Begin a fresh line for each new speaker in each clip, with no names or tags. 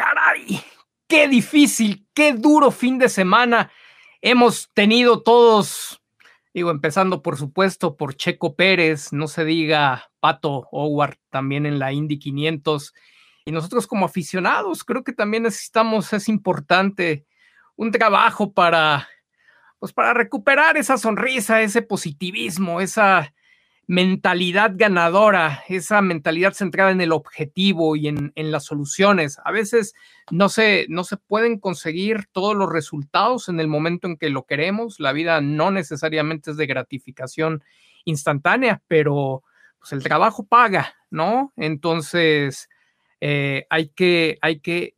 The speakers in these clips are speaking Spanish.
Caray, qué difícil, qué duro fin de semana hemos tenido todos. Digo, empezando por supuesto por Checo Pérez, no se diga Pato Howard también en la Indy 500. Y nosotros como aficionados creo que también necesitamos, es importante, un trabajo para, pues para recuperar esa sonrisa, ese positivismo, esa, mentalidad ganadora, esa mentalidad centrada en el objetivo y en, las soluciones. A veces no se, no se pueden conseguir todos los resultados en el momento en que lo queremos. La vida no necesariamente es de gratificación instantánea, pero pues el trabajo paga, ¿no? Entonces eh, hay, que, hay que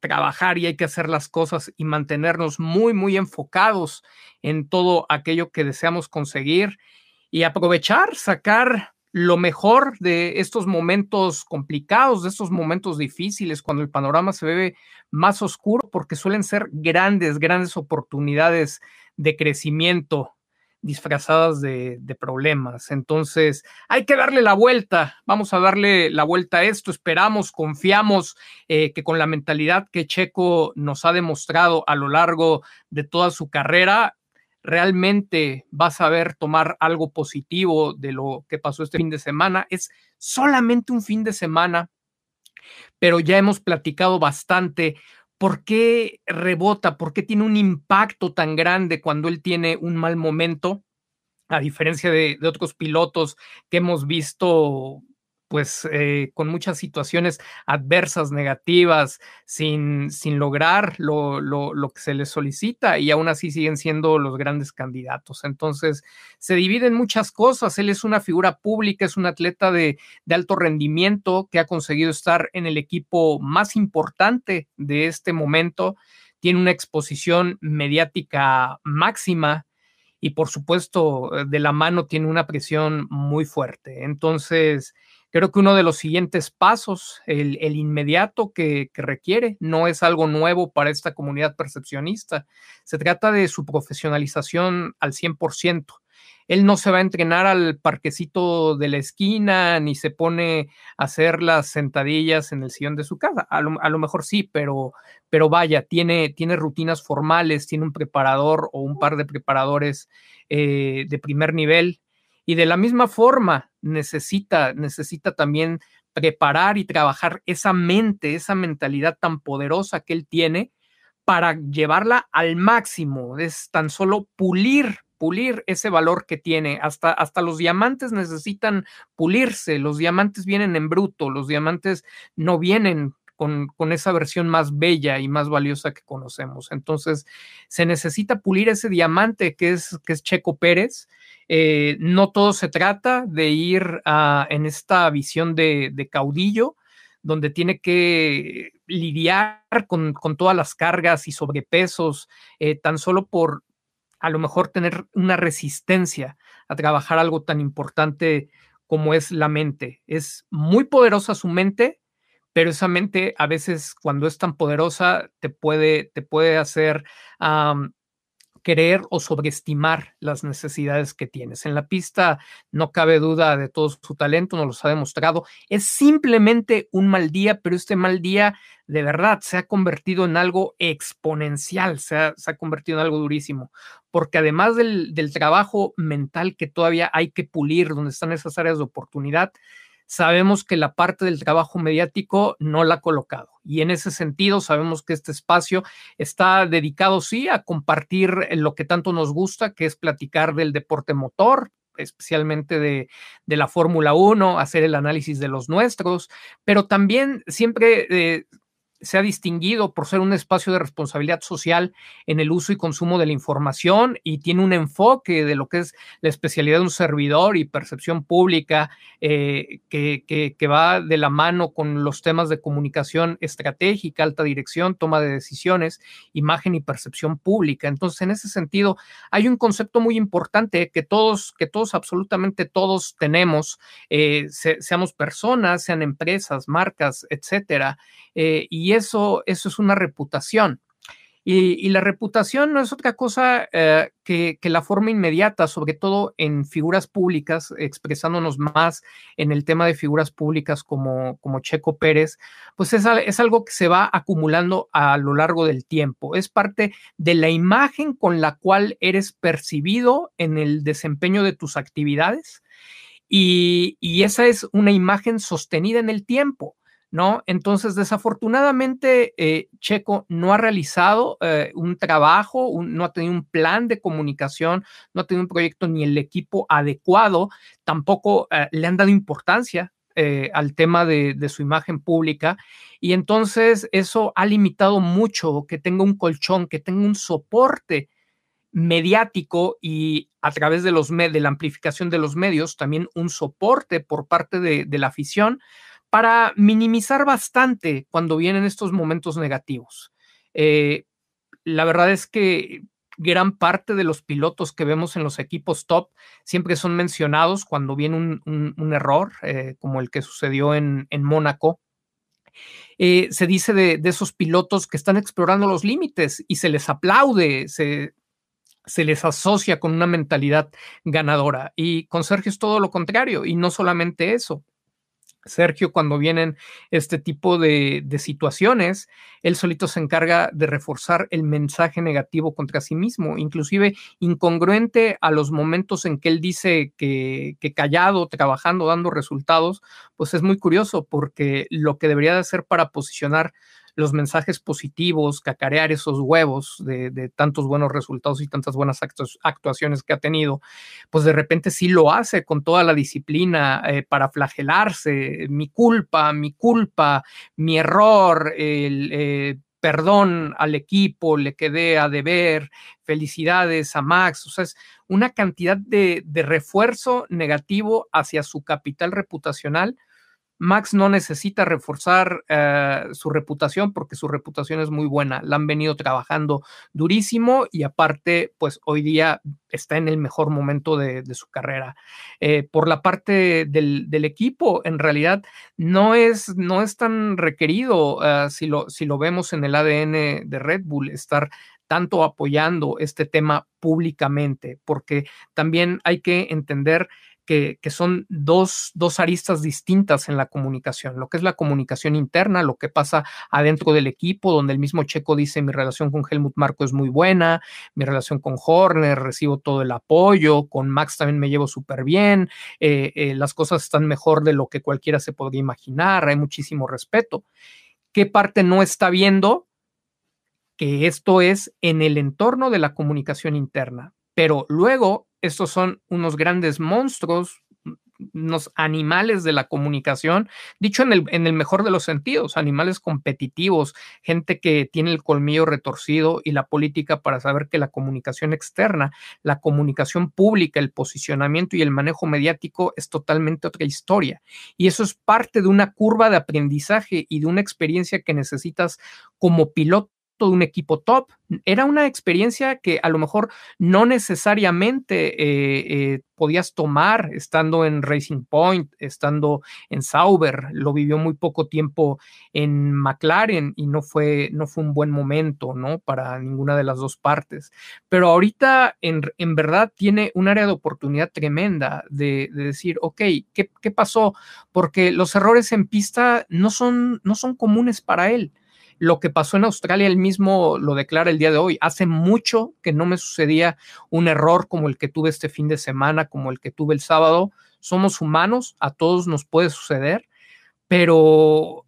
trabajar y hay que hacer las cosas y mantenernos muy, muy enfocados en todo aquello que deseamos conseguir y aprovechar, sacar lo mejor de estos momentos complicados, de estos momentos difíciles, cuando el panorama se ve más oscuro, porque suelen ser grandes, grandes oportunidades de crecimiento disfrazadas de, problemas. Entonces, hay que darle la vuelta, vamos a darle la vuelta a esto, esperamos, confiamos eh, que con la mentalidad que Checo nos ha demostrado a lo largo de toda su carrera, realmente vas a ver tomar algo positivo de lo que pasó este fin de semana. Es solamente un fin de semana, pero ya hemos platicado bastante por qué rebota, por qué tiene un impacto tan grande cuando él tiene un mal momento, a diferencia de, otros pilotos que hemos visto pues eh, con muchas situaciones adversas, negativas, sin, sin lograr lo, lo, que se les solicita y aún así siguen siendo los grandes candidatos. Entonces, se dividen muchas cosas. Él es una figura pública, es un atleta de, de alto rendimiento que ha conseguido estar en el equipo más importante de este momento. Tiene una exposición mediática máxima y por supuesto de la mano tiene una presión muy fuerte. Entonces, Creo que uno de los siguientes pasos, el, inmediato que, requiere, no es algo nuevo para esta comunidad percepcionista. Se trata de su profesionalización al 100%. Él no se va a entrenar al parquecito de la esquina ni se pone a hacer las sentadillas en el sillón de su casa. A lo, mejor sí, pero, pero vaya, tiene, tiene rutinas formales, tiene un preparador o un par de preparadores eh, de primer nivel y de la misma forma necesita, necesita también preparar y trabajar esa mente, esa mentalidad tan poderosa que él tiene para llevarla al máximo. Es tan solo pulir, pulir ese valor que tiene. Hasta, hasta los diamantes necesitan pulirse. Los diamantes vienen en bruto, los diamantes no vienen con, esa versión más bella y más valiosa que conocemos. Entonces, se necesita pulir ese diamante que es, que es Checo Pérez eh, no todo se trata de ir en esta visión de, caudillo, donde tiene que lidiar con, todas las cargas y sobrepesos, eh, tan solo por a lo mejor tener una resistencia a trabajar algo tan importante como es la mente. Es muy poderosa su mente, pero esa mente a veces cuando es tan poderosa te puede, te puede hacer querer o sobreestimar las necesidades que tienes. En la pista no cabe duda de todo su talento, nos los ha demostrado. Es simplemente un mal día, pero este mal día de verdad se ha convertido en algo exponencial, se ha, convertido en algo durísimo, porque además del, del trabajo mental que todavía hay que pulir, donde están esas áreas de oportunidad, sabemos que la parte del trabajo mediático no la ha colocado. Y en ese sentido, sabemos que este espacio está dedicado, sí, a compartir lo que tanto nos gusta, que es platicar del deporte motor, especialmente de, la Fórmula 1, hacer el análisis de los nuestros, pero también siempre... Eh, se ha distinguido por ser un espacio de responsabilidad social en el uso y consumo de la información y tiene un enfoque de lo que es la especialidad de un servidor y percepción pública eh, que, que, va de la mano con los temas de comunicación estratégica, alta dirección, toma de decisiones, imagen y percepción pública. Entonces, en ese sentido, hay un concepto muy importante que todos, que todos, absolutamente todos tenemos, eh, seamos personas, sean empresas, marcas, etcétera. Eh, y eso, eso es una reputación. Y, la reputación no es otra cosa eh, que, la forma inmediata, sobre todo en figuras públicas, expresándonos más en el tema de figuras públicas como, como Checo Pérez, pues es, algo que se va acumulando a lo largo del tiempo. Es parte de la imagen con la cual eres percibido en el desempeño de tus actividades. Y, y esa es una imagen sostenida en el tiempo. ¿No? Entonces, desafortunadamente, eh, Checo no ha realizado eh, un trabajo, no ha tenido un plan de comunicación, no ha tenido un proyecto ni el equipo adecuado, tampoco eh, le han dado importancia al tema de, su imagen pública y entonces eso ha limitado mucho que tenga un colchón, que tenga un soporte mediático y a través de, los la amplificación de los medios, también un soporte por parte de la afición para minimizar bastante cuando vienen estos momentos negativos. Eh, la verdad es que gran parte de los pilotos que vemos en los equipos top siempre son mencionados cuando viene un, error, eh, como el que sucedió en, Mónaco. Eh, se dice de, esos pilotos que están explorando los límites y se les aplaude, se, se les asocia con una mentalidad ganadora. Y con Sergio es todo lo contrario, y no solamente eso. Sergio, cuando vienen este tipo de, situaciones, él solito se encarga de reforzar el mensaje negativo contra sí mismo, inclusive incongruente a los momentos en que él dice que, que callado, trabajando, dando resultados, pues es muy curioso porque lo que debería de hacer para posicionar los mensajes positivos, cacarear esos huevos de, tantos buenos resultados y tantas buenas actuaciones que ha tenido, pues de repente sí lo hace con toda la disciplina eh, para flagelarse, mi culpa, mi culpa, mi error, el... Eh, perdón al equipo, le quedé a deber, felicidades a Max, o sea, es una cantidad de, de refuerzo negativo hacia su capital reputacional Max no necesita reforzar eh, su reputación porque su reputación es muy buena. La han venido trabajando durísimo y aparte, pues hoy día está en el mejor momento de, su carrera. Eh, por la parte del, equipo, en realidad no es, no es tan requerido eh, si, lo, si lo vemos en el ADN de Red Bull, estar tanto apoyando este tema públicamente, porque también hay que entender que, son dos, dos, aristas distintas en la comunicación, lo que es la comunicación interna, lo que pasa adentro del equipo, donde el mismo Checo dice mi relación con Helmut Marco es muy buena, mi relación con Horner, recibo todo el apoyo, con Max también me llevo súper bien, eh, eh, las cosas están mejor de lo que cualquiera se podría imaginar, hay muchísimo respeto. ¿Qué parte no está viendo? Que esto es en el entorno de la comunicación interna, pero luego estos son unos grandes monstruos, unos animales de la comunicación, dicho en el, en el, mejor de los sentidos, animales competitivos, gente que tiene el colmillo retorcido y la política para saber que la comunicación externa, la comunicación pública, el posicionamiento y el manejo mediático es totalmente otra historia. Y eso es parte de una curva de aprendizaje y de una experiencia que necesitas como piloto de un equipo top. Era una experiencia que a lo mejor no necesariamente eh, eh, podías tomar estando en Racing Point, estando en Sauber. Lo vivió muy poco tiempo en McLaren y no fue, no fue un buen momento, ¿no? Para ninguna de las dos partes. Pero ahorita en, en verdad tiene un área de oportunidad tremenda de, decir, ok, ¿qué, ¿qué, pasó? Porque los errores en pista no son, no son comunes para él. Lo que pasó en Australia, él mismo lo declara el día de hoy. Hace mucho que no me sucedía un error como el que tuve este fin de semana, como el que tuve el sábado. Somos humanos, a todos nos puede suceder, pero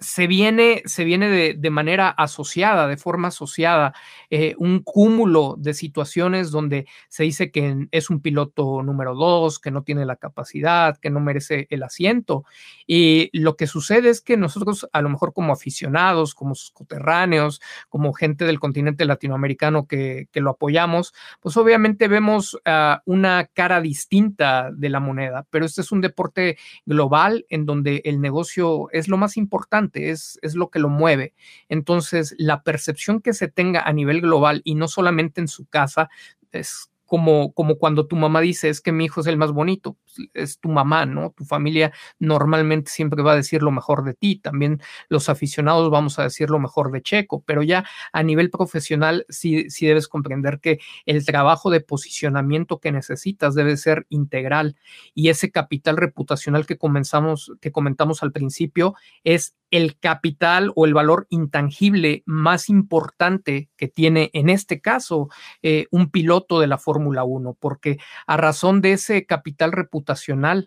se viene, se viene de, manera asociada, de forma asociada, eh, un cúmulo de situaciones donde se dice que es un piloto número dos, que no tiene la capacidad, que no merece el asiento. Y lo que sucede es que nosotros, a lo mejor como aficionados, como sus coterráneos, como gente del continente latinoamericano que, lo apoyamos, pues obviamente vemos ah, una cara distinta de la moneda, pero este es un deporte global en donde el negocio es lo más importante es, es lo que lo mueve. Entonces, la percepción que se tenga a nivel global y no solamente en su casa es como, como cuando tu mamá dice, es que mi hijo es el más bonito, es tu mamá, ¿no? Tu familia normalmente siempre va a decir lo mejor de ti, también los aficionados vamos a decir lo mejor de Checo, pero ya a nivel profesional sí, sí debes comprender que el trabajo de posicionamiento que necesitas debe ser integral y ese capital reputacional que comenzamos, que comentamos al principio es el capital o el valor intangible más importante que tiene en este caso eh, un piloto de la Fórmula 1, porque a razón de ese capital reputacional,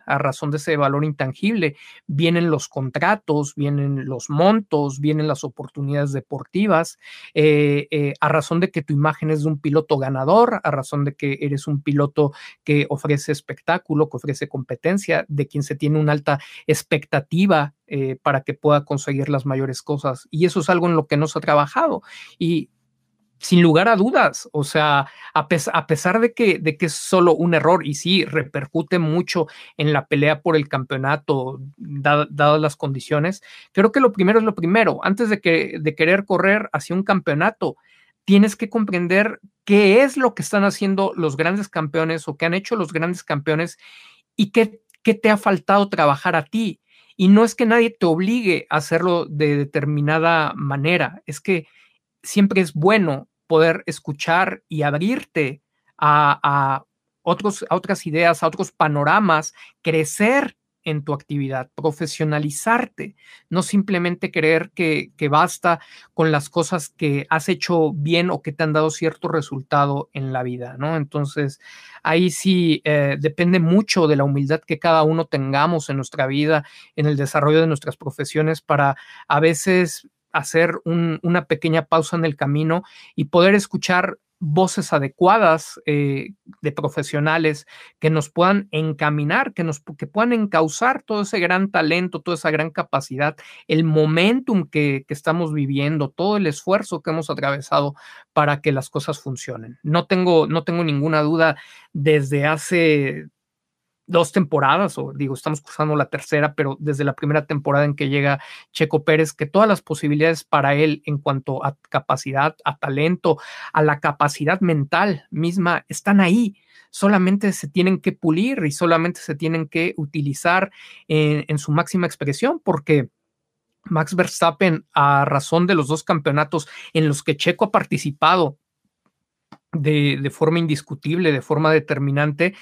a razón de ese valor intangible, vienen los contratos, vienen los montos, vienen las oportunidades deportivas, eh, eh, a razón de que tu imagen es de un piloto ganador, a razón de que eres un piloto que ofrece espectáculo, que ofrece competencia, de quien se tiene una alta expectativa eh, para que pueda conseguir las mayores cosas. Y eso es algo en lo que nos ha trabajado. Y sin lugar a dudas, o sea, a, pesar de que, es solo un error y sí repercute mucho en la pelea por el campeonato, dadas las condiciones, creo que lo primero es lo primero. Antes de, que, de querer correr hacia un campeonato, tienes que comprender qué es lo que están haciendo los grandes campeones o qué han hecho los grandes campeones y qué te ha faltado trabajar a ti. Y no es que nadie te obligue a hacerlo de determinada manera, es que siempre es bueno poder escuchar y abrirte a, otros, a otras ideas, a otros panoramas, crecer en tu actividad, profesionalizarte, no simplemente creer que, basta con las cosas que has hecho bien o que te han dado cierto resultado en la vida, ¿no? Entonces, ahí sí eh, depende mucho de la humildad que cada uno tengamos en nuestra vida, en el desarrollo de nuestras profesiones, para a veces hacer una pequeña pausa en el camino y poder escuchar voces adecuadas eh, de profesionales que nos puedan encaminar, que nos que puedan encauzar todo ese gran talento, toda esa gran capacidad, el momentum que, que, estamos viviendo, todo el esfuerzo que hemos atravesado para que las cosas funcionen. No tengo, no tengo ninguna duda desde hace dos temporadas, o digo, estamos cursando la tercera, pero desde la primera temporada en que llega Checo Pérez, que todas las posibilidades para él en cuanto a capacidad, a talento, a la capacidad mental misma, están ahí. Solamente se tienen que pulir y solamente se tienen que utilizar en, su máxima expresión, porque Max Verstappen, a razón de los dos campeonatos en los que Checo ha participado de, de, forma indiscutible, de forma determinante,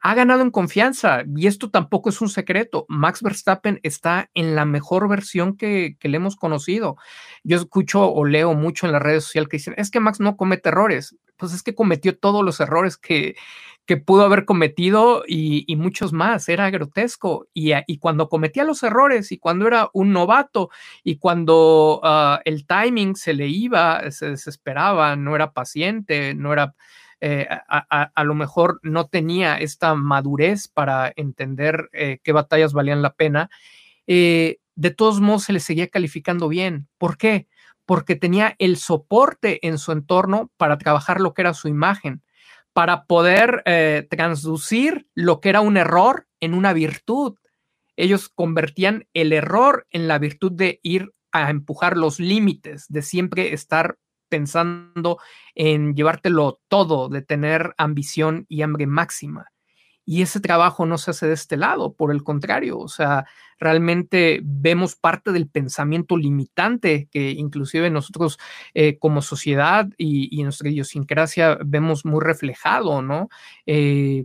ha ganado en confianza y esto tampoco es un secreto. Max Verstappen está en la mejor versión que, le hemos conocido. Yo escucho o leo mucho en las redes sociales que dicen, es que Max no comete errores. Pues es que cometió todos los errores que, que pudo haber cometido y, muchos más. Era grotesco. Y, y, cuando cometía los errores y cuando era un novato y cuando ah, el timing se le iba, se desesperaba, no era paciente, no era eh, a, lo mejor no tenía esta madurez para entender eh, qué batallas valían la pena, eh, de todos modos se le seguía calificando bien. ¿Por qué? Porque tenía el soporte en su entorno para trabajar lo que era su imagen, para poder transducir lo que era un error en una virtud. Ellos convertían el error en la virtud de ir a empujar los límites, de siempre estar pensando en llevártelo todo, de tener ambición y hambre máxima. Y ese trabajo no se hace de este lado, por el contrario, o sea, realmente vemos parte del pensamiento limitante que inclusive nosotros eh, como sociedad y, nuestra idiosincrasia vemos muy reflejado, ¿no? Eh,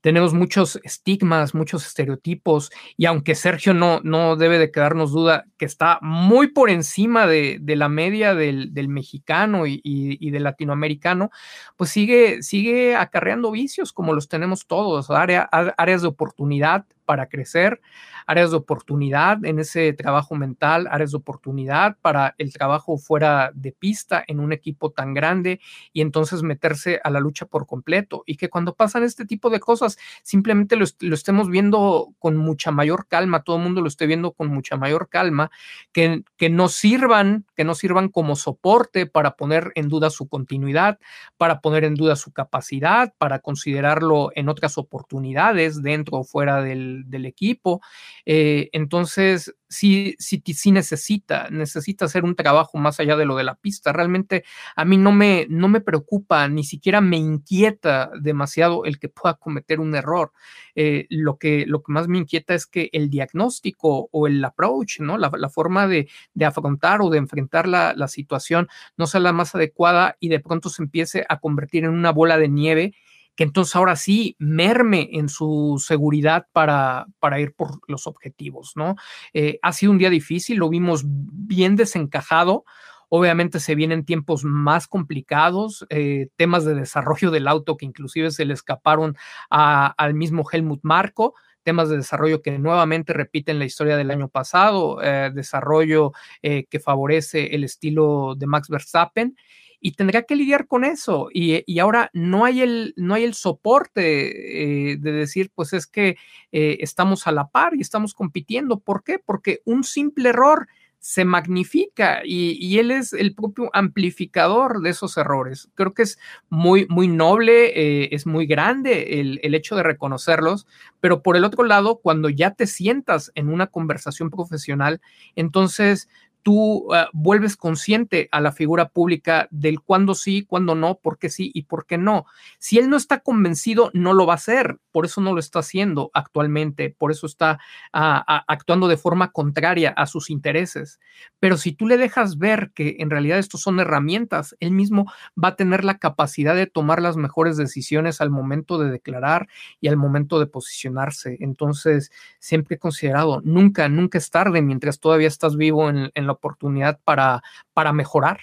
tenemos muchos estigmas, muchos estereotipos, y aunque Sergio no, no debe de quedarnos duda que está muy por encima de, la media del, mexicano y, del latinoamericano, pues sigue, sigue acarreando vicios como los tenemos todos, áreas de oportunidad para crecer, áreas de oportunidad en ese trabajo mental, áreas de oportunidad para el trabajo fuera de pista en un equipo tan grande y entonces meterse a la lucha por completo. Y que cuando pasan este tipo de cosas, simplemente lo, estemos viendo con mucha mayor calma, todo el mundo lo esté viendo con mucha mayor calma, que, que no sirvan, que no sirvan como soporte para poner en duda su continuidad, para poner en duda su capacidad, para considerarlo en otras oportunidades dentro o fuera del, equipo. Eh, entonces, sí, sí, sí necesita, necesita hacer un trabajo más allá de lo de la pista. Realmente a mí no me, no me preocupa, ni siquiera me inquieta demasiado el que pueda cometer un error. Eh, lo, que, lo que más me inquieta es que el diagnóstico o el approach, ¿no? La, forma de, afrontar o de enfrentar la, la situación no sea la más adecuada y de pronto se empiece a convertir en una bola de nieve que entonces ahora sí merme en su seguridad para, para ir por los objetivos, ¿no? Eh, ha sido un día difícil, lo vimos bien desencajado. Obviamente se vienen tiempos más complicados, eh, temas de desarrollo del auto que inclusive se le escaparon al mismo Helmut Marco, temas de desarrollo que nuevamente repiten la historia del año pasado, eh, desarrollo que favorece el estilo de Max Verstappen y tendrá que lidiar con eso. Y, ahora no hay el, no hay el soporte eh, de decir, pues es que eh, estamos a la par y estamos compitiendo. ¿Por qué? Porque un simple error se magnifica y, él es el propio amplificador de esos errores. Creo que es muy, muy noble, eh, es muy grande el, el, hecho de reconocerlos, pero por el otro lado, cuando ya te sientas en una conversación profesional, entonces tú ah, vuelves consciente a la figura pública del cuándo sí, cuándo no, por qué sí y por qué no. Si él no está convencido, no lo va a hacer, por eso no lo está haciendo actualmente, por eso está ah, actuando de forma contraria a sus intereses. Pero si tú le dejas ver que en realidad estos son herramientas, él mismo va a tener la capacidad de tomar las mejores decisiones al momento de declarar y al momento de posicionarse. Entonces, siempre he considerado, nunca, nunca es tarde mientras todavía estás vivo en, en la oportunidad para, para mejorar.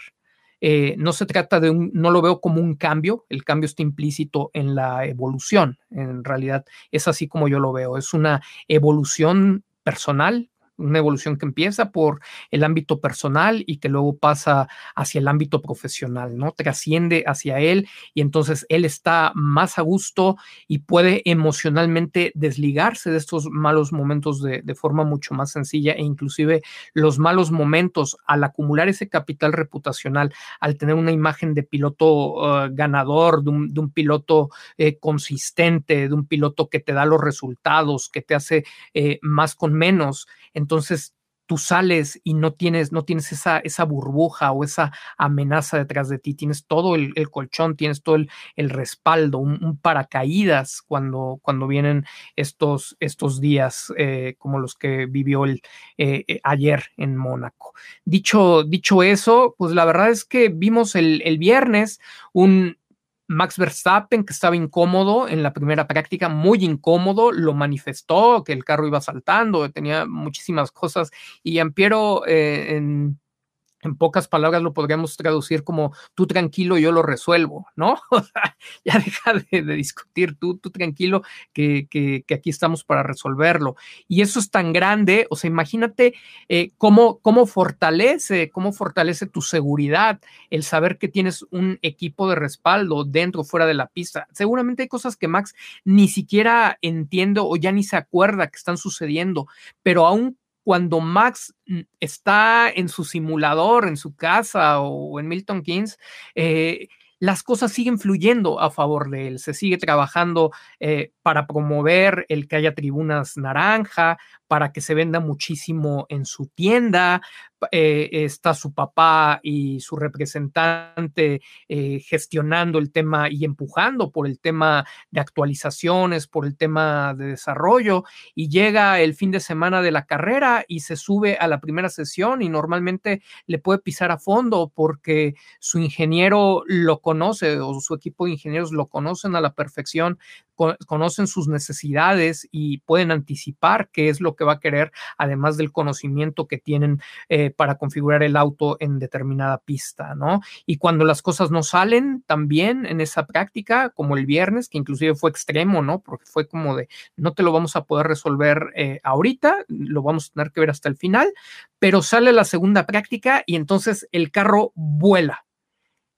Eh, no se trata de un, no lo veo como un cambio, el cambio está implícito en la evolución, en realidad es así como yo lo veo, es una evolución personal, una evolución que empieza por el ámbito personal y que luego pasa hacia el ámbito profesional, ¿no? Trasciende hacia él y entonces él está más a gusto y puede emocionalmente desligarse de estos malos momentos de, forma mucho más sencilla e inclusive los malos momentos al acumular ese capital reputacional, al tener una imagen de piloto uh, ganador, de un, piloto eh, consistente, de un piloto que te da los resultados, que te hace eh, más con menos entonces tú sales y no tienes, no tienes esa, esa burbuja o esa amenaza detrás de ti, tienes todo el, colchón, tienes todo el, respaldo, un, paracaídas cuando, cuando vienen estos, estos días eh, como los que vivió el, eh, eh, ayer en Mónaco. Dicho, dicho eso, pues la verdad es que vimos el, el viernes un, Max Verstappen, que estaba incómodo en la primera práctica, muy incómodo, lo manifestó, que el carro iba saltando, tenía muchísimas cosas, y Ampiero eh, en en pocas palabras lo podríamos traducir como tú tranquilo, yo lo resuelvo, ¿no? ya deja de, discutir, tú, tú tranquilo, que, que, aquí estamos para resolverlo. Y eso es tan grande, o sea, imagínate eh, cómo, cómo fortalece, cómo fortalece tu seguridad el saber que tienes un equipo de respaldo dentro o fuera de la pista. Seguramente hay cosas que Max ni siquiera entiende o ya ni se acuerda que están sucediendo, pero aún cuando Max mm, está en su simulador, en su casa o en Milton Keynes, eh, las cosas siguen fluyendo a favor de él. Se sigue trabajando eh, para promover el que haya tribunas naranja, para que se venda muchísimo en su tienda. Eh, está su papá y su representante eh, gestionando el tema y empujando por el tema de actualizaciones, por el tema de desarrollo. Y llega el fin de semana de la carrera y se sube a la primera sesión y normalmente le puede pisar a fondo porque su ingeniero lo conoce o su equipo de ingenieros lo conocen a la perfección conocen sus necesidades y pueden anticipar qué es lo que va a querer, además del conocimiento que tienen eh, para configurar el auto en determinada pista, ¿no? Y cuando las cosas no salen también en esa práctica, como el viernes, que inclusive fue extremo, ¿no? Porque fue como de, no te lo vamos a poder resolver eh, ahorita, lo vamos a tener que ver hasta el final, pero sale la segunda práctica y entonces el carro vuela.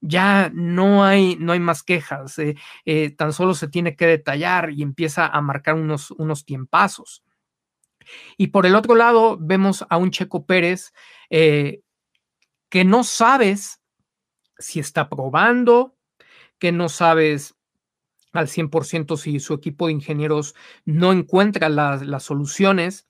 Ya no hay, no hay más quejas, eh, eh, tan solo se tiene que detallar y empieza a marcar unos, unos tiempazos. Y por el otro lado, vemos a un Checo Pérez eh, que no sabes si está probando, que no sabes al 100% si su equipo de ingenieros no encuentra las, las soluciones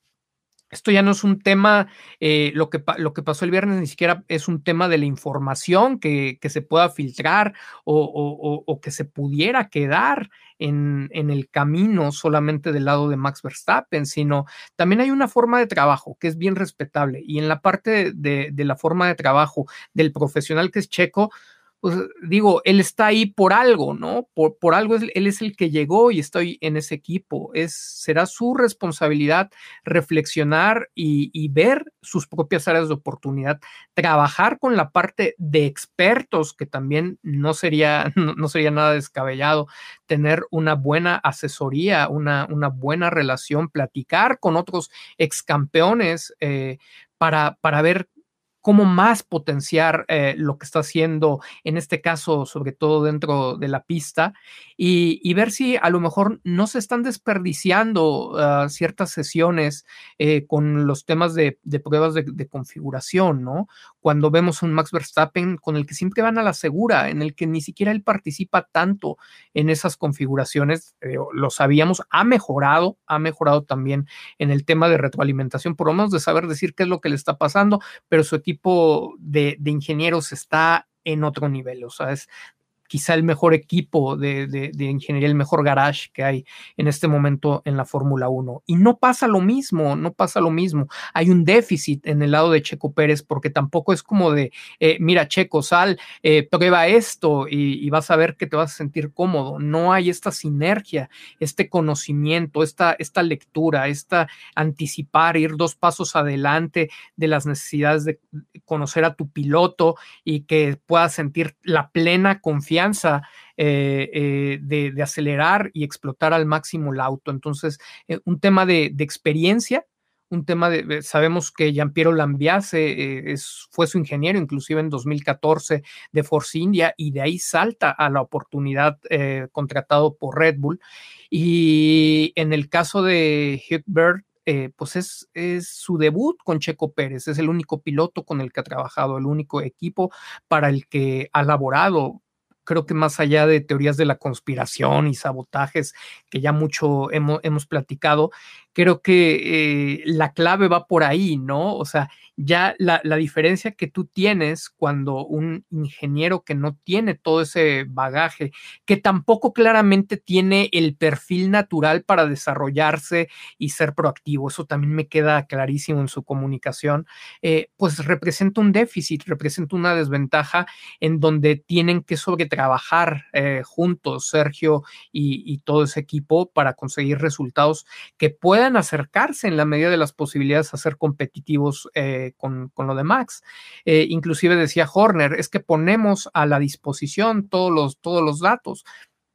esto ya no es un tema, eh, lo, que, lo que pasó el viernes ni siquiera es un tema de la información que, se pueda filtrar o, que se pudiera quedar en, el camino solamente del lado de Max Verstappen, sino también hay una forma de trabajo que es bien respetable y en la parte de, de la forma de trabajo del profesional que es checo, pues digo, él está ahí por algo, ¿no? Por, por algo él es el que llegó y estoy en ese equipo. Es, será su responsabilidad reflexionar y, ver sus propias áreas de oportunidad, trabajar con la parte de expertos, que también no sería, no, sería nada descabellado, tener una buena asesoría, una, una buena relación, platicar con otros ex campeones eh, para, para ver cómo más potenciar eh, lo que está haciendo, en este caso, sobre todo dentro de la pista, y, ver si a lo mejor no se están desperdiciando ah, ciertas sesiones eh, con los temas de, pruebas de, configuración, ¿no? Cuando vemos un Max Verstappen con el que siempre van a la segura, en el que ni siquiera él participa tanto en esas configuraciones, lo sabíamos, ha mejorado, ha mejorado también en el tema de retroalimentación, por lo menos de saber decir qué es lo que le está pasando, pero su equipo de, ingenieros está en otro nivel, o sea, es quizá el mejor equipo de, ingeniería, el mejor garage que hay en este momento en la Fórmula 1. Y no pasa lo mismo, no pasa lo mismo. Hay un déficit en el lado de Checo Pérez porque tampoco es como de, eh, mira, Checo, sal, eh, prueba esto y, vas a ver que te vas a sentir cómodo. No hay esta sinergia, este conocimiento, esta, esta lectura, esta anticipar, ir dos pasos adelante de las necesidades de conocer a tu piloto y que puedas sentir la plena confianza eh, eh, de, acelerar y explotar al máximo el auto. Entonces, eh, un tema de, experiencia, un tema de, sabemos que Giampiero Lambiase fue su ingeniero inclusive en 2014 de Force India y de ahí salta a la oportunidad contratado por Red Bull. Y en el caso de Hugh Bird, pues es, es, su debut con Checo Pérez, es el único piloto con el que ha trabajado, el único equipo para el que ha laborado creo que más allá de teorías de la conspiración y sabotajes que ya mucho hemos, hemos platicado, creo que eh, la clave va por ahí, ¿no? O sea, ya la, diferencia que tú tienes cuando un ingeniero que no tiene todo ese bagaje, que tampoco claramente tiene el perfil natural para desarrollarse y ser proactivo, eso también me queda clarísimo en su comunicación, eh, pues representa un déficit, representa una desventaja en donde tienen que sobretrabajar eh, juntos Sergio y, y todo ese equipo para conseguir resultados que puedan acercarse en la medida de las posibilidades a ser competitivos eh, con, lo de Max. Eh, inclusive decía Horner, es que ponemos a la disposición todos los, todos los datos.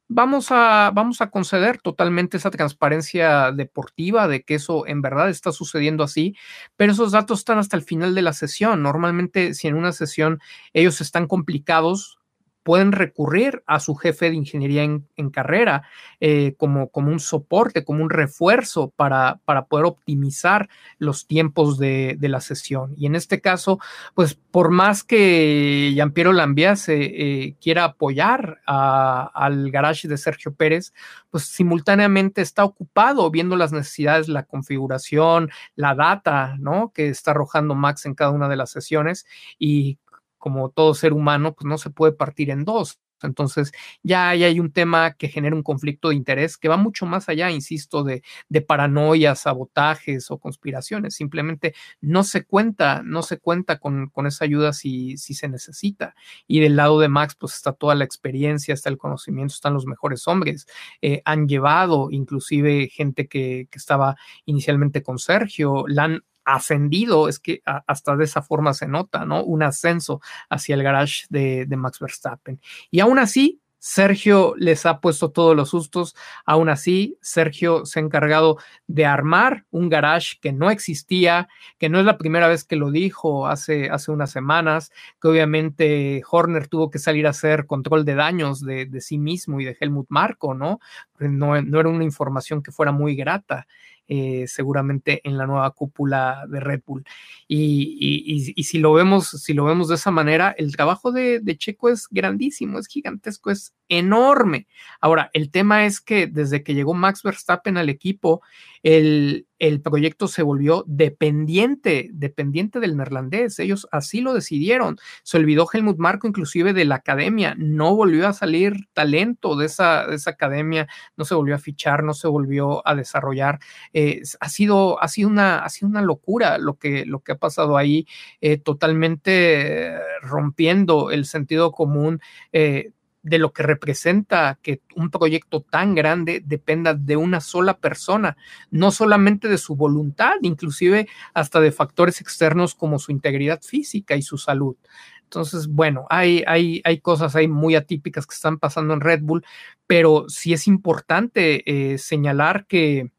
Vamos a, vamos a conceder totalmente esa transparencia deportiva de que eso en verdad está sucediendo así, pero esos datos están hasta el final de la sesión. Normalmente, si en una sesión ellos están complicados, pueden recurrir a su jefe de ingeniería en, carrera eh, como, como un soporte, como un refuerzo para, para poder optimizar los tiempos de, la sesión. Y en este caso, pues por más que Giampiero Lambiase eh, quiera apoyar al garage de Sergio Pérez, pues simultáneamente está ocupado viendo las necesidades, la configuración, la data, ¿no? Que está arrojando Max en cada una de las sesiones y como todo ser humano, pues no se puede partir en dos. Entonces, ya hay un tema que genera un conflicto de interés que va mucho más allá, insisto, de, de paranoia, sabotajes o conspiraciones. Simplemente no se cuenta, no se cuenta con, con esa ayuda si, si se necesita. Y del lado de Max, pues está toda la experiencia, está el conocimiento, están los mejores hombres. Eh, han llevado inclusive gente que, que estaba inicialmente con Sergio, la han ascendido, es que hasta de esa forma se nota, ¿no? Un ascenso hacia el garage de, Max Verstappen. Y aún así, Sergio les ha puesto todos los sustos. Aún así, Sergio se ha encargado de armar un garage que no existía, que no es la primera vez que lo dijo hace, hace unas semanas, que obviamente Horner tuvo que salir a hacer control de daños de, de sí mismo y de Helmut Marco, ¿no? ¿no? No era una información que fuera muy grata. Eh, seguramente en la nueva cúpula de Red Bull. Y, si lo vemos, si lo vemos de esa manera, el trabajo de, Checo es grandísimo, es gigantesco, es enorme. Ahora, el tema es que desde que llegó Max Verstappen al equipo, el, el proyecto se volvió dependiente, dependiente del neerlandés. Ellos así lo decidieron. Se olvidó Helmut Marco inclusive de la academia. No volvió a salir talento de esa, de esa academia, no se volvió a fichar, no se volvió a desarrollar. Eh, ha, sido, ha, sido una, ha sido una locura lo que, lo que ha pasado ahí, eh, totalmente rompiendo el sentido común. Eh, de lo que representa que un proyecto tan grande dependa de una sola persona, no solamente de su voluntad, inclusive hasta de factores externos como su integridad física y su salud. Entonces, bueno, hay, hay, hay cosas ahí muy atípicas que están pasando en Red Bull, pero sí es importante eh, señalar que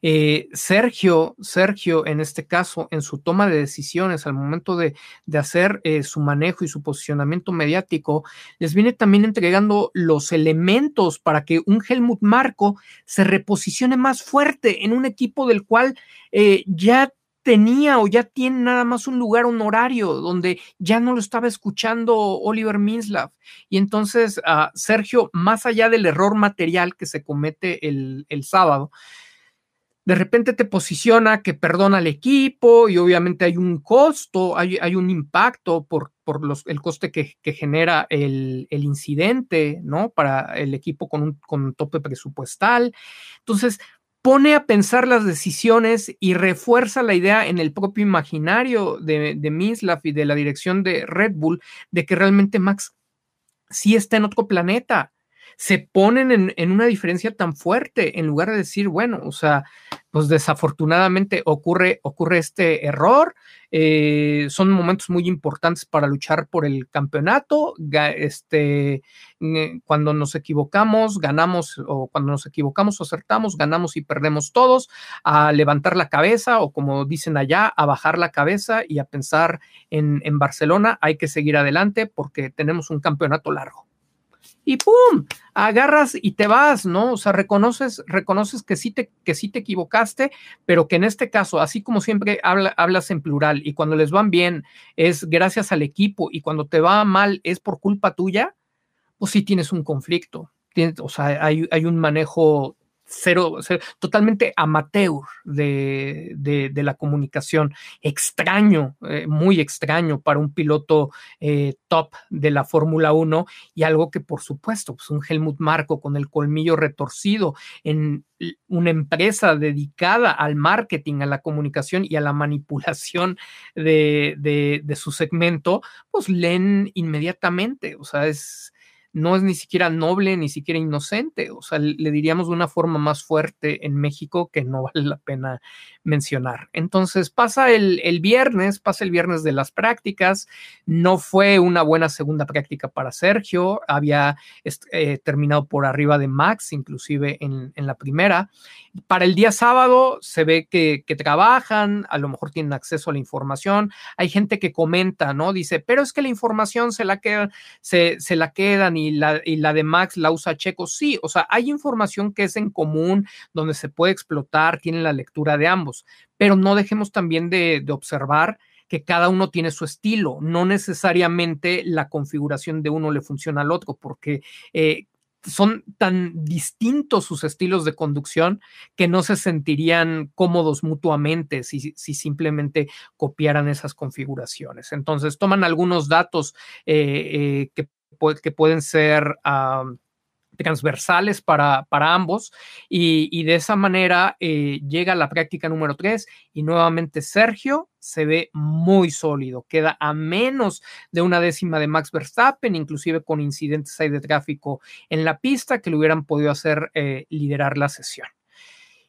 eh, Sergio, Sergio, en este caso, en su toma de decisiones al momento de, hacer eh, su manejo y su posicionamiento mediático, les viene también entregando los elementos para que un Helmut Marco se reposicione más fuerte en un equipo del cual eh, ya tenía o ya tiene nada más un lugar honorario donde ya no lo estaba escuchando Oliver Minslav. Y entonces uh, Sergio, más allá del error material que se comete el sábado, de repente te posiciona que perdona al equipo y obviamente hay un costo, hay, hay un impacto por, por los, el coste que, genera el, el, incidente, ¿no? Para el equipo con un, con tope presupuestal. Entonces, pone a pensar las decisiones y refuerza la idea en el propio imaginario de, de Mislav y de la dirección de Red Bull de que realmente Max sí está en otro planeta se ponen en, una diferencia tan fuerte en lugar de decir, bueno, o sea, pues desafortunadamente ocurre, ocurre este error. Eh, son momentos muy importantes para luchar por el campeonato. Este, eh, cuando nos equivocamos, ganamos, o cuando nos equivocamos, acertamos, ganamos y perdemos todos. A levantar la cabeza, o como dicen allá, a bajar la cabeza y a pensar en, en Barcelona. Hay que seguir adelante porque tenemos un campeonato largo y ¡pum! agarras y te vas, ¿no? O sea, reconoces, reconoces que sí te, que sí te equivocaste, pero que en este caso, así como siempre hablas en plural y cuando les van bien es gracias al equipo y cuando te va mal es por culpa tuya, pues sí tienes un conflicto. o sea, hay, hay un manejo cero, totalmente amateur de, de, la comunicación, extraño, eh, muy extraño para un piloto eh, top de la Fórmula 1 y algo que por supuesto, pues un Helmut Marco con el colmillo retorcido en una empresa dedicada al marketing, a la comunicación y a la manipulación de, de su segmento, pues leen inmediatamente, o sea, es no es ni siquiera noble, ni siquiera inocente. O sea, le diríamos de una forma más fuerte en México que no vale la pena mencionar. Entonces pasa el, el viernes, pasa el viernes de las prácticas. No fue una buena segunda práctica para Sergio. Había eh, terminado por arriba de Max, inclusive en, en, la primera. Para el día sábado se ve que, que trabajan, a lo mejor tienen acceso a la información. Hay gente que comenta, ¿no? Dice, pero es que la información se la quedan, se, se la quedan y la, y la de Max la usa Checo. Sí, o sea, hay información que es en común, donde se puede explotar, tienen la lectura de ambos, pero no dejemos también de, observar que cada uno tiene su estilo, no necesariamente la configuración de uno le funciona al otro, porque eh, son tan distintos sus estilos de conducción que no se sentirían cómodos mutuamente si, si simplemente copiaran esas configuraciones. Entonces toman algunos datos eh, eh, que que pueden ser transversales para, para ambos y, de esa manera eh, llega la práctica número 3 y nuevamente Sergio se ve muy sólido, queda a menos de una décima de Max Verstappen, inclusive con incidentes ahí de tráfico en la pista que le hubieran podido hacer eh, liderar la sesión.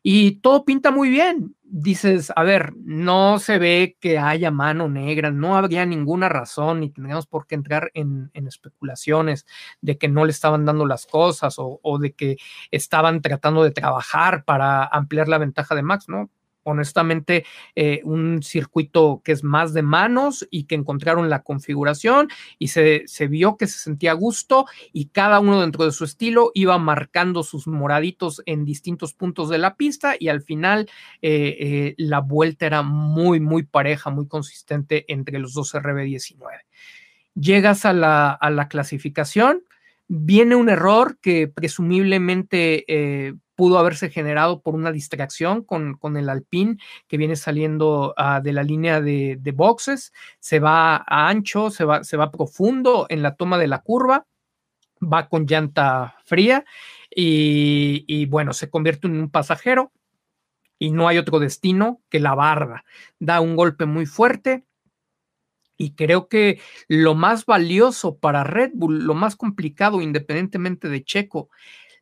Y todo pinta muy bien. Dices, a ver, no se ve que haya mano negra, no habría ninguna razón y tendríamos por qué entrar en, especulaciones de que no le estaban dando las cosas o, de que estaban tratando de trabajar para ampliar la ventaja de Max, ¿no? Honestamente eh, un circuito que es más de manos y que encontraron la configuración y se, vio que se sentía a gusto y cada uno dentro de su estilo iba marcando sus moraditos en distintos puntos de la pista y al final eh, eh, la vuelta era muy, muy pareja, muy consistente entre los dos RB19. Llegas a la, a la clasificación, viene un error que presumiblemente pudo haberse generado por una distracción con, con el Alpine que viene saliendo uh, de la línea de, boxes, se va a ancho, se va, se va profundo en la toma de la curva, va con llanta fría y, y bueno, se convierte en un pasajero y no hay otro destino que la barda. Da un golpe muy fuerte, y creo que lo más valioso para Red Bull, lo más complicado, independientemente de Checo,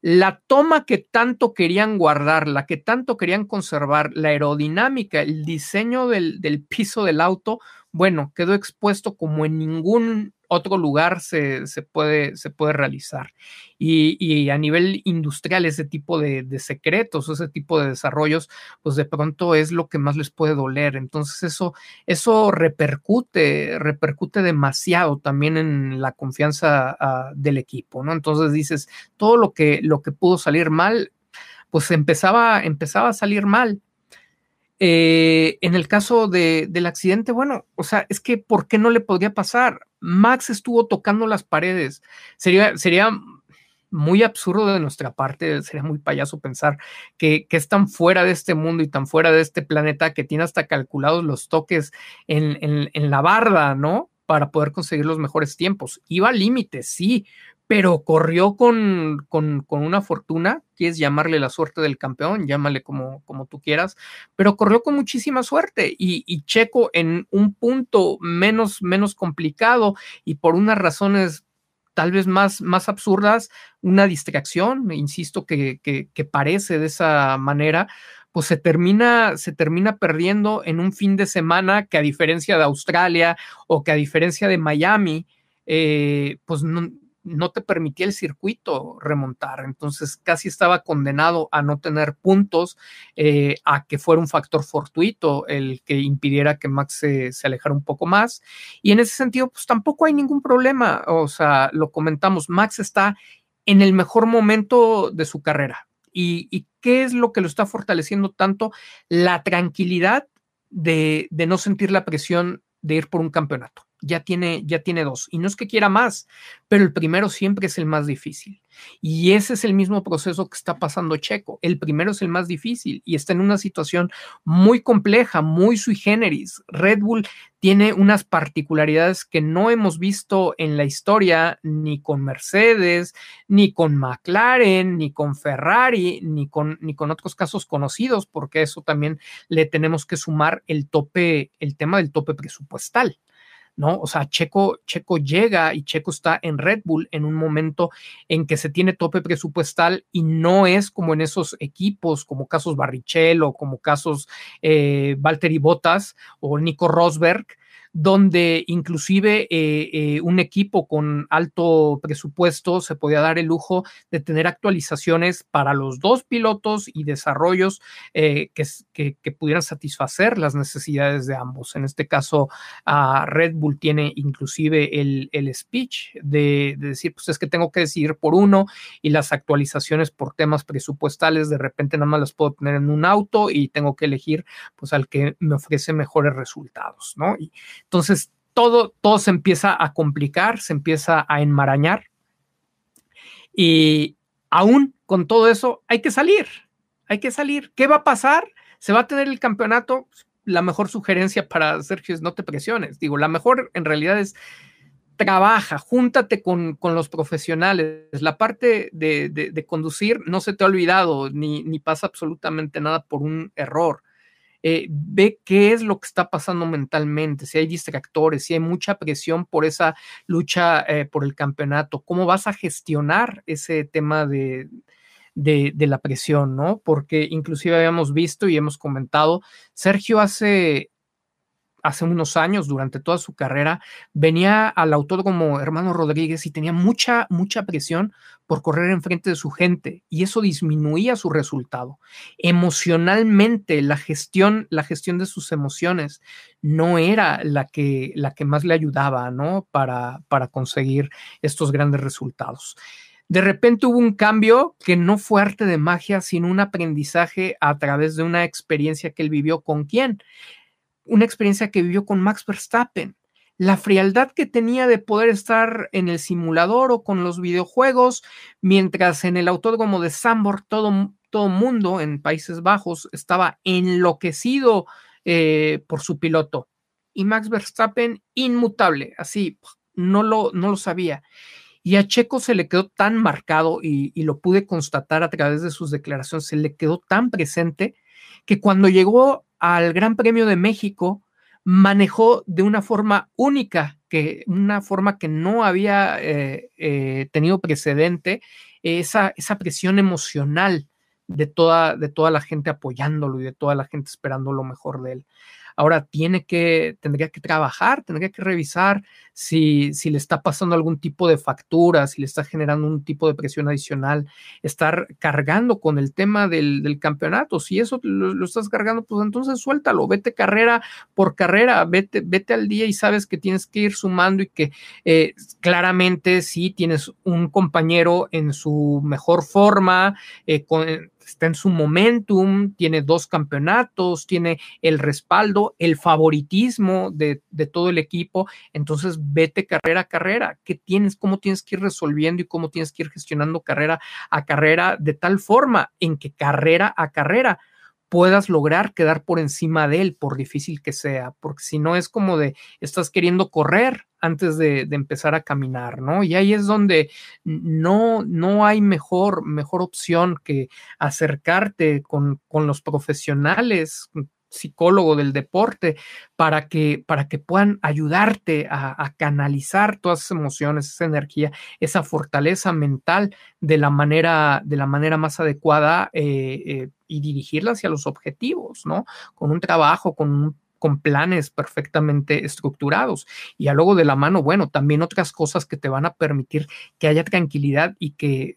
la toma que tanto querían guardar, la que tanto querían conservar, la aerodinámica, el diseño del, piso del auto, bueno, quedó expuesto como en ningún otro lugar se, puede, se puede, realizar. Y, a nivel industrial, ese tipo de, de, secretos, ese tipo de desarrollos, pues de pronto es lo que más les puede doler. Entonces eso, eso repercute, repercute demasiado también en la confianza uh, del equipo, ¿no? Entonces dices, todo lo que, lo que pudo salir mal, pues empezaba, empezaba a salir mal. Eh, en el caso de, del accidente, bueno, o sea, es que ¿por qué no le podría pasar? Max estuvo tocando las paredes. Sería, sería muy absurdo de nuestra parte, sería muy payaso pensar que, que, es tan fuera de este mundo y tan fuera de este planeta que tiene hasta calculados los toques en, en, en la barda, ¿no? Para poder conseguir los mejores tiempos. Iba al límite, sí, pero corrió con, con, con, una fortuna, quieres llamarle la suerte del campeón, llámale como, como tú quieras, pero corrió con muchísima suerte y, Checo en un punto menos, menos complicado y por unas razones tal vez más, más absurdas, una distracción, insisto, que, que, que parece de esa manera, pues se termina, se termina perdiendo en un fin de semana que a diferencia de Australia o que a diferencia de Miami, eh, pues no, no te permitía el circuito remontar, entonces casi estaba condenado a no tener puntos, eh, a que fuera un factor fortuito el que impidiera que Max se, alejara un poco más. Y en ese sentido, pues tampoco hay ningún problema, o sea, lo comentamos, Max está en el mejor momento de su carrera. ¿Y, y qué es lo que lo está fortaleciendo tanto? La tranquilidad de, de no sentir la presión de ir por un campeonato ya tiene, ya tiene dos. Y no es que quiera más, pero el primero siempre es el más difícil. Y ese es el mismo proceso que está pasando Checo. El primero es el más difícil y está en una situación muy compleja, muy sui generis. Red Bull tiene unas particularidades que no hemos visto en la historia ni con Mercedes, ni con McLaren, ni con Ferrari, ni con, ni con otros casos conocidos, porque eso también le tenemos que sumar el tope, el tema del tope presupuestal. ¿No? O sea, Checo, Checo llega y Checo está en Red Bull en un momento en que se tiene tope presupuestal y no es como en esos equipos, como casos Barrichello, como casos eh, Valtteri Bottas o Nico Rosberg, donde inclusive eh, eh, un equipo con alto presupuesto se podía dar el lujo de tener actualizaciones para los dos pilotos y desarrollos eh, que, que, pudieran satisfacer las necesidades de ambos. En este caso, Red Bull tiene inclusive el, el speech de, de, decir, pues es que tengo que decidir por uno y las actualizaciones por temas presupuestales de repente nada más las puedo tener en un auto y tengo que elegir pues al que me ofrece mejores resultados, ¿no? Entonces, todo, todo se empieza a complicar, se empieza a enmarañar. Y aún con todo eso, hay que salir, hay que salir. ¿Qué va a pasar? ¿Se va a tener el campeonato? La mejor sugerencia para Sergio es no te presiones. Digo, la mejor en realidad es trabaja, júntate con, los profesionales. La parte de, conducir no se te ha olvidado, ni, ni pasa absolutamente nada por un error. Eh, ve qué es lo que está pasando mentalmente, si hay distractores, si hay mucha presión por esa lucha eh, por el campeonato, cómo vas a gestionar ese tema de, de, de, la presión, ¿no? Porque inclusive habíamos visto y hemos comentado, Sergio hace hace unos años, durante toda su carrera, venía al autor como Hermano Rodríguez y tenía mucha, mucha presión por correr enfrente de su gente y eso disminuía su resultado. Emocionalmente, la gestión, la gestión de sus emociones no era la que, la que más le ayudaba, ¿no? Para, para conseguir estos grandes resultados. De repente hubo un cambio que no fue arte de magia, sino un aprendizaje a través de una experiencia que él vivió con quién, una experiencia que vivió con Max Verstappen. La frialdad que tenía de poder estar en el simulador o con los videojuegos, mientras en el autódromo de Sambor todo, todo mundo en Países Bajos estaba enloquecido eh, por su piloto. Y Max Verstappen inmutable, así, no lo, no lo sabía. Y a Checo se le quedó tan marcado y, y, lo pude constatar a través de sus declaraciones, se le quedó tan presente que cuando llegó al Gran Premio de México manejó de una forma única, que una forma que no había eh, eh, tenido precedente, esa, esa presión emocional de toda, de toda la gente apoyándolo y de toda la gente esperando lo mejor de él. Ahora tiene que, tendría que trabajar, tendría que revisar si, si le está pasando algún tipo de factura, si le está generando un tipo de presión adicional, estar cargando con el tema del, campeonato. Si eso lo, estás cargando, pues entonces suéltalo, vete carrera por carrera, vete, vete al día y sabes que tienes que ir sumando y que eh, claramente si tienes un compañero en su mejor forma, eh, con, está en su momentum, tiene dos campeonatos, tiene el respaldo, el favoritismo de, todo el equipo. Entonces, vete carrera a carrera. ¿Qué tienes? ¿Cómo tienes que ir resolviendo y cómo tienes que ir gestionando carrera a carrera de tal forma en que carrera a carrera puedas lograr quedar por encima de él, por difícil que sea, porque si no es como de estás queriendo correr antes de, empezar a caminar, ¿no? Y ahí es donde no, no hay mejor, mejor opción que acercarte con, con los profesionales, psicólogo del deporte para que, para que puedan ayudarte a, canalizar todas esas emociones, esa energía, esa fortaleza mental de la manera, de la manera más adecuada eh, eh, y dirigirla hacia los objetivos, ¿no? Con un trabajo, con un con planes perfectamente estructurados. Y a luego de la mano, bueno, también otras cosas que te van a permitir que haya tranquilidad y que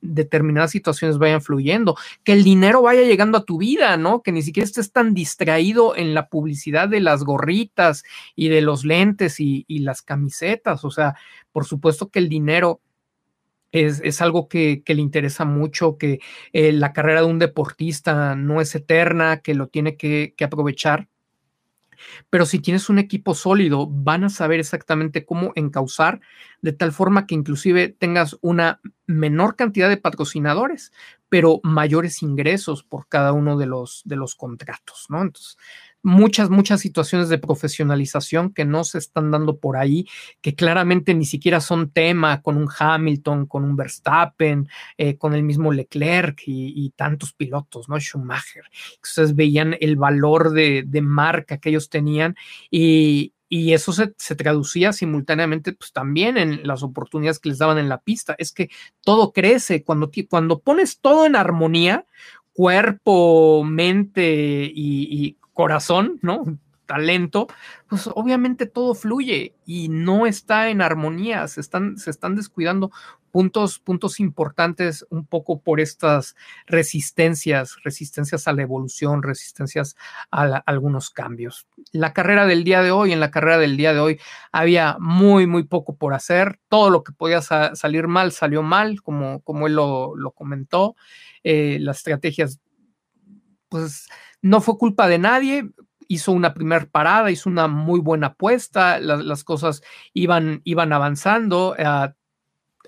determinadas situaciones vayan fluyendo, que el dinero vaya llegando a tu vida, ¿no? Que ni siquiera estés tan distraído en la publicidad de las gorritas y de los lentes y, las camisetas. O sea, por supuesto que el dinero es, algo que, le interesa mucho, que eh, la carrera de un deportista no es eterna, que lo tiene que aprovechar pero si tienes un equipo sólido, van a saber exactamente cómo encauzar de tal forma que inclusive tengas una menor cantidad de patrocinadores, pero mayores ingresos por cada uno de los, de los contratos, ¿no? Entonces, muchas, muchas situaciones de profesionalización que no se están dando por ahí, que claramente ni siquiera son tema con un Hamilton, con un Verstappen, eh, con el mismo Leclerc y, tantos pilotos, ¿no? Schumacher. Ustedes veían el valor de, marca que ellos tenían y, eso se, traducía simultáneamente pues, también en las oportunidades que les daban en la pista. Es que todo crece cuando, cuando pones todo en armonía, cuerpo, mente y corazón, ¿no? Talento, pues obviamente todo fluye y no está en armonía, se están, se están descuidando puntos, puntos importantes un poco por estas resistencias, resistencias a la evolución, resistencias a, algunos cambios. La carrera del día de hoy, en la carrera del día de hoy, había muy, muy poco por hacer. Todo lo que podía salir mal salió mal, como, como él lo, comentó. Eh, las estrategias, pues no fue culpa de nadie, hizo una primera parada, hizo una muy buena apuesta, las, cosas iban, iban avanzando. Eh,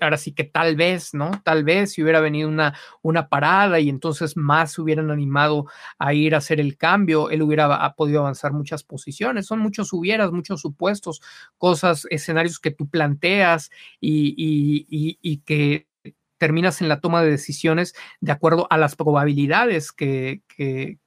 ahora sí que tal vez, ¿no? Tal vez si hubiera venido una, una parada y entonces más se hubieran animado a ir a hacer el cambio, él hubiera podido avanzar muchas posiciones. Son muchos hubieras, muchos supuestos, cosas, escenarios que tú planteas y, y, y que terminas en la toma de decisiones de acuerdo a las probabilidades que, que,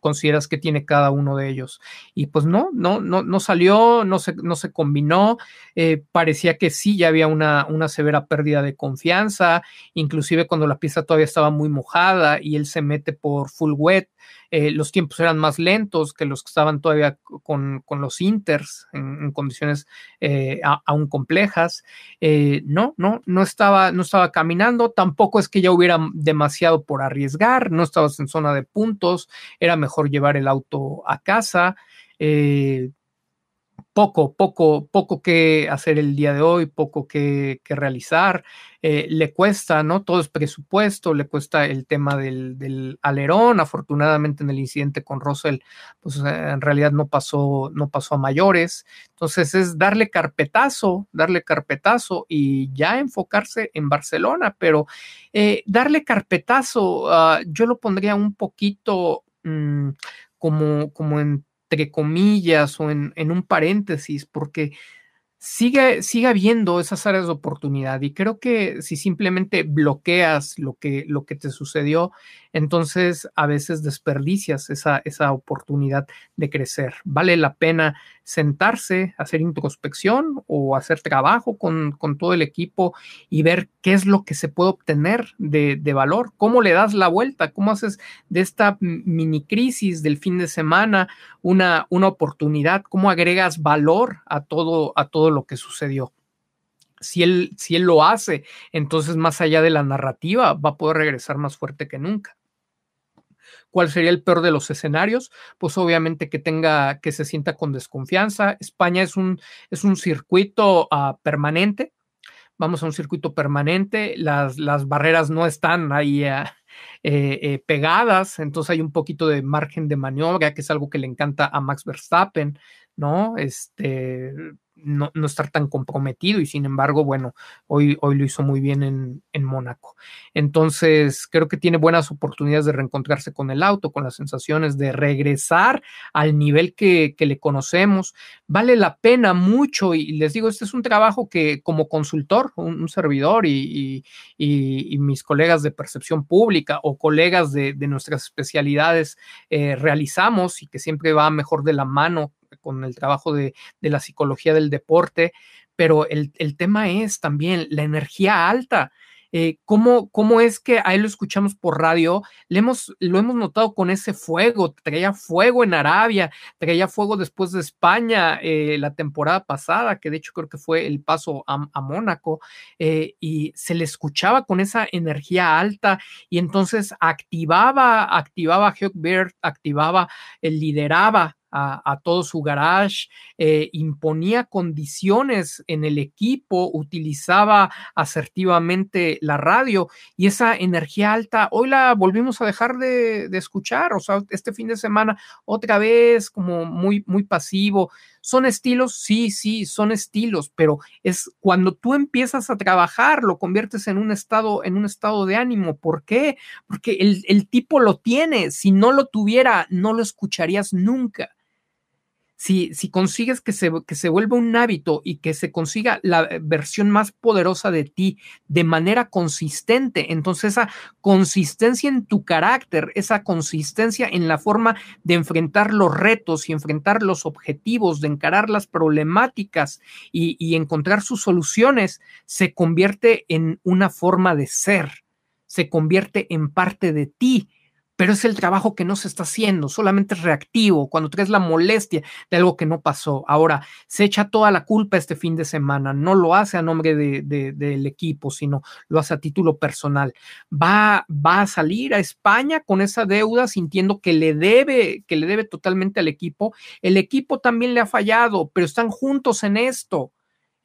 consideras que tiene cada uno de ellos. Y pues no, no, no, no salió, no se, no se combinó, eh, parecía que sí, ya había una, una severa pérdida de confianza, inclusive cuando la pieza todavía estaba muy mojada y él se mete por full wet, eh, los tiempos eran más lentos que los que estaban todavía con, los Inters en, condiciones eh, aún complejas. Eh, no, no, no estaba, no estaba caminando, tampoco es que ya hubiera demasiado por arriesgar, no estabas en zona de puntos, era mejor llevar el auto a casa poco, poco, poco que hacer el día de hoy, poco que, realizar. Eh, le cuesta, ¿no? Todo es presupuesto, le cuesta el tema del, alerón. Afortunadamente en el incidente con Russell, pues eh, en realidad no pasó, no pasó a mayores. Entonces es darle carpetazo, darle carpetazo y ya enfocarse en Barcelona, pero eh, darle carpetazo, ah, yo lo pondría un poquito mm, como, como en entre comillas o en, en un paréntesis, porque sigue, sigue habiendo esas áreas de oportunidad y creo que si simplemente bloqueas lo que, lo que te sucedió, entonces a veces desperdicias esa, esa oportunidad de crecer. Vale la pena sentarse, hacer introspección o hacer trabajo con, con todo el equipo y ver qué es lo que se puede obtener de, de, valor, cómo le das la vuelta, cómo haces de esta mini crisis del fin de semana una, una oportunidad, cómo agregas valor a todo, a todo lo que sucedió. Si él, si él lo hace, entonces más allá de la narrativa, va a poder regresar más fuerte que nunca. ¿Cuál sería el peor de los escenarios? Pues obviamente que tenga, que se sienta con desconfianza. España es un, es un circuito uh, permanente. Vamos a un circuito permanente. Las, las barreras no están ahí uh, eh, eh, pegadas, entonces hay un poquito de margen de maniobra, que es algo que le encanta a Max Verstappen, ¿no? Este, no, estar tan comprometido y sin embargo, bueno, hoy, hoy lo hizo muy bien en, en Mónaco. Entonces, creo que tiene buenas oportunidades de reencontrarse con el auto, con las sensaciones de regresar al nivel que, le conocemos. Vale la pena mucho y les digo, este es un trabajo que como consultor, un, servidor y, mis colegas de percepción pública o colegas de, nuestras especialidades eh, realizamos y que siempre va mejor de la mano con el trabajo de, la psicología del deporte, pero el, tema es también la energía alta. Eh, ¿cómo, ¿cómo, es que ahí lo escuchamos por radio? Le hemos, lo hemos notado con ese fuego, traía fuego en Arabia, traía fuego después de España eh, la temporada pasada, que de hecho creo que fue el paso a, Mónaco, eh, y se le escuchaba con esa energía alta y entonces activaba, activaba Beard, activaba, lideraba a, todo su garage, eh, imponía condiciones en el equipo, utilizaba asertivamente la radio y esa energía alta, hoy la volvimos a dejar de, escuchar, o sea, este fin de semana otra vez como muy, muy pasivo. ¿Son estilos? Sí, sí, son estilos, pero es cuando tú empiezas a trabajar, lo conviertes en un estado, en un estado de ánimo. ¿Por qué? Porque el tipo lo tiene. Si no lo tuviera, no lo escucharías nunca si, si consigues que se, que se vuelva un hábito y que se consiga la versión más poderosa de ti de manera consistente, entonces esa consistencia en tu carácter, esa consistencia en la forma de enfrentar los retos y enfrentar los objetivos, de encarar las problemáticas y encontrar sus soluciones, se convierte en una forma de ser, se convierte en parte de ti pero es el trabajo que no se está haciendo, solamente es reactivo, cuando traes la molestia de algo que no pasó. Ahora, se echa toda la culpa este fin de semana, no lo hace a nombre del equipo, sino lo hace a título personal. Va, va a salir a España con esa deuda sintiendo que le debe, que le debe totalmente al equipo. El equipo también le ha fallado, pero están juntos en esto.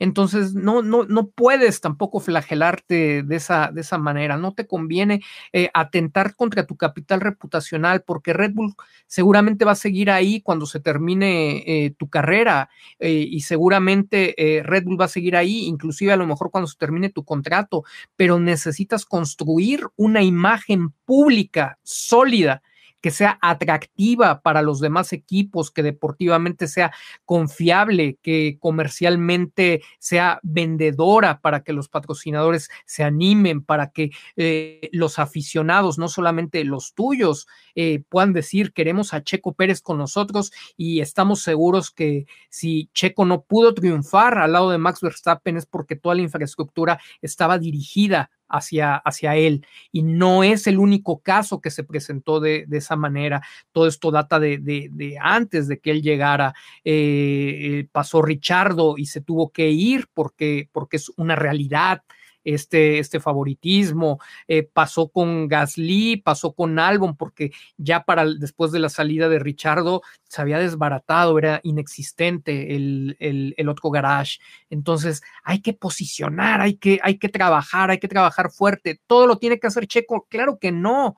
Entonces, no, no, no puedes tampoco flagelarte de esa, de esa manera. No te conviene eh, atentar contra tu capital reputacional porque Red Bull seguramente va a seguir ahí cuando se termine eh, tu carrera eh, y seguramente Red Bull va a seguir ahí, inclusive a lo mejor cuando se termine tu contrato, pero necesitas construir una imagen pública sólida que sea atractiva para los demás equipos, que deportivamente sea confiable, que comercialmente sea vendedora para que los patrocinadores se animen, para que eh, los aficionados, no solamente los tuyos, eh, puedan decir queremos a Checo Pérez con nosotros y estamos seguros que si Checo no pudo triunfar al lado de Max Verstappen es porque toda la infraestructura estaba dirigida hacia, hacia él. Y no es el único caso que se presentó de, esa manera. Todo esto data de, antes de que él llegara. Eh, pasó Richardo y se tuvo que ir porque, porque es una realidad este, este favoritismo. Eh, pasó con Gasly, pasó con Albon, porque ya para después de la salida de Richardo se había desbaratado, era inexistente el, el, otro garage. Entonces hay que posicionar, hay que, hay que trabajar, hay que trabajar fuerte. Todo lo tiene que hacer Checo. Claro que no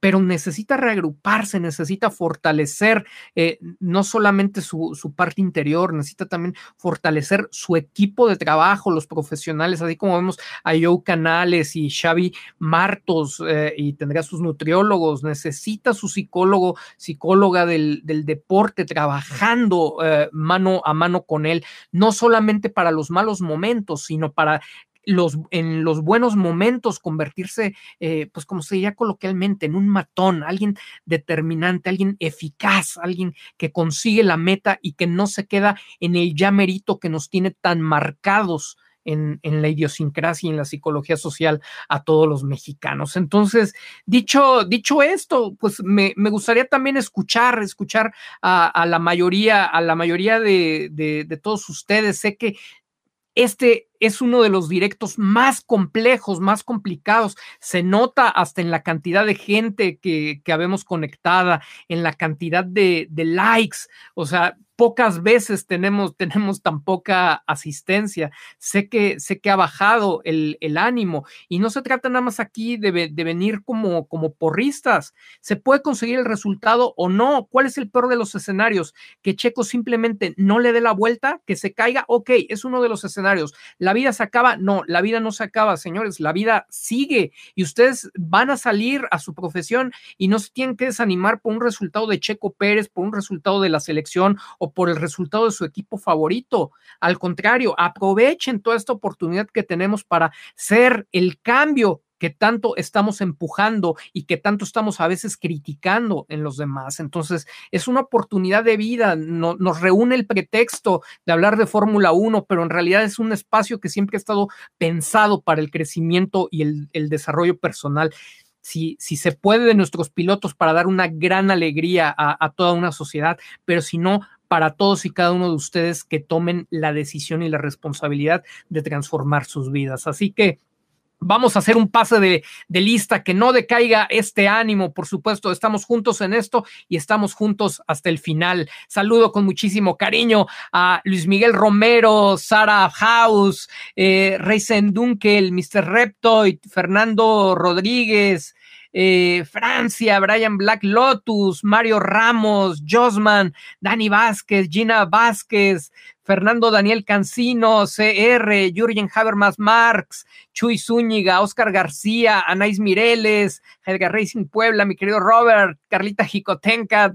pero necesita reagruparse, necesita fortalecer eh, no solamente su, parte interior, necesita también fortalecer su equipo de trabajo, los profesionales, así como vemos a Joe Canales y Xavi Martos eh, y tendrá sus nutriólogos, necesita su psicólogo, psicóloga del, deporte trabajando eh, mano a mano con él, no solamente para los malos momentos, sino para los, en los buenos momentos convertirse, eh, pues como se diría coloquialmente, en un matón, alguien determinante, alguien eficaz, alguien que consigue la meta y que no se queda en el llamerito que nos tiene tan marcados en, la idiosincrasia y en la psicología social a todos los mexicanos. Entonces, dicho, dicho esto, pues me, gustaría también escuchar, escuchar a, la mayoría, a la mayoría de todos ustedes. Sé que este es uno de los directos más complejos, más complicados. Se nota hasta en la cantidad de gente que, que habemos conectada, en la cantidad de, de likes. O sea, pocas veces tenemos, tenemos tan poca asistencia. Sé que, sé que ha bajado el, ánimo y no se trata nada más aquí de, venir como, como porristas. Se puede conseguir el resultado o no. ¿Cuál es el peor de los escenarios? Que Checo simplemente no le dé la vuelta, que se caiga. Ok, es uno de los escenarios. ¿La vida se acaba? No, la vida no se acaba, señores. La vida sigue y ustedes van a salir a su profesión y no se tienen que desanimar por un resultado de Checo Pérez, por un resultado de la selección o por el resultado de su equipo favorito. Al contrario, aprovechen toda esta oportunidad que tenemos para ser el cambio que tanto estamos empujando y que tanto estamos a veces criticando en los demás. Entonces, es una oportunidad de vida, no, nos reúne el pretexto de hablar de Fórmula 1, pero en realidad es un espacio que siempre ha estado pensado para el crecimiento y el, desarrollo personal. Si, si, se puede de nuestros pilotos para dar una gran alegría a, toda una sociedad, pero si no, para todos y cada uno de ustedes que tomen la decisión y la responsabilidad de transformar sus vidas. Así que Vamos a hacer un pase de, lista, que no decaiga este ánimo, por supuesto, estamos juntos en esto y estamos juntos hasta el final. Saludo con muchísimo cariño a Luis Miguel Romero, Sara House, eh, Reisen Dunkel, Mr. Reptoid, Fernando Rodríguez, eh, Francia, Brian Black Lotus, Mario Ramos, Josman, Dani Vázquez, Gina Vázquez, Fernando Daniel Cancino, CR, Jürgen Habermas Marx, Chuy Zúñiga, Oscar García, Anais Mireles, Edgar Racing Puebla, mi querido Robert, Carlita Jicotenca,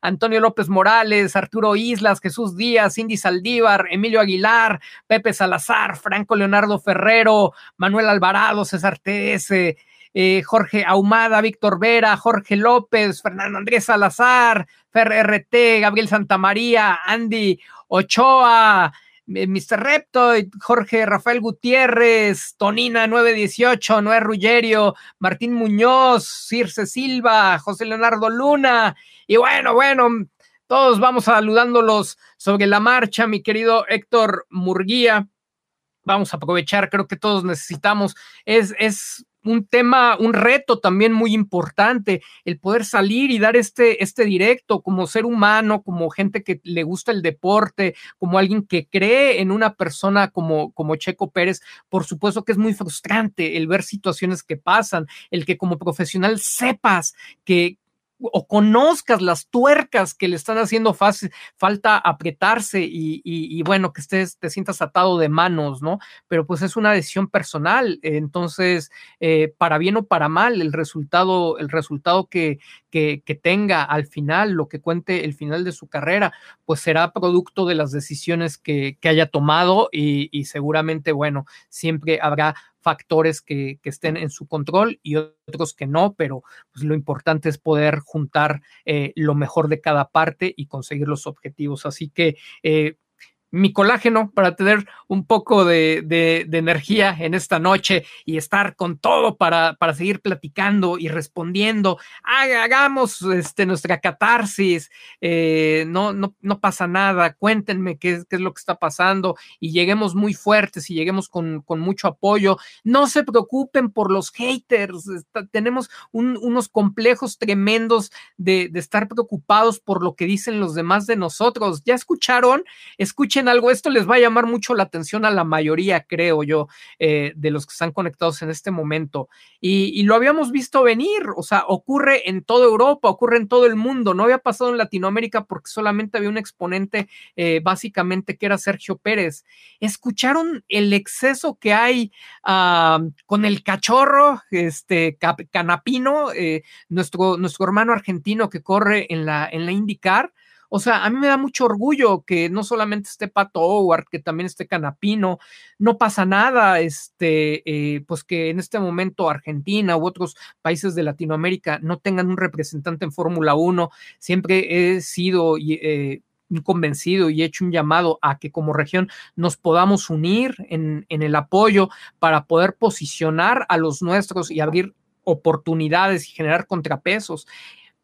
Antonio López Morales, Arturo Islas, Jesús Díaz, Cindy Saldívar, Emilio Aguilar, Pepe Salazar, Franco Leonardo Ferrero, Manuel Alvarado, César TS, eh, Jorge Ahumada, Víctor Vera, Jorge López, Fernando Andrés Salazar, FRRT, Gabriel Santamaría, Andy Ochoa, eh, Mr. Reptoid, Jorge Rafael Gutiérrez, Tonina 918, Noé Ruggerio, Martín Muñoz, Circe Silva, José Leonardo Luna, y bueno, bueno, todos vamos saludándolos sobre la marcha, mi querido Héctor Murguía. Vamos a aprovechar, creo que todos necesitamos, es, es un tema, un reto también muy importante, el poder salir y dar este, este directo como ser humano, como gente que le gusta el deporte, como alguien que cree en una persona como, como Checo Pérez. Por supuesto que es muy frustrante el ver situaciones que pasan, el que como profesional sepas que, o conozcas las tuercas que le están haciendo fácil, falta apretarse y, bueno, que estés, te sientas atado de manos, ¿no? Pero pues es una decisión personal, entonces, eh, para bien o para mal, el resultado, el resultado que, que, tenga al final, lo que cuente el final de su carrera, pues será producto de las decisiones que, que haya tomado y, y seguramente, bueno, siempre habrá factores que, estén en su control y otros que no, pero pues, lo importante es poder juntar eh, lo mejor de cada parte y conseguir los objetivos. Así que eh, mi colágeno para tener un poco de, energía en esta noche y estar con todo para, para seguir platicando y respondiendo. Hagamos este, nuestra catarsis, eh, no, no, no, pasa nada, cuéntenme qué, qué, es lo que está pasando y lleguemos muy fuertes y lleguemos con, con mucho apoyo. No se preocupen por los haters, tenemos unos complejos tremendos de, de estar preocupados por lo que dicen los demás de nosotros. ¿Ya escucharon? Escuchen algo, esto les va a llamar mucho la atención a la mayoría, creo yo, eh, de los que están conectados en este momento. Y, lo habíamos visto venir, o sea, ocurre en toda Europa, ocurre en todo el mundo, no había pasado en Latinoamérica porque solamente había un exponente eh, básicamente que era Sergio Pérez. ¿Escucharon el exceso que hay ah, con el cachorro, este Canapino, eh, nuestro, nuestro hermano argentino que corre en la, en la IndyCar? O sea, a mí me da mucho orgullo que no solamente esté Pato Howard, que también esté Canapino, no pasa nada, este, eh, pues que en este momento Argentina u otros países de Latinoamérica no tengan un representante en Fórmula 1. Siempre he sido eh, convencido y he hecho un llamado a que como región nos podamos unir en, en el apoyo para poder posicionar a los nuestros y abrir oportunidades y generar contrapesos.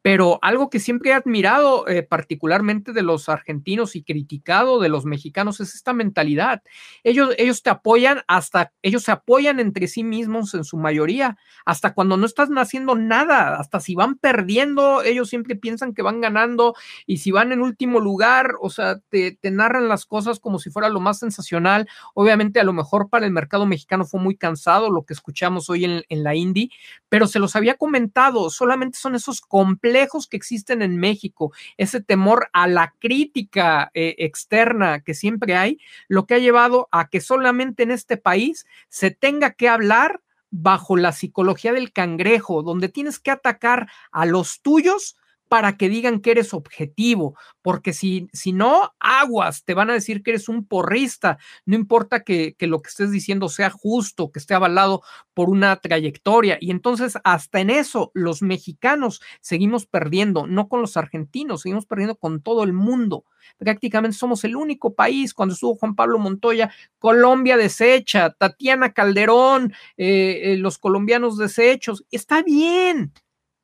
Pero algo que siempre he admirado, eh, particularmente de los argentinos y criticado de los mexicanos, es esta mentalidad. Ellos, ellos te apoyan hasta, ellos se apoyan entre sí mismos en su mayoría, hasta cuando no estás haciendo nada, hasta si van perdiendo, ellos siempre piensan que van ganando y si van en último lugar, o sea, te, narran las cosas como si fuera lo más sensacional. Obviamente, a lo mejor para el mercado mexicano fue muy cansado lo que escuchamos hoy en, en la Indy, pero se los había comentado, solamente son esos complejos lejos que existen en México, ese temor a la crítica eh, externa que siempre hay, lo que ha llevado a que solamente en este país se tenga que hablar bajo la psicología del cangrejo, donde tienes que atacar a los tuyos para que digan que eres objetivo, porque si, si no, aguas, te van a decir que eres un porrista, no importa que, que, lo que estés diciendo sea justo, que esté avalado por una trayectoria. Y entonces, hasta en eso, los mexicanos seguimos perdiendo, no con los argentinos, seguimos perdiendo con todo el mundo. Prácticamente somos el único país, cuando estuvo Juan Pablo Montoya, Colombia desecha, Tatiana Calderón, eh, eh, los colombianos desechos, está bien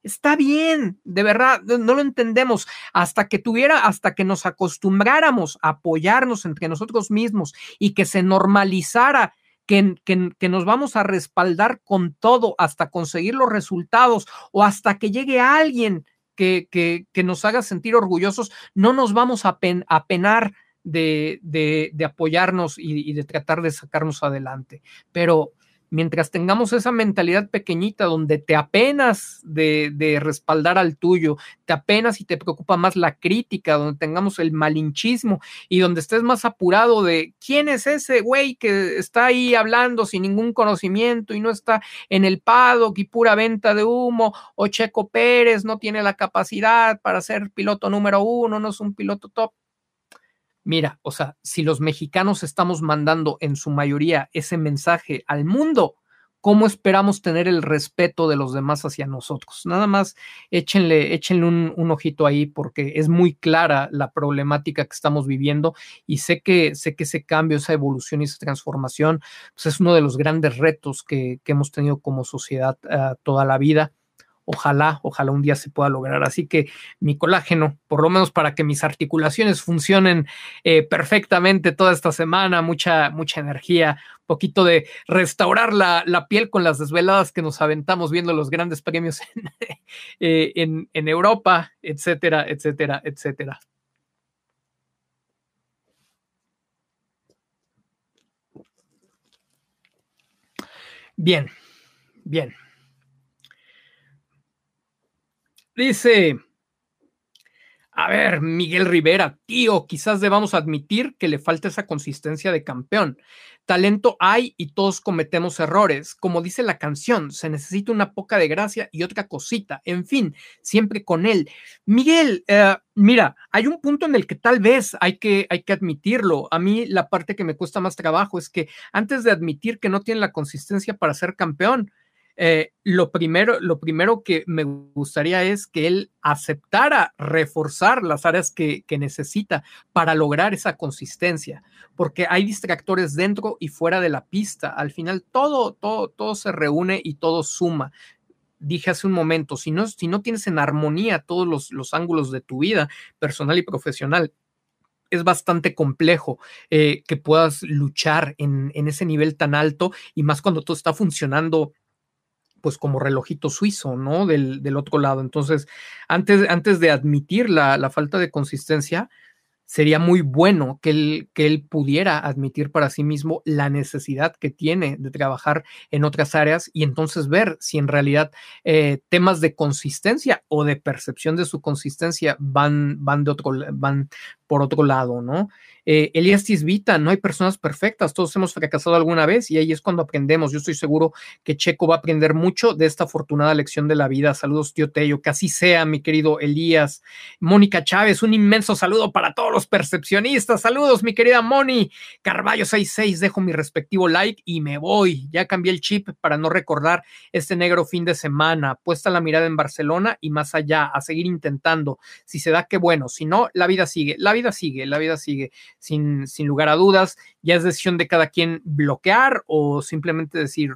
Está bien, de verdad, no lo entendemos. Hasta que tuviera, hasta que nos acostumbráramos a apoyarnos entre nosotros mismos y que se normalizara que, que, nos vamos a respaldar con todo hasta conseguir los resultados o hasta que llegue alguien que, que nos haga sentir orgullosos, no nos vamos a, penar de, de, apoyarnos y, y, de tratar de sacarnos adelante. Pero mientras tengamos esa mentalidad pequeñita donde te apenas de, respaldar al tuyo, te apenas y te preocupa más la crítica, donde tengamos el malinchismo y donde estés más apurado de quién es ese güey que está ahí hablando sin ningún conocimiento y no está en el paddock y pura venta de humo, o Checo Pérez no tiene la capacidad para ser piloto número uno, no es un piloto top mira, o sea, si los mexicanos estamos mandando en su mayoría ese mensaje al mundo, ¿cómo esperamos tener el respeto de los demás hacia nosotros? Nada más échenle, échenle un, ojito ahí porque es muy clara la problemática que estamos viviendo y sé que, sé que ese cambio, esa evolución y esa transformación pues es uno de los grandes retos que, hemos tenido como sociedad ah, toda la vida ojalá, ojalá un día se pueda lograr. Así que mi colágeno, por lo menos para que mis articulaciones funcionen eh, perfectamente toda esta semana, mucha, mucha energía, poquito de restaurar la, piel con las desveladas que nos aventamos viendo los grandes premios eh, en, en Europa, etcétera, etcétera, etcétera. Bien, bien. Dice, a ver, Miguel Rivera, tío, quizás debamos admitir que le falta esa consistencia de campeón. Talento hay y todos cometemos errores. Como dice la canción, se necesita una poca de gracia y otra cosita. En fin, siempre con él. Miguel, eh, mira, hay un punto en el que tal vez hay que, hay que admitirlo. A mí la parte que me cuesta más trabajo es que antes de admitir que no tiene la consistencia para ser campeón, eh, lo, primero, lo primero que me gustaría es que él aceptara reforzar las áreas que, necesita para lograr esa consistencia, porque hay distractores dentro y fuera de la pista. Al final todo, todo, todo se reúne y todo suma dije hace un momento, si no, si no tienes en armonía todos los, ángulos de tu vida personal y profesional, es bastante complejo eh, que puedas luchar en, en, ese nivel tan alto y más cuando todo está funcionando pues como relojito suizo, ¿no? Del, del otro lado. Entonces, antes, antes de admitir la, la, falta de consistencia, sería muy bueno que él, que él pudiera admitir para sí mismo la necesidad que tiene de trabajar en otras áreas y entonces ver si en realidad eh, temas de consistencia o de percepción de su consistencia van, van, de otro, van por otro lado, ¿no? Eh, Elías Tisbita, no hay personas perfectas, todos hemos fracasado alguna vez y ahí es cuando aprendemos. Yo estoy seguro que Checo va a aprender mucho de esta afortunada lección de la vida. Saludos, tío Tello, que así sea, mi querido Elías. Mónica Chávez, un inmenso saludo para todos los percepcionistas. Saludos, mi querida Moni. Carballo 66, dejo mi respectivo like y me voy. Ya cambié el chip para no recordar este negro fin de semana. Puesta la mirada en Barcelona y más allá, a seguir intentando. Si se da, qué bueno. Si no, la vida sigue. La vida sigue, la vida sigue sin, sin lugar a dudas. Ya es decisión de cada quien bloquear o simplemente decir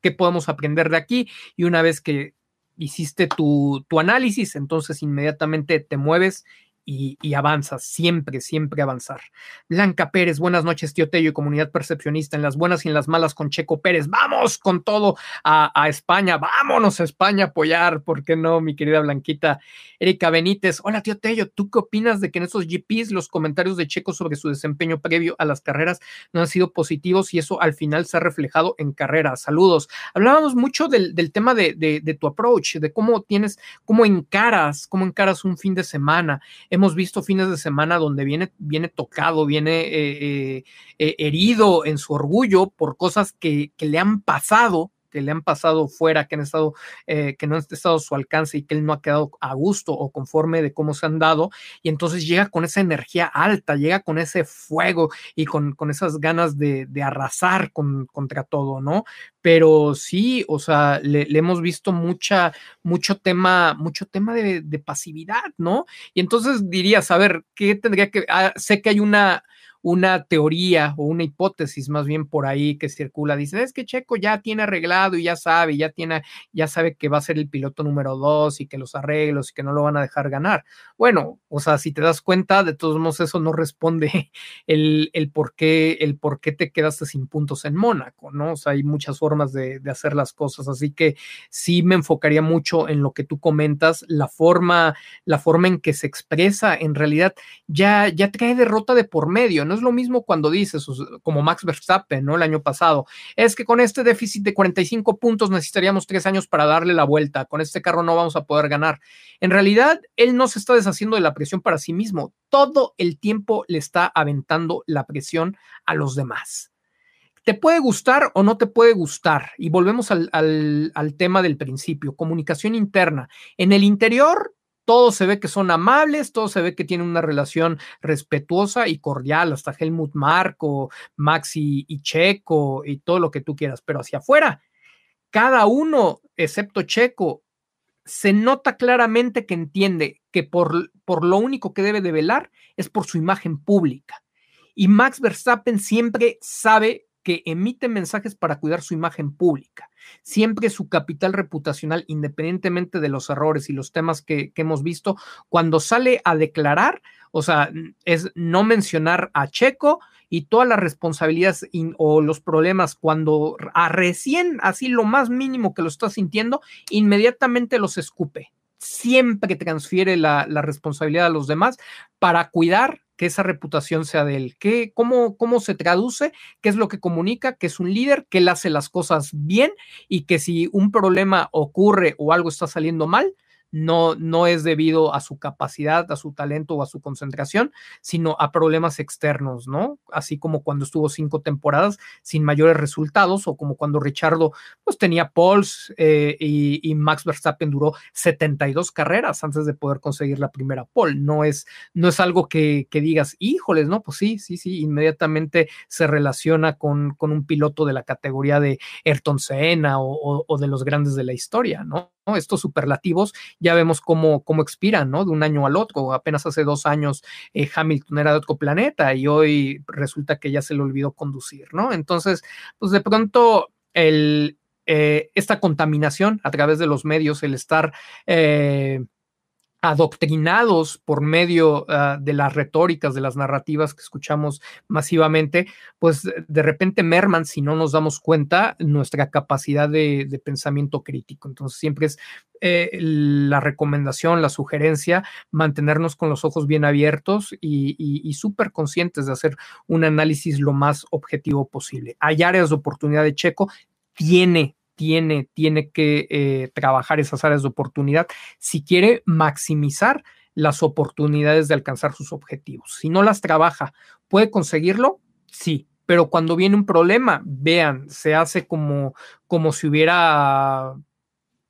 qué podemos aprender de aquí y una vez que hiciste tu, tu análisis, entonces inmediatamente te mueves y, avanzas, siempre, siempre avanzar. Blanca Pérez, buenas noches, tío Tello y comunidad percepcionista, en las buenas y en las malas con Checo Pérez. Vamos con todo a, España, vámonos a España a apoyar, ¿por qué no, mi querida Blanquita? Erika Benítez, hola, tío Tello, ¿tú qué opinas de que en estos GPs los comentarios de Checo sobre su desempeño previo a las carreras no han sido positivos y eso al final se ha reflejado en carreras? Saludos. Hablábamos mucho del, tema de tu approach, de cómo tienes, cómo encaras, cómo encaras un fin de semana hemos visto fines de semana donde viene, viene tocado, viene eh, eh, eh, herido en su orgullo por cosas que, que le han pasado que le han pasado fuera, que han estado, eh, que no han estado a su alcance y que él no ha quedado a gusto o conforme de cómo se han dado. Y entonces llega con esa energía alta, llega con ese fuego y con, con esas ganas de, arrasar con, contra todo, ¿no? Pero sí, o sea, le, hemos visto mucha, mucho tema, mucho tema de, de, pasividad, ¿no? Y entonces dirías, a ver, ¿qué tendría que, ah, sé que hay una, una teoría o una hipótesis más bien por ahí que circula. Dice, es que Checo ya tiene arreglado y ya sabe, ya tiene, ya sabe que va a ser el piloto número dos y que los arreglos y que no lo van a dejar ganar. Bueno, o sea, si te das cuenta, de todos modos eso no responde el, el por qué, el por qué te quedaste sin puntos en Mónaco, ¿no? O sea, hay muchas formas de, de hacer las cosas, así que sí me enfocaría mucho en lo que tú comentas, la forma, la forma en que se expresa, en realidad ya, ya trae derrota de por medio, ¿no? No es lo mismo cuando dices, como Max Verstappen, ¿no? El año pasado, es que con este déficit de 45 puntos necesitaríamos tres años para darle la vuelta. Con este carro no vamos a poder ganar. En realidad, él no se está deshaciendo de la presión para sí mismo. Todo el tiempo le está aventando la presión a los demás. Te puede gustar o no te puede gustar. Y volvemos al, al tema del principio, comunicación interna. En el interior todo se ve que son amables, todo se ve que tienen una relación respetuosa y cordial, hasta Helmut Marco, Maxi y Checo y todo lo que tú quieras, pero hacia afuera, cada uno, excepto Checo, se nota claramente que entiende que por, por lo único que debe de velar es por su imagen pública. Y Max Verstappen siempre sabe que emite mensajes para cuidar su imagen pública. Siempre su capital reputacional, independientemente de los errores y los temas que, hemos visto, cuando sale a declarar, o sea, es no mencionar a Checo y todas las responsabilidades o los problemas cuando a recién, así lo más mínimo que lo está sintiendo, inmediatamente los escupe. Siempre transfiere la, la responsabilidad a los demás para cuidar que esa reputación sea de él. ¿Qué, cómo, ¿Cómo se traduce? ¿Qué es lo que comunica? Que es un líder, que él hace las cosas bien y que si un problema ocurre o algo está saliendo mal, no, no es debido a su capacidad, a su talento o a su concentración, sino a problemas externos, ¿no? Así como cuando estuvo cinco temporadas sin mayores resultados o como cuando Richardo pues tenía poles eh, y, Max Verstappen duró 72 carreras antes de poder conseguir la primera pole. No es, no es algo que, digas, híjoles, ¿no? Pues sí, sí, sí, inmediatamente se relaciona con, con un piloto de la categoría de Ayrton Senna o de los grandes de la historia, ¿no? Estos superlativos ya vemos cómo, cómo expiran, ¿no? De un año al otro. Apenas hace dos años eh, Hamilton era de otro planeta y hoy resulta que ya se le olvidó conducir, ¿no? Entonces, pues de pronto el, eh, esta contaminación a través de los medios, el estar eh, adoctrinados por medio ah, de las retóricas, de las narrativas que escuchamos masivamente, pues de repente merman, si no nos damos cuenta, nuestra capacidad de, pensamiento crítico. Entonces siempre es eh, la recomendación, la sugerencia, mantenernos con los ojos bien abiertos y, y súper conscientes de hacer un análisis lo más objetivo posible. Hay áreas de oportunidad de Checo, tiene tiene, tiene que eh, trabajar esas áreas de oportunidad si quiere maximizar las oportunidades de alcanzar sus objetivos. Si no las trabaja, ¿puede conseguirlo? Sí, pero cuando viene un problema, vean, se hace como, como si hubiera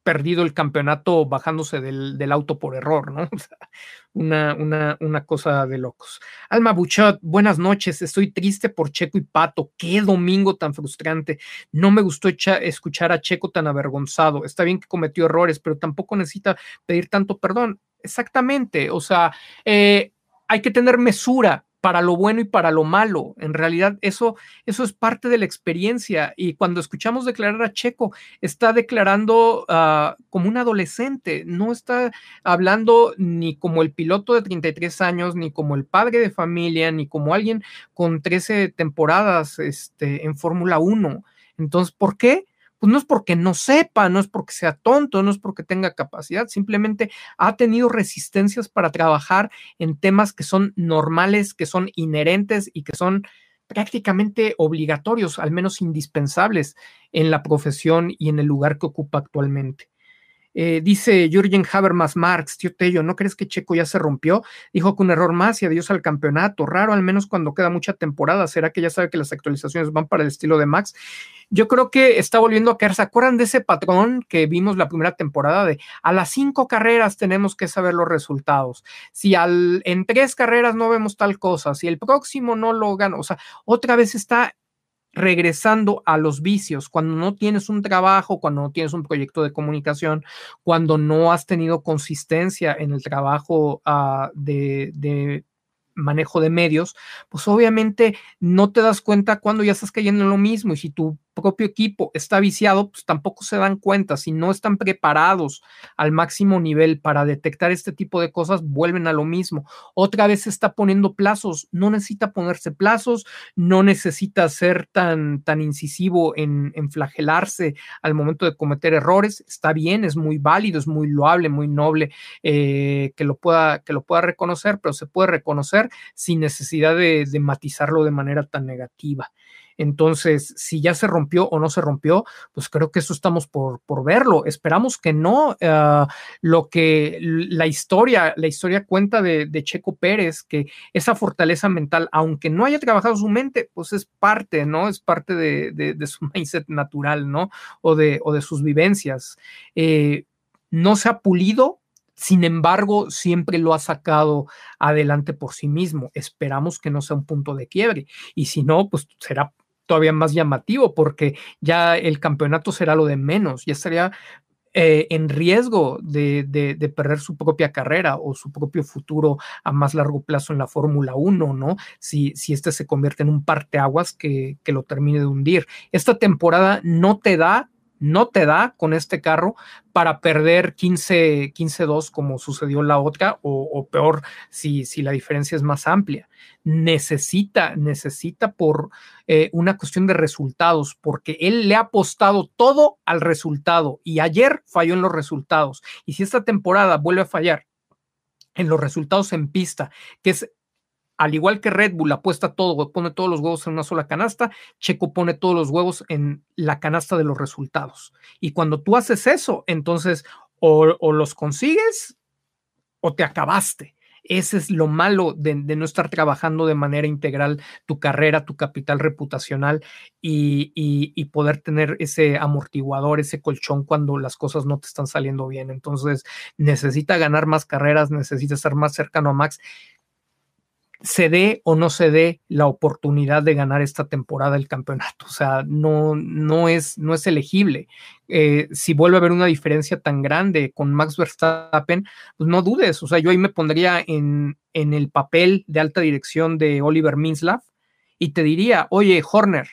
perdido el campeonato bajándose del, auto por error, ¿no? una, una, una, cosa de locos. Alma Buchot, buenas noches. Estoy triste por Checo y Pato. Qué domingo tan frustrante. No me gustó escuchar a Checo tan avergonzado. Está bien que cometió errores, pero tampoco necesita pedir tanto perdón. Exactamente. O sea, eh, hay que tener mesura para lo bueno y para lo malo. En realidad, eso, eso es parte de la experiencia. Y cuando escuchamos declarar a Checo, está declarando ah, como un adolescente, no está hablando ni como el piloto de 33 años, ni como el padre de familia, ni como alguien con 13 temporadas este, en Fórmula 1. Entonces, ¿por qué? Pues no es porque no sepa, no es porque sea tonto, no es porque tenga capacidad, simplemente ha tenido resistencias para trabajar en temas que son normales, que son inherentes y que son prácticamente obligatorios, al menos indispensables en la profesión y en el lugar que ocupa actualmente. Eh, dice Jürgen Habermas Marx, tío Tello, ¿no crees que Checo ya se rompió? Dijo que un error más y adiós al campeonato. Raro, al menos cuando queda mucha temporada. ¿Será que ya sabe que las actualizaciones van para el estilo de Max? Yo creo que está volviendo a caer. ¿Se acuerdan de ese patrón que vimos la primera temporada de a las cinco carreras tenemos que saber los resultados? Si al, en tres carreras no vemos tal cosa, si el próximo no lo gana, o sea, otra vez está regresando a los vicios, cuando no tienes un trabajo, cuando no tienes un proyecto de comunicación, cuando no has tenido consistencia en el trabajo ah, de, de, manejo de medios, pues obviamente no te das cuenta cuando ya estás cayendo en lo mismo y si tú propio equipo está viciado, pues tampoco se dan cuenta, si no están preparados al máximo nivel para detectar este tipo de cosas, vuelven a lo mismo. Otra vez se está poniendo plazos, no necesita ponerse plazos, no necesita ser tan, tan incisivo en, flagelarse al momento de cometer errores, está bien, es muy válido, es muy loable, muy noble eh, que, lo pueda, que lo pueda reconocer, pero se puede reconocer sin necesidad de matizarlo de manera tan negativa. Entonces, si ya se rompió o no se rompió, pues creo que eso estamos por, por verlo. Esperamos que no. Ah, lo que la historia, la historia cuenta de, Checo Pérez, que esa fortaleza mental, aunque no haya trabajado su mente, pues es parte, ¿no? Es parte de, su mindset natural, ¿no? O de, o de sus vivencias. Eh, no se ha pulido, sin embargo, siempre lo ha sacado adelante por sí mismo. Esperamos que no sea un punto de quiebre. Y si no, pues será todavía más llamativo porque ya el campeonato será lo de menos, ya estaría eh, en riesgo de, perder su propia carrera o su propio futuro a más largo plazo en la Fórmula 1, ¿no? Si, si este se convierte en un parteaguas que, que lo termine de hundir. Esta temporada no te da no te da con este carro para perder 15, 15-2 como sucedió la otra o, peor si, si, la diferencia es más amplia. Necesita, necesita por eh, una cuestión de resultados, porque él le ha apostado todo al resultado y ayer falló en los resultados. Y si esta temporada vuelve a fallar en los resultados en pista, que es al igual que Red Bull apuesta todo, pone todos los huevos en una sola canasta, Checo pone todos los huevos en la canasta de los resultados. Y cuando tú haces eso, entonces o, los consigues o te acabaste. Ese es lo malo de, no estar trabajando de manera integral tu carrera, tu capital reputacional y, y, poder tener ese amortiguador, ese colchón cuando las cosas no te están saliendo bien. Entonces, necesita ganar más carreras, necesita estar más cercano a Max se dé o no se dé la oportunidad de ganar esta temporada el campeonato. O sea, no, no, es, no es elegible. Eh, si vuelve a haber una diferencia tan grande con Max Verstappen, pues no dudes. O sea, yo ahí me pondría en, en el papel de alta dirección de Oliver Minslav y te diría, oye, Horner,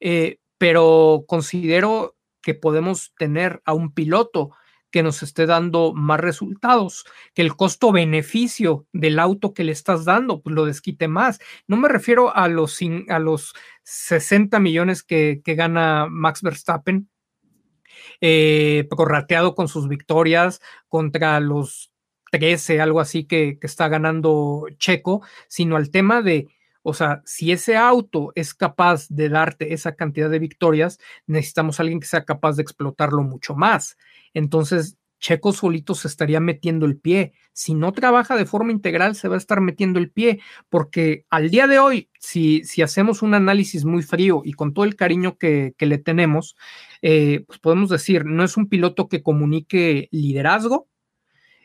eh, pero considero que podemos tener a un piloto que nos esté dando más resultados, que el costo-beneficio del auto que le estás dando, pues lo desquite más. No me refiero a los, a los 60 millones que, gana Max Verstappen, eh, prorrateado con sus victorias contra los 13, algo así que, que está ganando Checo, sino al tema de o sea, si ese auto es capaz de darte esa cantidad de victorias, necesitamos a alguien que sea capaz de explotarlo mucho más. Entonces, Checo solito se estaría metiendo el pie. Si no trabaja de forma integral, se va a estar metiendo el pie, porque al día de hoy, si, si hacemos un análisis muy frío y con todo el cariño que, le tenemos, eh, pues podemos decir, no es un piloto que comunique liderazgo,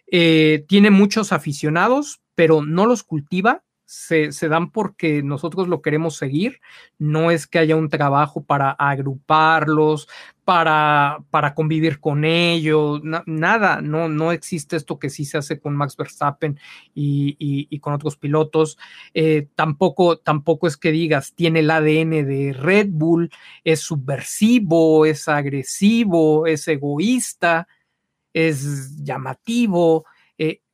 eh, tiene muchos aficionados, pero no los cultiva, se, dan porque nosotros lo queremos seguir, no es que haya un trabajo para agruparlos, para, para convivir con ellos, nada, no, no existe esto que sí se hace con Max Verstappen y, con otros pilotos, eh, tampoco, tampoco es que digas, tiene el ADN de Red Bull, es subversivo, es agresivo, es egoísta, es llamativo,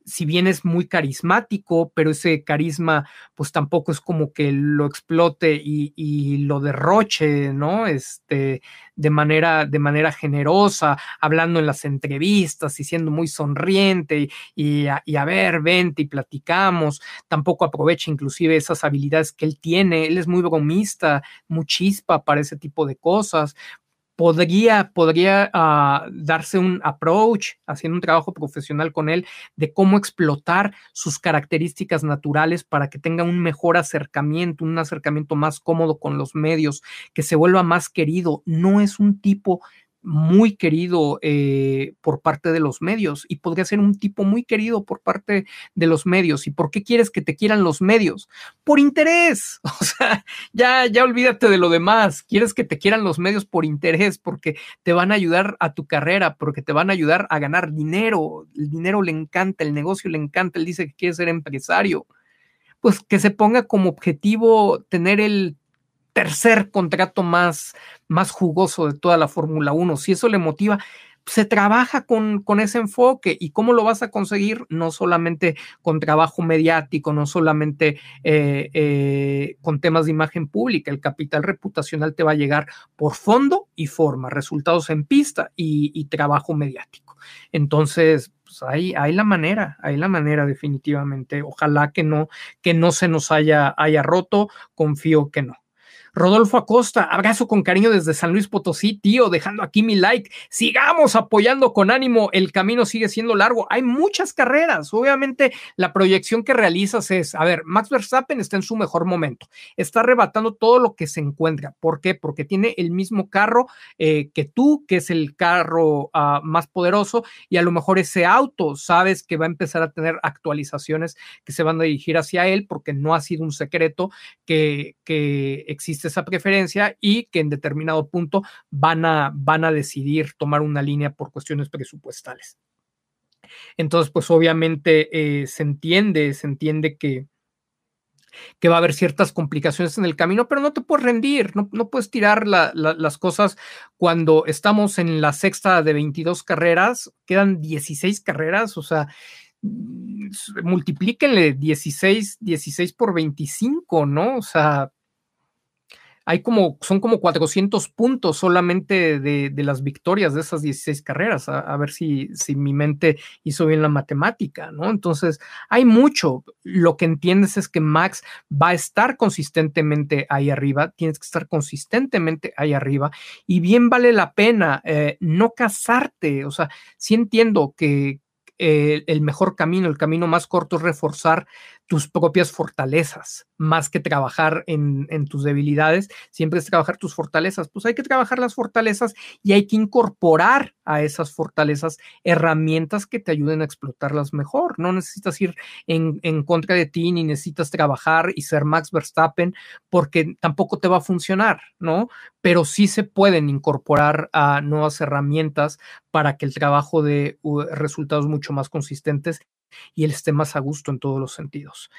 si bien es muy carismático, pero ese carisma pues tampoco es como que lo explote y, lo derroche, ¿no? Este, de manera, de manera generosa, hablando en las entrevistas y siendo muy sonriente y, a, y a ver, vente y platicamos. Tampoco aprovecha inclusive esas habilidades que él tiene. Él es muy bromista, muy chispa para ese tipo de cosas podría, podría ah, darse un approach, haciendo un trabajo profesional con él, de cómo explotar sus características naturales para que tenga un mejor acercamiento, un acercamiento más cómodo con los medios, que se vuelva más querido. No es un tipo muy querido eh, por parte de los medios y podría ser un tipo muy querido por parte de los medios. ¿Y por qué quieres que te quieran los medios? Por interés. O sea, ya, ya olvídate de lo demás. Quieres que te quieran los medios por interés, porque te van a ayudar a tu carrera, porque te van a ayudar a ganar dinero. El dinero le encanta, el negocio le encanta. Él dice que quiere ser empresario. Pues que se ponga como objetivo tener el tercer contrato más, más jugoso de toda la Fórmula 1. Si eso le motiva, se trabaja con, con, ese enfoque y cómo lo vas a conseguir, no solamente con trabajo mediático, no solamente eh, eh, con temas de imagen pública, el capital reputacional te va a llegar por fondo y forma, resultados en pista y, trabajo mediático. Entonces, pues hay la manera, hay la manera definitivamente. Ojalá que no, que no se nos haya, haya roto, confío que no. Rodolfo Acosta, abrazo con cariño desde San Luis Potosí, tío, dejando aquí mi like. Sigamos apoyando con ánimo, el camino sigue siendo largo. Hay muchas carreras, obviamente la proyección que realizas es, a ver, Max Verstappen está en su mejor momento, está arrebatando todo lo que se encuentra. ¿Por qué? Porque tiene el mismo carro eh, que tú, que es el carro ah, más poderoso, y a lo mejor ese auto, sabes que va a empezar a tener actualizaciones que se van a dirigir hacia él, porque no ha sido un secreto que, que existe existe esa preferencia y que en determinado punto van a, van a decidir tomar una línea por cuestiones presupuestales. Entonces, pues obviamente eh, se entiende, se entiende que, que va a haber ciertas complicaciones en el camino, pero no te puedes rendir, no, puedes tirar las cosas cuando estamos en la sexta de 22 carreras, quedan 16 carreras, o sea, mm, multiplíquenle 16, 16 por 25, ¿no? O sea, hay como, son como 400 puntos solamente de, las victorias de esas 16 carreras, a, ver si, si, mi mente hizo bien la matemática, ¿no? Entonces, hay mucho. Lo que entiendes es que Max va a estar consistentemente ahí arriba, tienes que estar consistentemente ahí arriba y bien vale la pena eh, no casarte, o sea, sí entiendo que, el mejor camino, el camino más corto es reforzar tus propias fortalezas, más que trabajar en, tus debilidades, siempre es trabajar tus fortalezas. Pues hay que trabajar las fortalezas y hay que incorporar a esas fortalezas herramientas que te ayuden a explotarlas mejor. No necesitas ir en, en contra de ti ni necesitas trabajar y ser Max Verstappen porque tampoco te va a funcionar, ¿no? Pero sí se pueden incorporar a nuevas herramientas para que el trabajo de resultados mucho más consistentes y él esté más a gusto en todos los sentidos.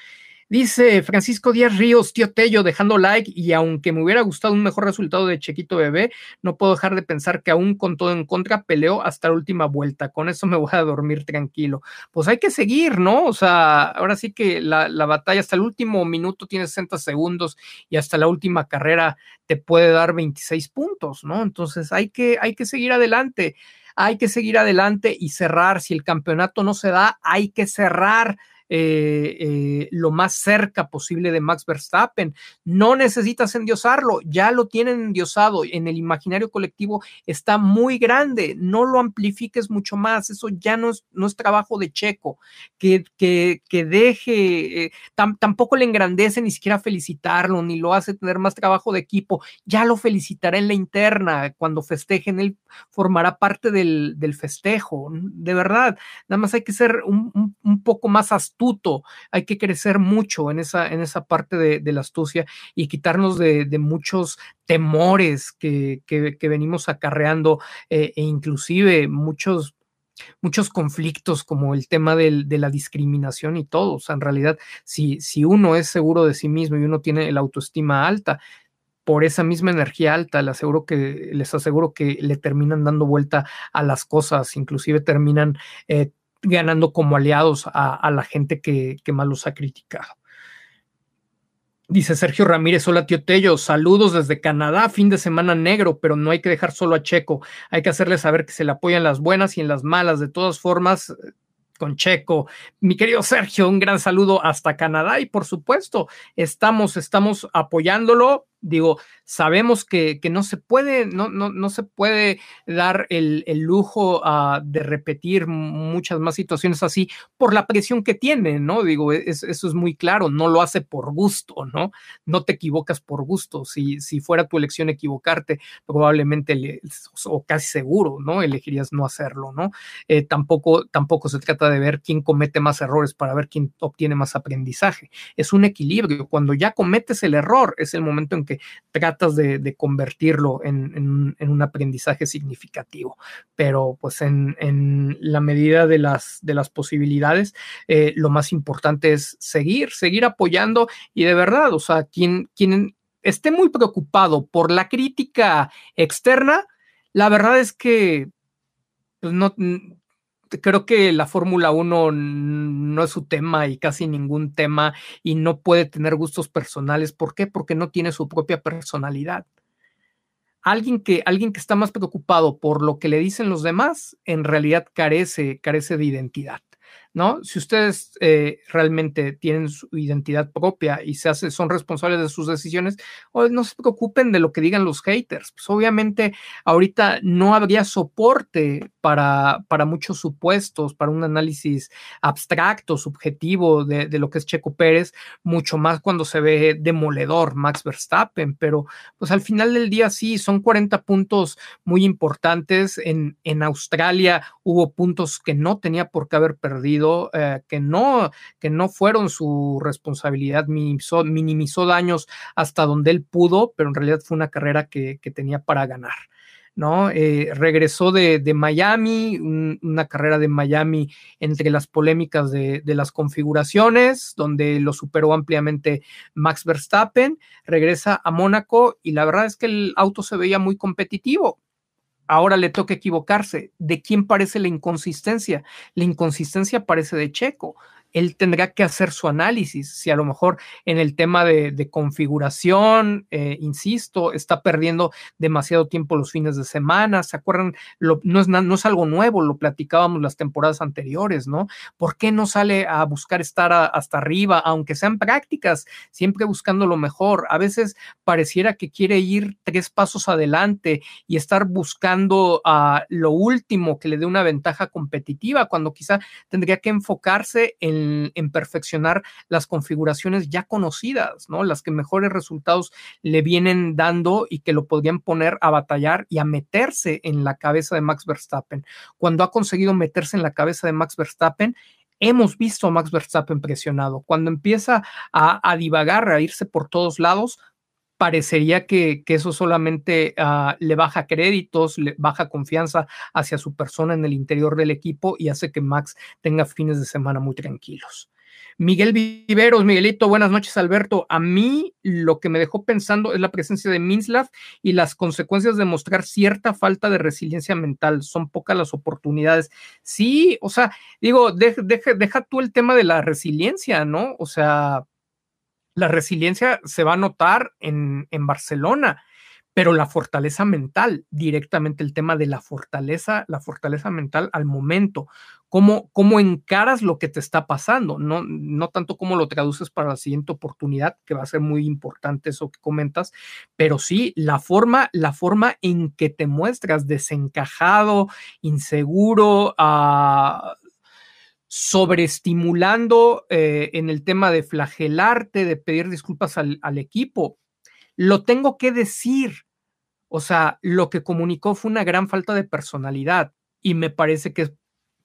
Dice Francisco Díaz Ríos, tío Tello, dejando like, y aunque me hubiera gustado un mejor resultado de Chequito Bebé, no puedo dejar de pensar que aún con todo en contra peleó hasta la última vuelta. Con eso me voy a dormir tranquilo. Pues hay que seguir, ¿no? O sea, ahora sí que la, la batalla hasta el último minuto tiene 60 segundos y hasta la última carrera te puede dar 26 puntos, ¿no? Entonces hay que, hay que seguir adelante hay que seguir adelante y cerrar. Si el campeonato no se da, hay que cerrar eh, eh, lo más cerca posible de Max Verstappen. No necesitas endiosarlo, ya lo tienen endiosado. En el imaginario colectivo está muy grande, no lo amplifiques mucho más. Eso ya no es, trabajo de Checo. Que, deje, eh, tampoco le engrandece ni siquiera felicitarlo, ni lo hace tener más trabajo de equipo. Ya lo felicitará en la interna. Cuando festejen, él formará parte del, festejo. De verdad, nada más hay que ser un, un, un poco más astuto hay que crecer mucho en esa, en esa parte de, la astucia y quitarnos de, muchos temores que, venimos acarreando eh, e inclusive muchos muchos conflictos como el tema de la discriminación y todo. O sea, en realidad, si, si uno es seguro de sí mismo y uno tiene la autoestima alta, por esa misma energía alta, les aseguro que, les aseguro que le terminan dando vuelta a las cosas, inclusive terminan eh, ganando como aliados a, la gente que, más los ha criticado. Dice Sergio Ramírez, hola tío Tello, saludos desde Canadá, fin de semana negro, pero no hay que dejar solo a Checo, hay que hacerle saber que se le apoyan las buenas y en las malas, de todas formas, con Checo. Mi querido Sergio, un gran saludo hasta Canadá y por supuesto, estamos, estamos apoyándolo digo, sabemos que, no se puede, no, no, no se puede dar el, lujo ah, de repetir muchas más situaciones así por la presión que tiene, ¿no? Digo, eso es muy claro, no lo hace por gusto, ¿no? No te equivocas por gusto. Si, si fuera tu elección equivocarte, probablemente, o casi seguro, ¿no? Elegirías no hacerlo, ¿no? Eh, tampoco, tampoco se trata de ver quién comete más errores para ver quién obtiene más aprendizaje. Es un equilibrio. Cuando ya cometes el error, es el momento en que tratas de, convertirlo en, un aprendizaje significativo. Pero pues en, la medida de las, de las posibilidades, eh, lo más importante es seguir, seguir apoyando y de verdad, o sea, quien, quien esté muy preocupado por la crítica externa, la verdad es que pues, no, creo que la Fórmula 1 no es su tema y casi ningún tema y no puede tener gustos personales. ¿Por qué? Porque no tiene su propia personalidad. Alguien que, alguien que está más preocupado por lo que le dicen los demás, en realidad carece, carece de identidad. ¿No? Si ustedes eh, realmente tienen su identidad propia y se hace, son responsables de sus decisiones, no se preocupen de lo que digan los haters. Pues obviamente ahorita no habría soporte para, para muchos supuestos, para un análisis abstracto, subjetivo de, de, lo que es Checo Pérez, mucho más cuando se ve demoledor Max Verstappen, pero pues al final del día sí, son 40 puntos muy importantes. En, en Australia hubo puntos que no tenía por qué haber perdido eh, que, no, que no fueron su responsabilidad, minimizó, minimizó, daños hasta donde él pudo, pero en realidad fue una carrera que, que tenía para ganar. ¿no? Eh, regresó de, Miami, una carrera de Miami entre las polémicas de, de, las configuraciones, donde lo superó ampliamente Max Verstappen, regresa a Mónaco y la verdad es que el auto se veía muy competitivo. Ahora le toca equivocarse. ¿De quién parece la inconsistencia? La inconsistencia parece de Checo él tendrá que hacer su análisis. Si a lo mejor en el tema de, configuración, eh, insisto, está perdiendo demasiado tiempo los fines de semana, ¿se acuerdan? no, es, algo nuevo, lo platicábamos las temporadas anteriores, ¿no? ¿Por qué no sale a buscar estar hasta arriba, aunque sean prácticas, siempre buscando lo mejor? A veces pareciera que quiere ir tres pasos adelante y estar buscando lo último que le dé una ventaja competitiva, cuando quizá tendría que enfocarse en en, perfeccionar las configuraciones ya conocidas, ¿no? Las que mejores resultados le vienen dando y que lo podrían poner a batallar y a meterse en la cabeza de Max Verstappen. Cuando ha conseguido meterse en la cabeza de Max Verstappen, hemos visto a Max Verstappen presionado. Cuando empieza a, divagar, a irse por todos lados, parecería que, eso solamente ah, le baja créditos, le baja confianza hacia su persona en el interior del equipo y hace que Max tenga fines de semana muy tranquilos. Miguel Viveros, Miguelito, buenas noches, Alberto. A mí lo que me dejó pensando es la presencia de Minslav y las consecuencias de mostrar cierta falta de resiliencia mental. Son pocas las oportunidades. Sí, o sea, digo, deja tú el tema de la resiliencia, ¿no? O sea, la resiliencia se va a notar en, Barcelona, pero la fortaleza mental, directamente el tema de la fortaleza, la fortaleza mental al momento, cómo, cómo encaras lo que te está pasando, no, no tanto cómo lo traduces para la siguiente oportunidad, que va a ser muy importante eso que comentas, pero sí la forma, la forma en que te muestras desencajado, inseguro, uh, sobreestimulando eh, en el tema de flagelarte, de pedir disculpas al, equipo. Lo tengo que decir. O sea, lo que comunicó fue una gran falta de personalidad y me parece que es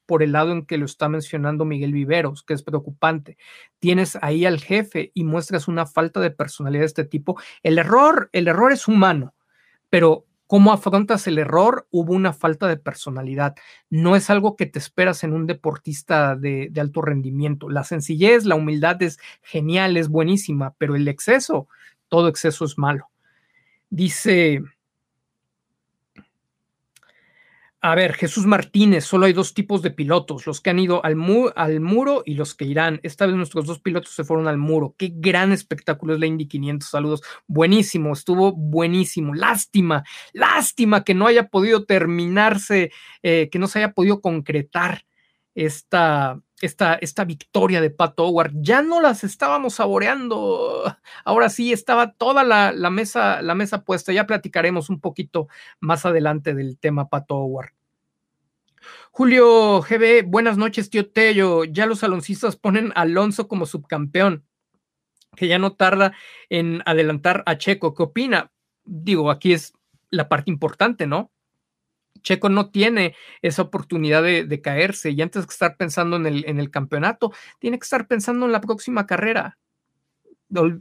por el lado en que lo está mencionando Miguel Viveros, que es preocupante. Tienes ahí al jefe y muestras una falta de personalidad de este tipo. El error, el error es humano, pero cómo afrontas el error, hubo una falta de personalidad. No es algo que te esperas en un deportista de, alto rendimiento. La sencillez, la humildad es genial, es buenísima, pero el exceso, todo exceso es malo. Dice A ver, Jesús Martínez, solo hay dos tipos de pilotos, los que han ido al, al, muro y los que irán. Esta vez nuestros dos pilotos se fueron al muro. Qué gran espectáculo es la Indy 500. Saludos. Buenísimo, estuvo buenísimo. Lástima, lástima que no haya podido terminarse, eh, que no se haya podido concretar esta, esta, esta victoria de Pat Howard. Ya no las estábamos saboreando. Ahora sí estaba toda la, la, mesa, la mesa puesta. Ya platicaremos un poquito más adelante del tema Pat Howard. Julio GB, buenas noches, tío Tello. Ya los aloncistas ponen a Alonso como subcampeón, que ya no tarda en adelantar a Checo. ¿Qué opina? Digo, aquí es la parte importante, ¿no? Checo no tiene esa oportunidad de, caerse y antes que estar pensando en el, campeonato, tiene que estar pensando en la próxima carrera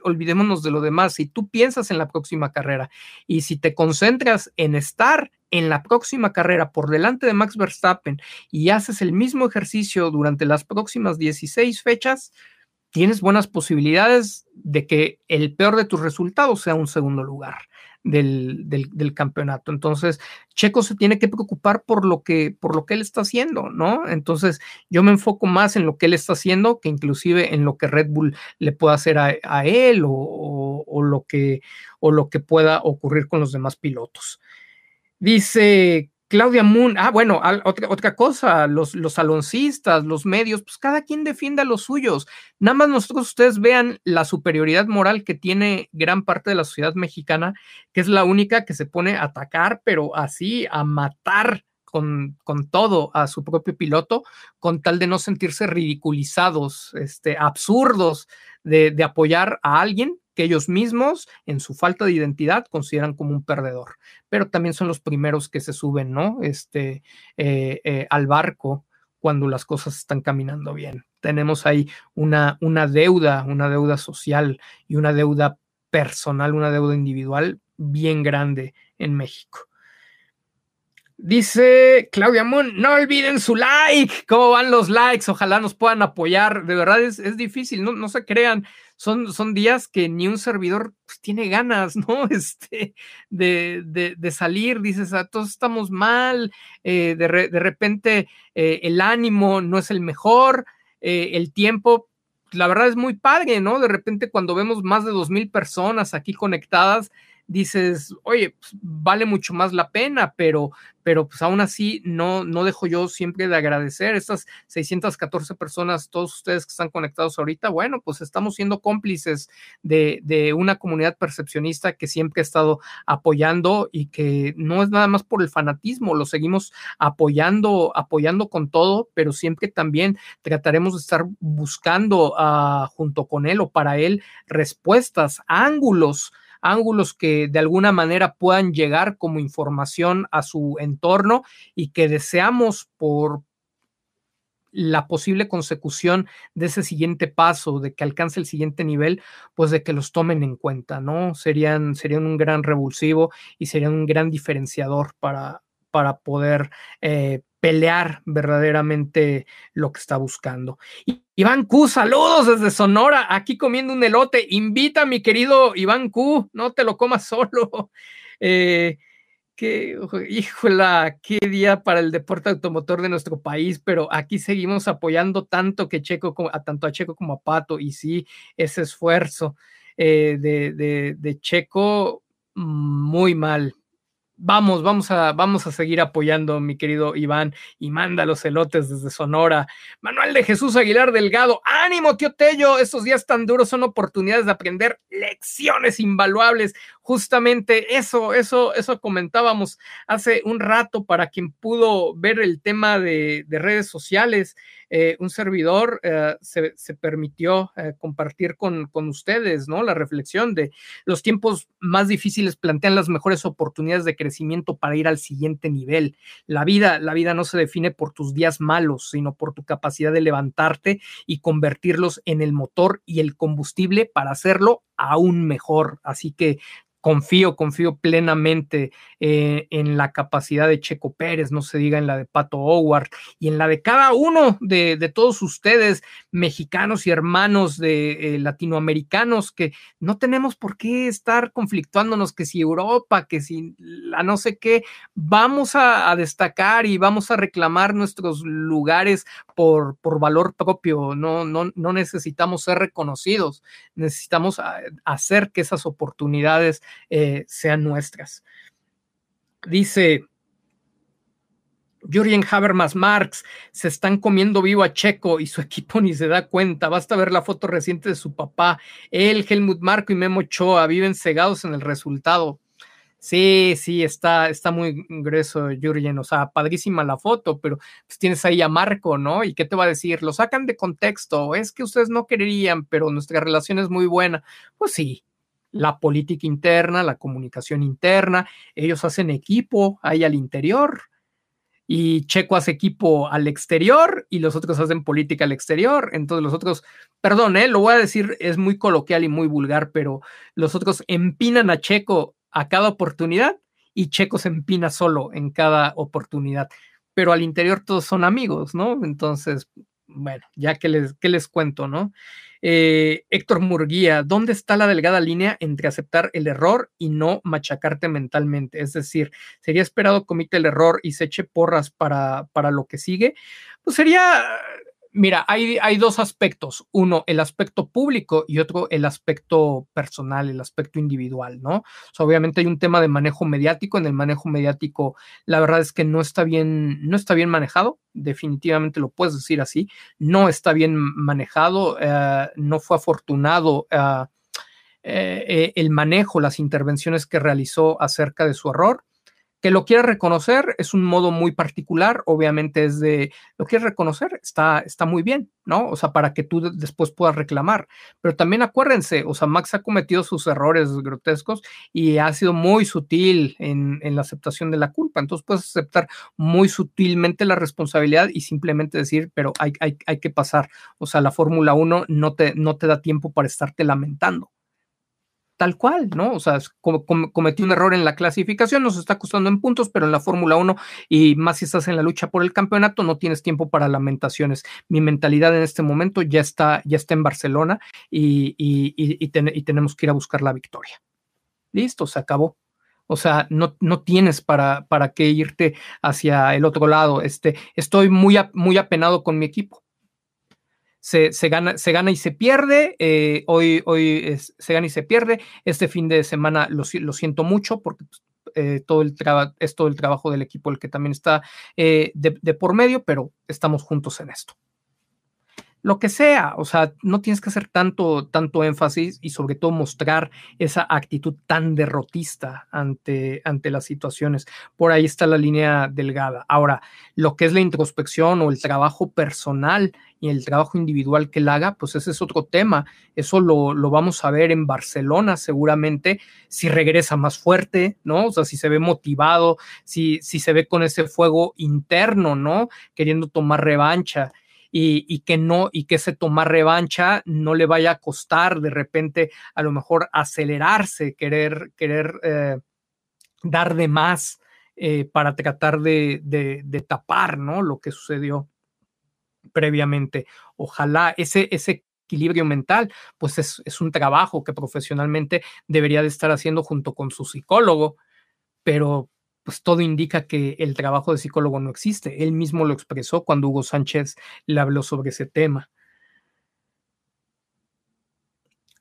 olvidémonos de lo demás. Si tú piensas en la próxima carrera y si te concentras en estar en la próxima carrera por delante de Max Verstappen y haces el mismo ejercicio durante las próximas 16 fechas, tienes buenas posibilidades de que el peor de tus resultados sea un segundo lugar del, campeonato. Entonces, Checo se tiene que preocupar por lo que, por lo que él está haciendo, ¿no? Entonces, yo me enfoco más en lo que él está haciendo que inclusive en lo que Red Bull le pueda hacer a, él o, lo que, o lo que pueda ocurrir con los demás pilotos. Dice Claudia Moon, ah, bueno, otra, otra cosa, los, los saloncistas, los medios, pues cada quien defienda los suyos. Nada más nosotros ustedes vean la superioridad moral que tiene gran parte de la sociedad mexicana, que es la única que se pone a atacar, pero así, a matar con, con, todo a su propio piloto, con tal de no sentirse ridiculizados, este, absurdos de, de apoyar a alguien que ellos mismos, en su falta de identidad, consideran como un perdedor. Pero también son los primeros que se suben, ¿no? Este, eh, eh, al barco cuando las cosas están caminando bien. Tenemos ahí una, una deuda, una deuda social y una deuda personal, una deuda individual bien grande en México. Dice Claudia Moon, no olviden su like. ¿Cómo van los likes? Ojalá nos puedan apoyar. De verdad es, es difícil, no, no, se crean. Son, son días que ni un servidor pues, tiene ganas, ¿no? Este, de, de, salir. Dices, ah, todos estamos mal. Eh, de, de, repente eh, el ánimo no es el mejor. Eh, el tiempo, la verdad es muy padre, ¿no? De repente cuando vemos más de dos mil personas aquí conectadas, dices, oye, pues, vale mucho más la pena, pero, pero pues aún así no, no dejo yo siempre de agradecer. Estas 614 personas, todos ustedes que están conectados ahorita, bueno, pues estamos siendo cómplices de, de una comunidad percepcionista que siempre ha estado apoyando y que no es nada más por el fanatismo, lo seguimos apoyando, apoyando con todo, pero siempre también trataremos de estar buscando uh, junto con él o para él respuestas, ángulos, ángulos que de alguna manera puedan llegar como información a su entorno y que deseamos por la posible consecución de ese siguiente paso, de que alcance el siguiente nivel, pues de que los tomen en cuenta, ¿no? Serían, serían un gran revulsivo y serían un gran diferenciador para, para poder eh, pelear verdaderamente lo que está buscando. Iván Q, saludos desde Sonora, aquí comiendo un elote. Invita a mi querido Iván Q, no te lo comas solo. Eh, qué, híjola, qué día para el deporte automotor de nuestro país, pero aquí seguimos apoyando tanto que Checo, a tanto a Checo como a Pato, y sí, ese esfuerzo eh, de, de, de Checo, muy mal, vamos, vamos a, vamos a seguir apoyando, mi querido Iván, y manda los elotes desde Sonora. Manuel de Jesús Aguilar Delgado, ánimo, tío Tello, estos días tan duros son oportunidades de aprender lecciones invaluables. Justamente eso, eso, eso comentábamos hace un rato para quien pudo ver el tema de, de redes sociales. Eh, un servidor eh, se, se, permitió eh, compartir con, con, ustedes, ¿no? La reflexión de los tiempos más difíciles plantean las mejores oportunidades de crecimiento para ir al siguiente nivel. La vida, la vida no se define por tus días malos, sino por tu capacidad de levantarte y convertirlos en el motor y el combustible para hacerlo aún mejor. Así que confío, confío plenamente eh, en la capacidad de Checo Pérez, no se diga en la de Pato Howard y en la de cada uno de, todos ustedes, mexicanos y hermanos de eh, latinoamericanos, que no tenemos por qué estar conflictuándonos que si Europa, que si la no sé qué, vamos a, a destacar y vamos a reclamar nuestros lugares por, por valor propio, no, no, no necesitamos ser reconocidos, necesitamos ah, hacer que esas oportunidades eh, sean nuestras. Dice Jürgen Habermas Marx, se están comiendo vivo a Checo y su equipo ni se da cuenta. Basta ver la foto reciente de su papá. Él, Helmut Marco y Memo Choa viven cegados en el resultado. Sí, sí, está, está muy grueso, Jürgen. O sea, padrísima la foto, pero pues tienes ahí a Marco, ¿no? ¿Y qué te va a decir? Lo sacan de contexto. Es que ustedes no querían, pero nuestra relación es muy buena. Pues sí, la política interna, la comunicación interna, ellos hacen equipo ahí al interior y Checo hace equipo al exterior y los otros hacen política al exterior. Entonces los otros, perdón, ¿eh? lo voy a decir, es muy coloquial y muy vulgar, pero los otros empinan a Checo a cada oportunidad y Checo se empina solo en cada oportunidad. Pero al interior todos son amigos, ¿no? Entonces, bueno, ya que les, les cuento, ¿no? Eh, Héctor Murguía, ¿dónde está la delgada línea entre aceptar el error y no machacarte mentalmente? Es decir, ¿sería esperado comite el error y se eche porras para, para lo que sigue? Pues sería Mira, hay, hay, dos aspectos. Uno, el aspecto público y otro, el aspecto personal, el aspecto individual, ¿no? Obviamente hay un tema de manejo mediático. En el manejo mediático, la verdad es que no está bien, no está bien manejado. Definitivamente lo puedes decir así. No está bien manejado. Eh, no fue afortunado. Eh, eh, el manejo, las intervenciones que realizó acerca de su error Que lo quiera reconocer es un modo muy particular, obviamente es de, lo quieres reconocer, está, está muy bien, ¿no? O sea, para que tú después puedas reclamar. Pero también acuérdense, o sea, Max ha cometido sus errores grotescos y ha sido muy sutil en, en la aceptación de la culpa. Entonces puedes aceptar muy sutilmente la responsabilidad y simplemente decir, pero hay, hay, hay que pasar. O sea, la Fórmula 1 no te, no te da tiempo para estarte lamentando tal cual, ¿no? O sea, cometí un error en la clasificación, nos está costando en puntos, pero en la Fórmula 1 y más si estás en la lucha por el campeonato, no tienes tiempo para lamentaciones. Mi mentalidad en este momento ya está, ya está en Barcelona y, tenemos que ir a buscar la victoria. Listo, se acabó. O sea, no, no tienes para, para qué irte hacia el otro lado. Este, estoy muy, muy apenado con mi equipo se, gana, se gana y se pierde. Eh, hoy hoy se gana y se pierde. Este fin de semana lo, siento mucho porque pues, eh, todo el es todo el trabajo del equipo el que también está eh, de, por medio, pero estamos juntos en esto lo que sea, o sea, no tienes que hacer tanto, tanto énfasis y sobre todo mostrar esa actitud tan derrotista ante, ante las situaciones. Por ahí está la línea delgada. Ahora, lo que es la introspección o el trabajo personal y el trabajo individual que él haga, pues ese es otro tema. Eso lo, lo vamos a ver en Barcelona seguramente, si regresa más fuerte, ¿no? O sea, si se ve motivado, si, si se ve con ese fuego interno, ¿no? Queriendo tomar revancha y, que no, y que ese tomar revancha no le vaya a costar de repente a lo mejor acelerarse, querer, querer eh, dar de más eh, para tratar de, de, tapar, ¿no? Lo que sucedió previamente. Ojalá ese, ese equilibrio mental, pues es, es, un trabajo que profesionalmente debería de estar haciendo junto con su psicólogo, pero pues todo indica que el trabajo de psicólogo no existe. Él mismo lo expresó cuando Hugo Sánchez le habló sobre ese tema.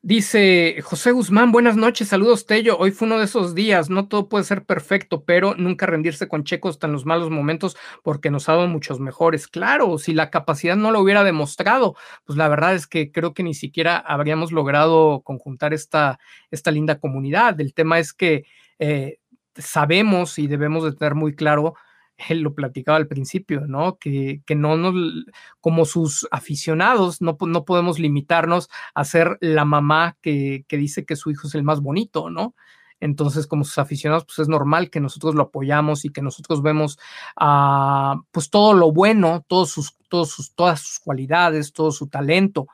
Dice José Guzmán, buenas noches, saludos Tello. Hoy fue uno de esos días, no todo puede ser perfecto, pero nunca rendirse con Checo hasta en los malos momentos porque nos ha dado muchos mejores. Claro, si la capacidad no lo hubiera demostrado, pues la verdad es que creo que ni siquiera habríamos logrado conjuntar esta, esta linda comunidad. El tema es que eh, sabemos y debemos de tener muy claro, él lo platicaba al principio, ¿no? Que, que no nos, como sus aficionados, no, no podemos limitarnos a ser la mamá que, que dice que su hijo es el más bonito, ¿no? Entonces, como sus aficionados, pues es normal que nosotros lo apoyamos y que nosotros vemos uh, pues todo lo bueno, todos sus, todos sus, todas sus cualidades, todo su talento,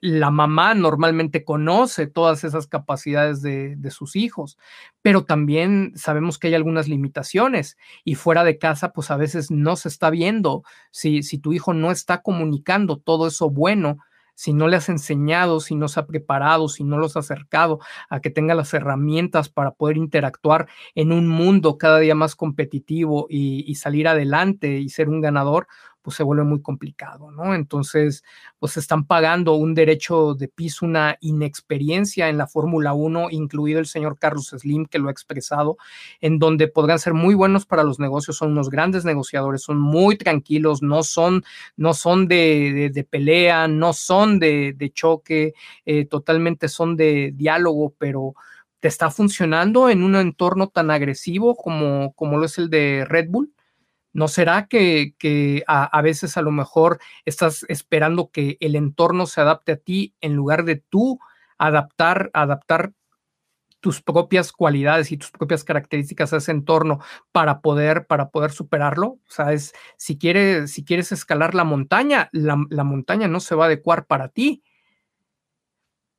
la mamá normalmente conoce todas esas capacidades de, sus hijos, pero también sabemos que hay algunas limitaciones y fuera de casa, pues a veces no se está viendo. Si, si tu hijo no está comunicando todo eso bueno si no le has enseñado, si no se ha preparado, si no los has acercado a que tenga las herramientas para poder interactuar en un mundo cada día más competitivo y salir adelante y ser un ganador, pues se vuelve muy complicado, ¿no? Entonces, pues están pagando un derecho de piso, una inexperiencia en la Fórmula 1, incluido el señor Carlos Slim, que lo ha expresado, en donde podrán ser muy buenos para los negocios, son unos grandes negociadores, son muy tranquilos, no son, no son de, pelea, no son de, choque, eh, totalmente son de diálogo, pero te está funcionando en un entorno tan agresivo como, como lo es el de Red Bull. ¿No será que, a, veces a lo mejor estás esperando que el entorno se adapte a ti en lugar de tú adaptar, adaptar tus propias cualidades y tus propias características a ese entorno para poder, para poder superarlo? O sea, es, si, quieres, si quieres escalar la montaña, la, la montaña no se va a adecuar para ti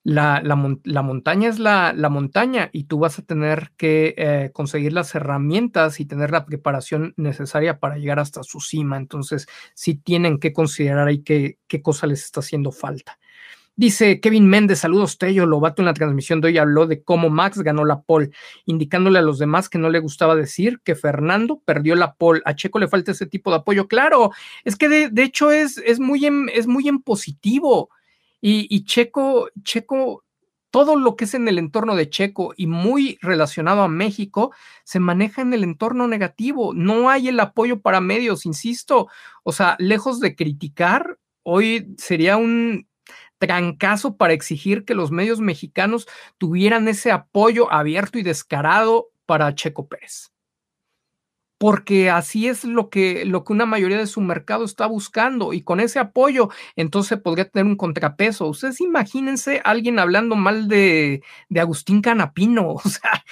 la, montaña es la, montaña y tú vas a tener que eh, conseguir las herramientas y tener la preparación necesaria para llegar hasta su cima. Entonces, sí tienen que considerar ahí qué, qué cosa les está haciendo falta. Dice Kevin Méndez, saludos Tello, Lobato en la transmisión de hoy habló de cómo Max ganó la pole, indicándole a los demás que no le gustaba decir que Fernando perdió la pole. A Checo le falta ese tipo de apoyo. Claro, es que de, hecho es, es, muy es muy en positivo. Y, Checo, Checo, todo lo que es en el entorno de Checo y muy relacionado a México se maneja en el entorno negativo. No hay el apoyo para medios, insisto. O sea, lejos de criticar, hoy sería un trancazo para exigir que los medios mexicanos tuvieran ese apoyo abierto y descarado para Checo Pérez. Porque así es lo que, lo que una mayoría de su mercado está buscando y con ese apoyo entonces podría tener un contrapeso. Ustedes imagínense alguien hablando mal de, de Agustín Canapino, o sea,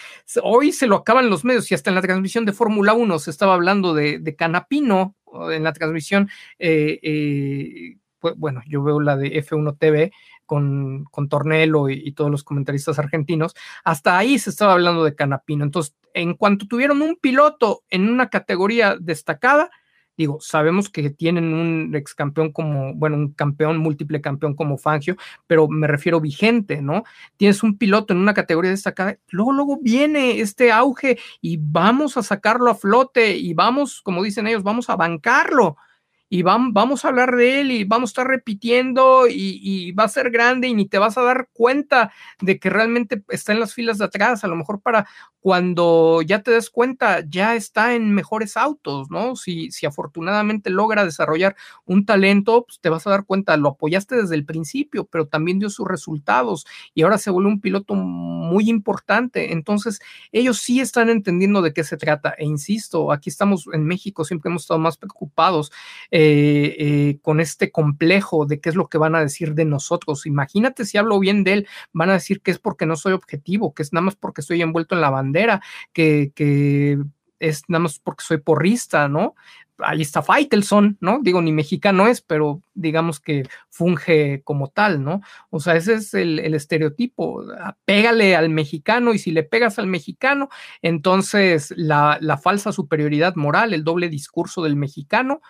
hoy se lo acaban los medios y hasta en la transmisión de Fórmula 1 se estaba hablando de, Canapino, en la transmisión, eh, eh, pues, bueno, yo veo la de F1 TV, con, con Tornelo y, todos los comentaristas argentinos, hasta ahí se estaba hablando de Canapino. Entonces, en cuanto tuvieron un piloto en una categoría destacada, digo, sabemos que tienen un ex campeón como, bueno, un campeón, múltiple campeón como Fangio, pero me refiero vigente, ¿no? Tienes un piloto en una categoría destacada, luego, luego viene este auge y vamos a sacarlo a flote y vamos, como dicen ellos, vamos a bancarlo y vamos a hablar de él y vamos a estar repitiendo y, va a ser grande y ni te vas a dar cuenta de que realmente está en las filas de atrás, a lo mejor para cuando ya te des cuenta, ya está en mejores autos, ¿no? Si, si afortunadamente logra desarrollar un talento, pues te vas a dar cuenta, lo apoyaste desde el principio, pero también dio sus resultados y ahora se vuelve un piloto muy importante. Entonces, ellos sí están entendiendo de qué se trata. E insisto, aquí estamos en México, siempre hemos estado más preocupados eh, eh, con este complejo de qué es lo que van a decir de nosotros. Imagínate si hablo bien de él, van a decir que es porque no soy objetivo, que es nada más porque estoy envuelto en la banda que, es nada más porque soy porrista, ¿no? Ahí está Faitelson, ¿no? Digo, ni mexicano es, pero digamos que funge como tal, ¿no? O sea, ese es el, estereotipo. Pégale al mexicano y si le pegas al mexicano, entonces la, falsa superioridad moral, el doble discurso del mexicano,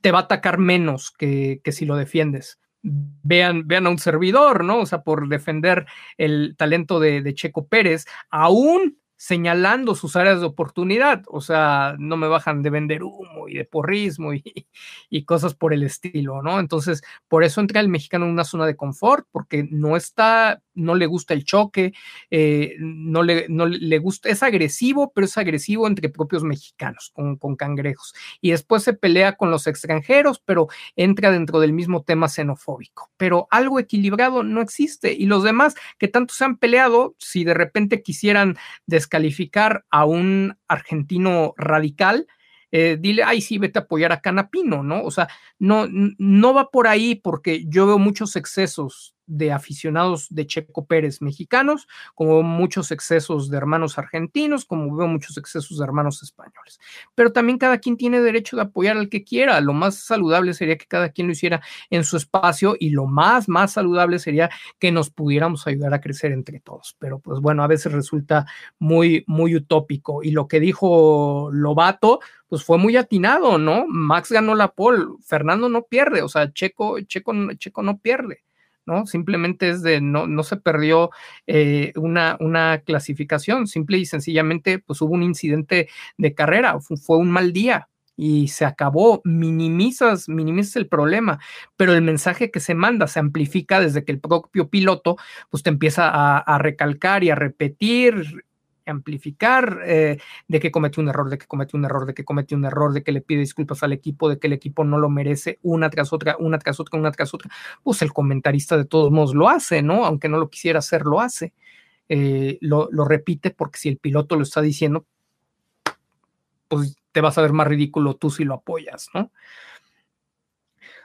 te va a atacar menos que, que si lo defiendes vean, vean a un servidor, ¿no? O sea, por defender el talento de, de Checo Pérez, aún señalando sus áreas de oportunidad, o sea, no me bajan de vender humo y de porrismo y, y, cosas por el estilo, ¿no? Entonces, por eso entra el mexicano en una zona de confort, porque no está, no le gusta el choque, eh, no, le, no le gusta, es agresivo, pero es agresivo entre propios mexicanos, con, con cangrejos, y después se pelea con los extranjeros, pero entra dentro del mismo tema xenofóbico, pero algo equilibrado no existe, y los demás que tanto se han peleado, si de repente quisieran descalificar a un argentino radical, eh, dile, ay, sí, vete a apoyar a Canapino, ¿no? O sea, no, no va por ahí porque yo veo muchos excesos de aficionados de Checo Pérez mexicanos, como muchos excesos de hermanos argentinos, como veo muchos excesos de hermanos españoles. Pero también cada quien tiene derecho de apoyar al que quiera. Lo más saludable sería que cada quien lo hiciera en su espacio y lo más, más saludable sería que nos pudiéramos ayudar a crecer entre todos. Pero pues bueno, a veces resulta muy, muy utópico. Y lo que dijo Lobato, pues fue muy atinado, ¿no? Max ganó la pole, Fernando no pierde, o sea, Checo, Checo, Checo no pierde. ¿No? Simplemente es de, no, no se perdió eh, una, una clasificación, simple y sencillamente, pues hubo un incidente de carrera, fue, un mal día, y se acabó, minimizas, minimizas el problema, pero el mensaje que se manda se amplifica desde que el propio piloto pues te empieza a, a recalcar y a repetir amplificar eh, de que cometió un error, de que cometió un error, de que cometió un error, de que le pide disculpas al equipo, de que el equipo no lo merece una tras otra, una tras otra, una tras otra, pues el comentarista de todos modos lo hace, ¿no? Aunque no lo quisiera hacer, lo hace. Eh, lo, lo repite porque si el piloto lo está diciendo, pues te vas a ver más ridículo tú si lo apoyas, ¿no?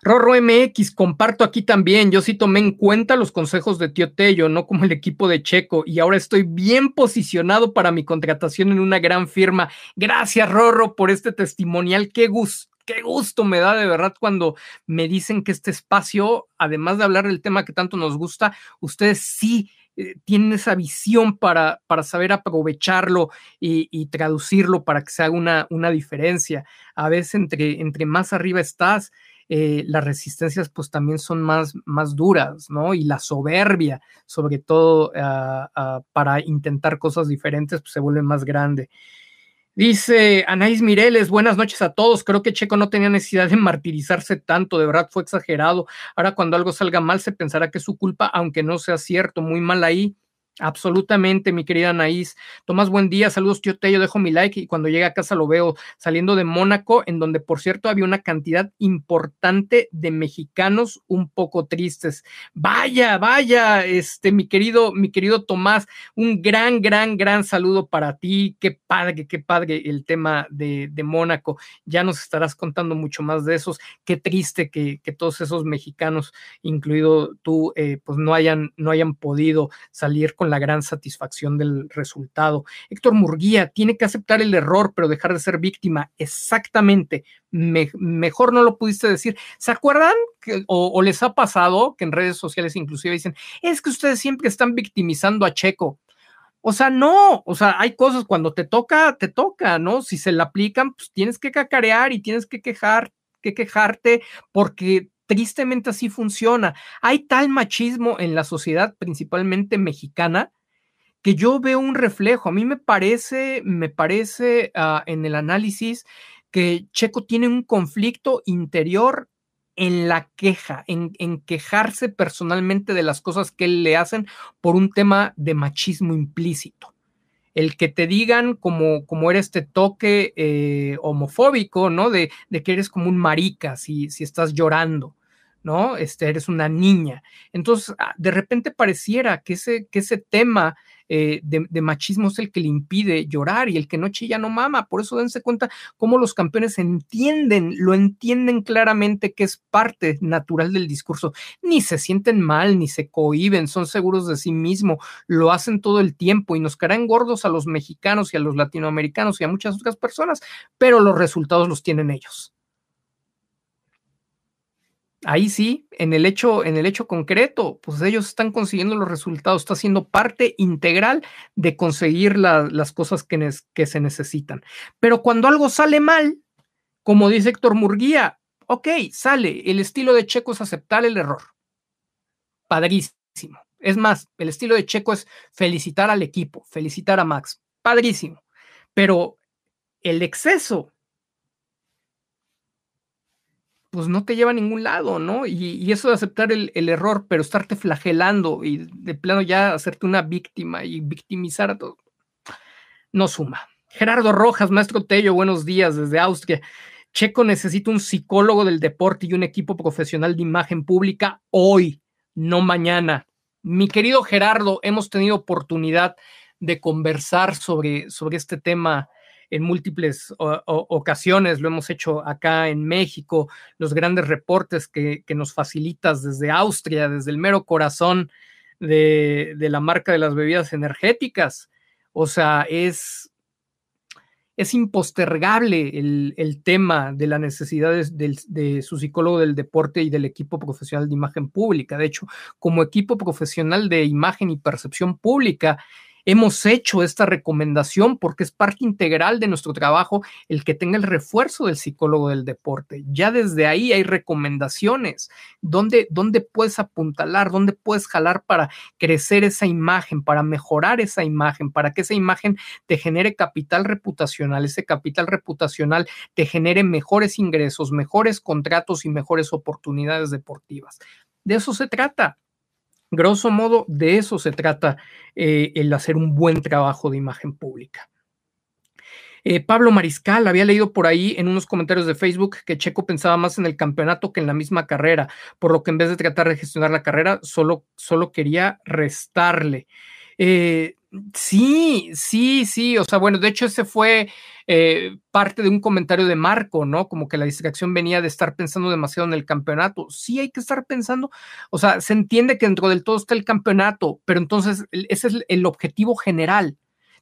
Rorro MX, comparto aquí también. Yo sí tomé en cuenta los consejos de Tío Tello, no como el equipo de Checo, y ahora estoy bien posicionado para mi contratación en una gran firma. Gracias, Rorro, por este testimonial. Qué gusto. Qué gusto me da de verdad cuando me dicen que este espacio, además de hablar del tema que tanto nos gusta, ustedes sí eh, tienen esa visión para, para saber aprovecharlo y, traducirlo para que se haga una, una diferencia. A veces entre, entre más arriba estás, eh, las resistencias pues también son más, más duras, ¿no? Y la soberbia, sobre todo ah, ah, para intentar cosas diferentes, pues se vuelve más grande. Dice Anaís Mireles, buenas noches a todos. Creo que Checo no tenía necesidad de martirizarse tanto, de verdad fue exagerado. Ahora cuando algo salga mal se pensará que es su culpa, aunque no sea cierto, muy mal ahí. Absolutamente, mi querida Anaís. Tomás, buen día. Saludos, tío Tello. Dejo mi like y cuando llegue a casa lo veo saliendo de Mónaco, en donde, por cierto, había una cantidad importante de mexicanos un poco tristes. Vaya, vaya, este, mi querido, mi querido Tomás, un gran, gran, gran saludo para ti. Qué padre, qué padre el tema de, Mónaco. Ya nos estarás contando mucho más de esos. Qué triste que, que todos esos mexicanos, incluido tú, eh, pues no hayan, no hayan podido salir con la gran satisfacción del resultado. Héctor Murguía tiene que aceptar el error, pero dejar de ser víctima. Exactamente. mejor no lo pudiste decir. ¿Se acuerdan o, les ha pasado que en redes sociales inclusive dicen, es que ustedes siempre están victimizando a Checo? O sea, no, o sea, hay cosas cuando te toca, te toca, ¿no? Si se la aplican, pues tienes que cacarear y tienes que quejar, que quejarte porque tristemente así funciona. Hay tal machismo en la sociedad, principalmente mexicana, que yo veo un reflejo. A mí me parece, me parece uh, en el análisis que Checo tiene un conflicto interior en la queja, en, quejarse personalmente de las cosas que le hacen por un tema de machismo implícito. El que te digan como, como eres este toque eh, homofóbico, ¿no? De, de, que eres como un marica si, si estás llorando. ¿No? Este, eres una niña. Entonces, ah, de repente pareciera que ese, que ese tema eh, de, machismo es el que le impide llorar y el que no chilla no mama. Por eso dense cuenta cómo los campeones entienden, lo entienden claramente que es parte natural del discurso. Ni se sienten mal, ni se cohiben, son seguros de sí mismos, lo hacen todo el tiempo y nos caerán gordos a los mexicanos y a los latinoamericanos y a muchas otras personas, pero los resultados los tienen ellos ahí sí, en el hecho, en el hecho concreto, pues ellos están consiguiendo los resultados, está siendo parte integral de conseguir las cosas que, que, se necesitan. Pero cuando algo sale mal, como dice Héctor Murguía, ok, sale, el estilo de Checo es aceptar el error. Padrísimo. Es más, el estilo de Checo es felicitar al equipo, felicitar a Max. Padrísimo. Pero el exceso pues no te lleva a ningún lado, ¿no? Y, eso de aceptar el, error, pero estarte flagelando y de plano ya hacerte una víctima y victimizar a todo, no suma. Gerardo Rojas, maestro Tello, buenos días desde Austria. Checo necesita un psicólogo del deporte y un equipo profesional de imagen pública hoy, no mañana. Mi querido Gerardo, hemos tenido oportunidad de conversar sobre, sobre este tema en múltiples ocasiones, lo hemos hecho acá en México, los grandes reportes que, nos facilitas desde Austria, desde el mero corazón de, la marca de las bebidas energéticas. O sea, es, es impostergable el, tema de la necesidad de, de, su psicólogo del deporte y del equipo profesional de imagen pública. De hecho, como equipo profesional de imagen y percepción pública, hemos hecho esta recomendación porque es parte integral de nuestro trabajo el que tenga el refuerzo del psicólogo del deporte. Ya desde ahí hay recomendaciones, donde, dónde puedes apuntalar, dónde puedes jalar para crecer esa imagen, para mejorar esa imagen, para que esa imagen te genere capital reputacional, ese capital reputacional te genere mejores ingresos, mejores contratos y mejores oportunidades deportivas. De eso se trata. Grosso modo, de eso se trata eh, el hacer un buen trabajo de imagen pública. Eh, Pablo Mariscal había leído por ahí en unos comentarios de Facebook que Checo pensaba más en el campeonato que en la misma carrera, por lo que en vez de tratar de gestionar la carrera, solo, solo quería restarle. Eh, sí, sí, sí, o sea, bueno, de hecho ese fue eh, parte de un comentario de Marco, ¿no? Como que la distracción venía de estar pensando demasiado en el campeonato. Sí hay que estar pensando, o sea, se entiende que dentro del todo está el campeonato, pero entonces ese es el objetivo general.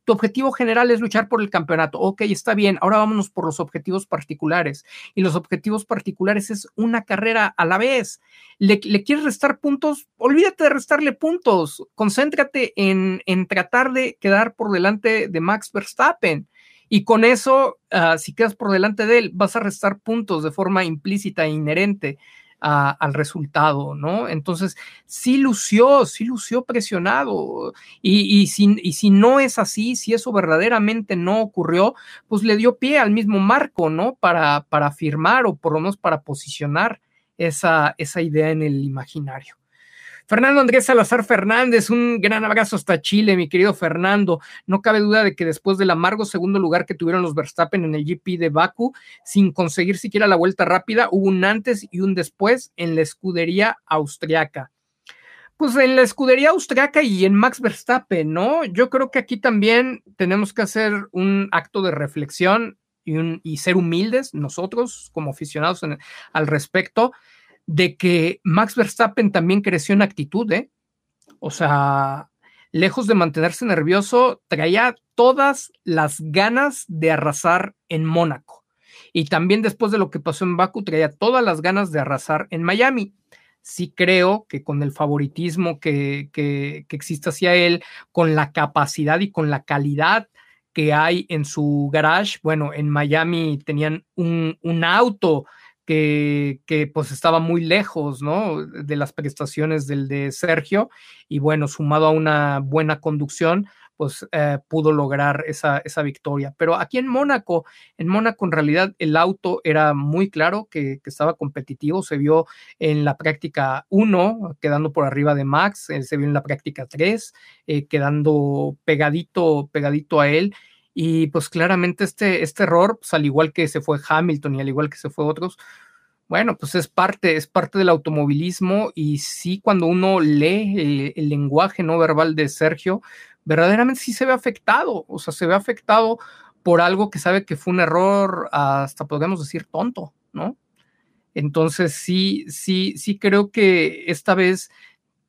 Tu objetivo general es luchar por el campeonato. Ok, está bien. Ahora vámonos por los objetivos particulares. Y los objetivos particulares es una carrera a la vez. ¿Le, quieres restar puntos? Olvídate de restarle puntos. Concéntrate en, en tratar de quedar por delante de Max Verstappen. Y con eso, ah, si quedas por delante de él, vas a restar puntos de forma implícita e inherente al resultado, ¿no? Entonces, sí lució, sí lució presionado. Y, si, y si no es así, si eso verdaderamente no ocurrió, pues le dio pie al mismo marco, ¿no? Para, para firmar o por lo menos para posicionar esa, esa idea en el imaginario. Fernando Andrés Salazar Fernández, un gran abrazo hasta Chile, mi querido Fernando. No cabe duda de que después del amargo segundo lugar que tuvieron los Verstappen en el GP de Baku, sin conseguir siquiera la vuelta rápida, hubo un antes y un después en la escudería austriaca. Pues en la escudería austriaca y en Max Verstappen, ¿no? Yo creo que aquí también tenemos que hacer un acto de reflexión y, ser humildes nosotros como aficionados al respecto de que Max Verstappen también creció en actitud, ¿eh? O sea, lejos de mantenerse nervioso, traía todas las ganas de arrasar en Mónaco. Y también después de lo que pasó en Baku, traía todas las ganas de arrasar en Miami. Sí creo que con el favoritismo que, que, existe hacia él, con la capacidad y con la calidad que hay en su garage. Bueno, en Miami tenían un, auto que, pues estaba muy lejos, ¿no? De las prestaciones del de Sergio y bueno, sumado a una buena conducción, pues eh, pudo lograr esa, esa, victoria. Pero aquí en Mónaco, en Mónaco en realidad el auto era muy claro que, estaba competitivo, se vio en la práctica 1, quedando por arriba de Max, eh, se vio en la práctica 3, eh, quedando pegadito, pegadito a él. Y pues claramente este, este error, pues al igual que se fue Hamilton y al igual que se fue otros, bueno, pues es parte, es parte del automovilismo y sí cuando uno lee el lenguaje no verbal de Sergio, verdaderamente sí se ve afectado, o sea, se ve afectado por algo que sabe que fue un error, hasta podemos decir tonto, ¿no? Entonces sí, sí, sí creo que esta vez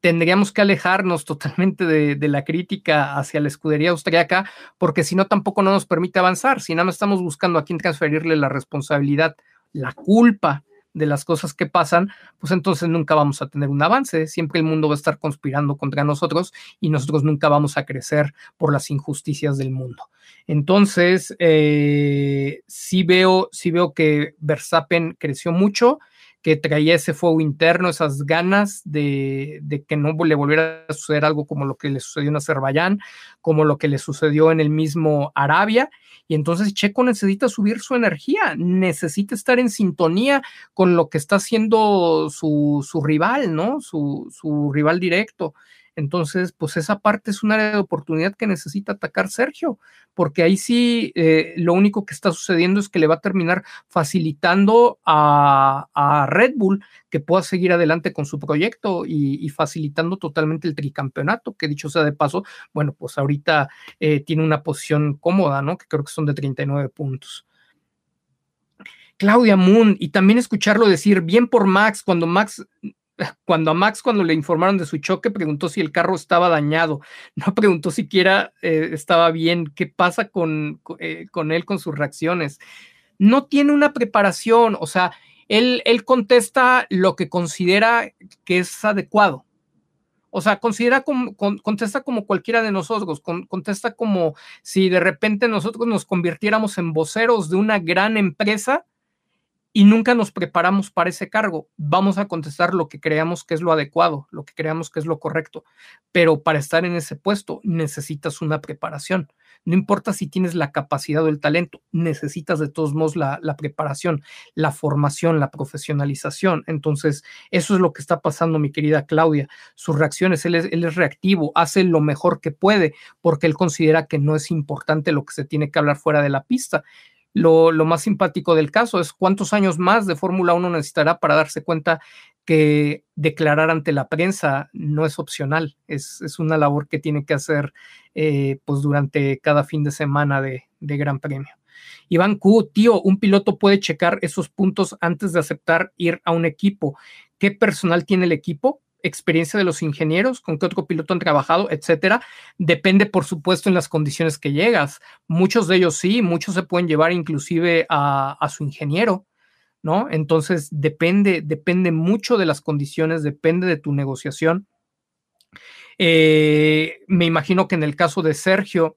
tendríamos que alejarnos totalmente de, la crítica hacia la escudería austriaca, porque si no tampoco no nos permite avanzar, si nada más estamos buscando a quién transferirle la responsabilidad, la culpa de las cosas que pasan, pues entonces nunca vamos a tener un avance. Siempre el mundo va a estar conspirando contra nosotros y nosotros nunca vamos a crecer por las injusticias del mundo. Entonces, eh, sí, veo, sí veo que Verstappen creció mucho que traía ese fuego interno, esas ganas de, que no le volviera a suceder algo como lo que le sucedió en Azerbaiyán, como lo que le sucedió en el mismo Arabia. Y entonces Checo necesita subir su energía, necesita estar en sintonía con lo que está haciendo su, su rival, ¿no? Su, su rival directo. Entonces, pues esa parte es un área de oportunidad que necesita atacar Sergio, porque ahí sí eh, lo único que está sucediendo es que le va a terminar facilitando a, Red Bull que pueda seguir adelante con su proyecto y, facilitando totalmente el tricampeonato, que dicho sea de paso, bueno, pues ahorita eh, tiene una posición cómoda, ¿no? Que creo que son de 39 puntos. Claudia Moon, y también escucharlo decir, bien por Max, cuando Max cuando a Max, cuando le informaron de su choque, preguntó si el carro estaba dañado, no preguntó siquiera eh, estaba bien, qué pasa con, eh, con, él, con sus reacciones. No tiene una preparación, o sea, él, él contesta lo que considera que es adecuado. O sea, considera como, contesta como cualquiera de nosotros, contesta como si de repente nosotros nos convirtiéramos en voceros de una gran empresa y nunca nos preparamos para ese cargo. Vamos a contestar lo que creamos que es lo adecuado, lo que creamos que es lo correcto, pero para estar en ese puesto necesitas una preparación. No importa si tienes la capacidad o el talento, necesitas de todos modos la, preparación, la formación, la profesionalización. Entonces, eso es lo que está pasando, mi querida Claudia. Sus reacciones, él es, él es reactivo, hace lo mejor que puede porque él considera que no es importante lo que se tiene que hablar fuera de la pista lo, más simpático del caso es cuántos años más de Fórmula 1 necesitará para darse cuenta que declarar ante la prensa no es opcional, es, una labor que tiene que hacer eh, pues durante cada fin de semana de, de Gran Premio. Iván Q, tío, un piloto puede checar esos puntos antes de aceptar ir a un equipo. ¿Qué personal tiene el equipo? Experiencia de los ingenieros, con qué otro piloto han trabajado, etcétera. Depende, por supuesto, en las condiciones que llegas. Muchos de ellos sí, muchos se pueden llevar inclusive a, su ingeniero, ¿no? Entonces, depende, depende mucho de las condiciones, depende de tu negociación. Eh, me imagino que en el caso de Sergio,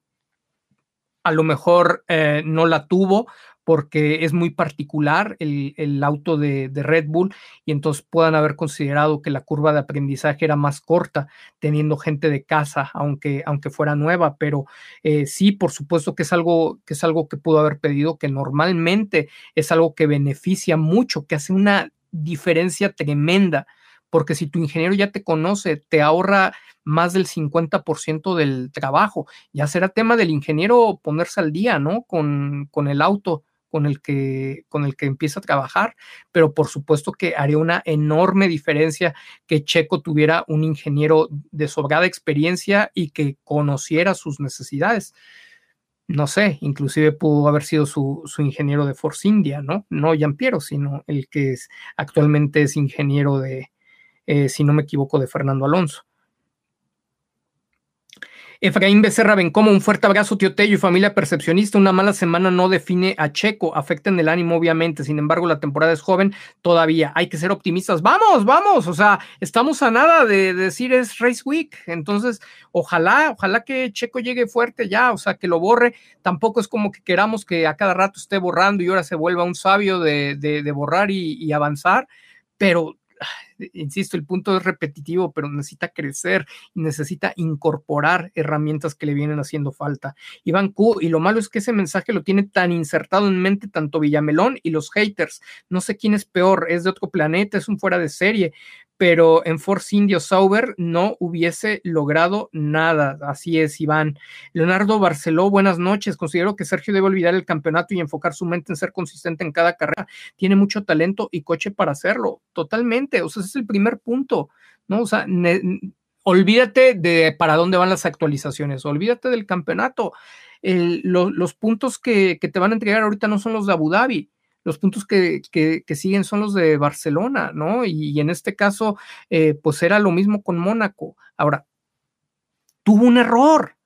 a lo mejor eh, no la tuvo porque es muy particular el, auto de, Red Bull y entonces puedan haber considerado que la curva de aprendizaje era más corta teniendo gente de casa, aunque, aunque fuera nueva, pero eh, sí, por supuesto que es, algo, que es algo que pudo haber pedido, que normalmente es algo que beneficia mucho, que hace una diferencia tremenda porque si tu ingeniero ya te conoce, te ahorra más del 50% del trabajo. Ya será tema del ingeniero ponerse al día, ¿no? Con, con el auto con el, que, con el que empieza a trabajar, pero por supuesto que haría una enorme diferencia que Checo tuviera un ingeniero de sobrada experiencia y que conociera sus necesidades. No sé, inclusive pudo haber sido su, su ingeniero de Force India, ¿no? No Piero, sino el que es, actualmente es ingeniero de, eh, si no me equivoco, de Fernando Alonso. Efraín Becerra como un fuerte abrazo, tío Tello y familia percepcionista. Una mala semana no define a Checo, afecta en el ánimo, obviamente. Sin embargo, la temporada es joven todavía. Hay que ser optimistas. Vamos, vamos. O sea, estamos a nada de, decir es Race Week. Entonces, ojalá, ojalá que Checo llegue fuerte ya, o sea, que lo borre. Tampoco es como que queramos que a cada rato esté borrando y ahora se vuelva un sabio de, de, borrar y, y avanzar. Pero insisto, el punto es repetitivo, pero necesita crecer necesita incorporar herramientas que le vienen haciendo falta. Iván Q, y lo malo es que ese mensaje lo tiene tan insertado en mente tanto Villamelón y los haters. No sé quién es peor, es de otro planeta, es un fuera de serie pero en Force Indio Sauber no hubiese logrado nada. Así es, Iván. Leonardo Barceló, buenas noches. Considero que Sergio debe olvidar el campeonato y enfocar su mente en ser consistente en cada carrera. Tiene mucho talento y coche para hacerlo. Totalmente. O sea, ese es el primer punto, ¿no? O sea, olvídate de para dónde van las actualizaciones, olvídate del campeonato. los puntos que, que te van a entregar ahorita no son los de Abu Dhabi los puntos que, siguen son los de Barcelona, ¿no? Y, en este caso, eh, pues era lo mismo con Mónaco. Ahora, tuvo un error.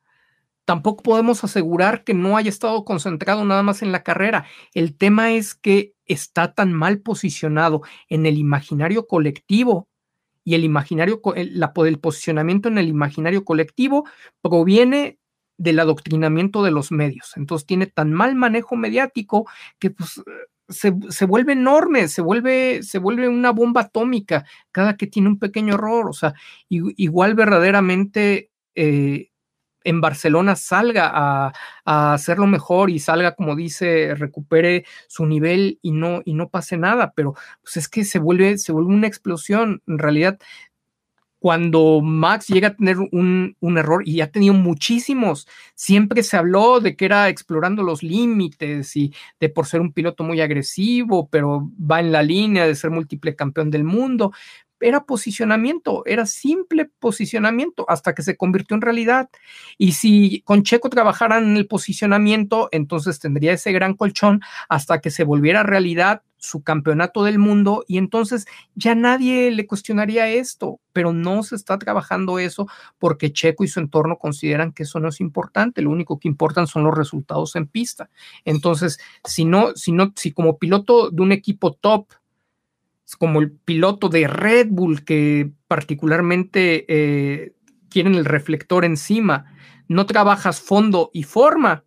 Tampoco podemos asegurar que no haya estado concentrado nada más en la carrera. El tema es que está tan mal posicionado en el imaginario colectivo y el imaginario, el posicionamiento en el imaginario colectivo proviene del adoctrinamiento de los medios. Entonces tiene tan mal manejo mediático que pues se, vuelve enorme, se vuelve, se vuelve una bomba atómica cada que tiene un pequeño error. O sea, igual verdaderamente eh, en Barcelona salga a, a, hacerlo mejor y salga, como dice, recupere su nivel y no, y no pase nada, pero pues es que se vuelve, se vuelve una explosión. En realidad, cuando Max llega a tener un, error, y ha tenido muchísimos, siempre se habló de que era explorando los límites y de por ser un piloto muy agresivo, pero va en la línea de ser múltiple campeón del mundo. Era posicionamiento, era simple posicionamiento hasta que se convirtió en realidad. Y si con Checo trabajaran en el posicionamiento, entonces tendría ese gran colchón hasta que se volviera realidad su campeonato del mundo y entonces ya nadie le cuestionaría esto, pero no se está trabajando eso porque Checo y su entorno consideran que eso no es importante, lo único que importan son los resultados en pista. Entonces, si no, si no, si como piloto de un equipo top, como el piloto de Red Bull que particularmente eh, quieren el reflector encima, no trabajas fondo y forma,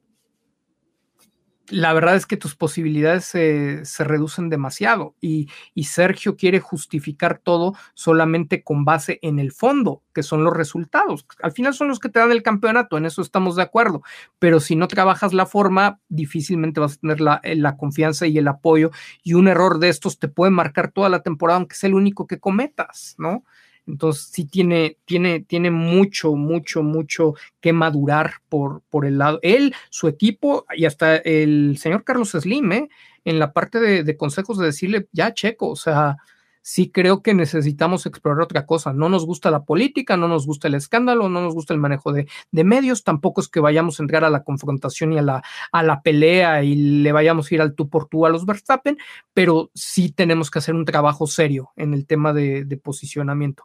la verdad es que tus posibilidades se, reducen demasiado y, Sergio quiere justificar todo solamente con base en el fondo, que son los resultados. Al final son los que te dan el campeonato, en eso estamos de acuerdo, pero si no trabajas la forma, difícilmente vas a tener la, la confianza y el apoyo y un error de estos te puede marcar toda la temporada, aunque sea el único que cometas, ¿no? Entonces sí tiene, tiene, tiene mucho, mucho, mucho que madurar por, por el lado. Él, su equipo y hasta el señor Carlos Slim, ¿eh? en la parte de, consejos de decirle, ya checo, o sea, sí creo que necesitamos explorar otra cosa. No nos gusta la política, no nos gusta el escándalo, no nos gusta el manejo de, medios, tampoco es que vayamos a entrar a la confrontación y a la, a la pelea y le vayamos a ir al tú por tú a los Verstappen, pero sí tenemos que hacer un trabajo serio en el tema de, de posicionamiento.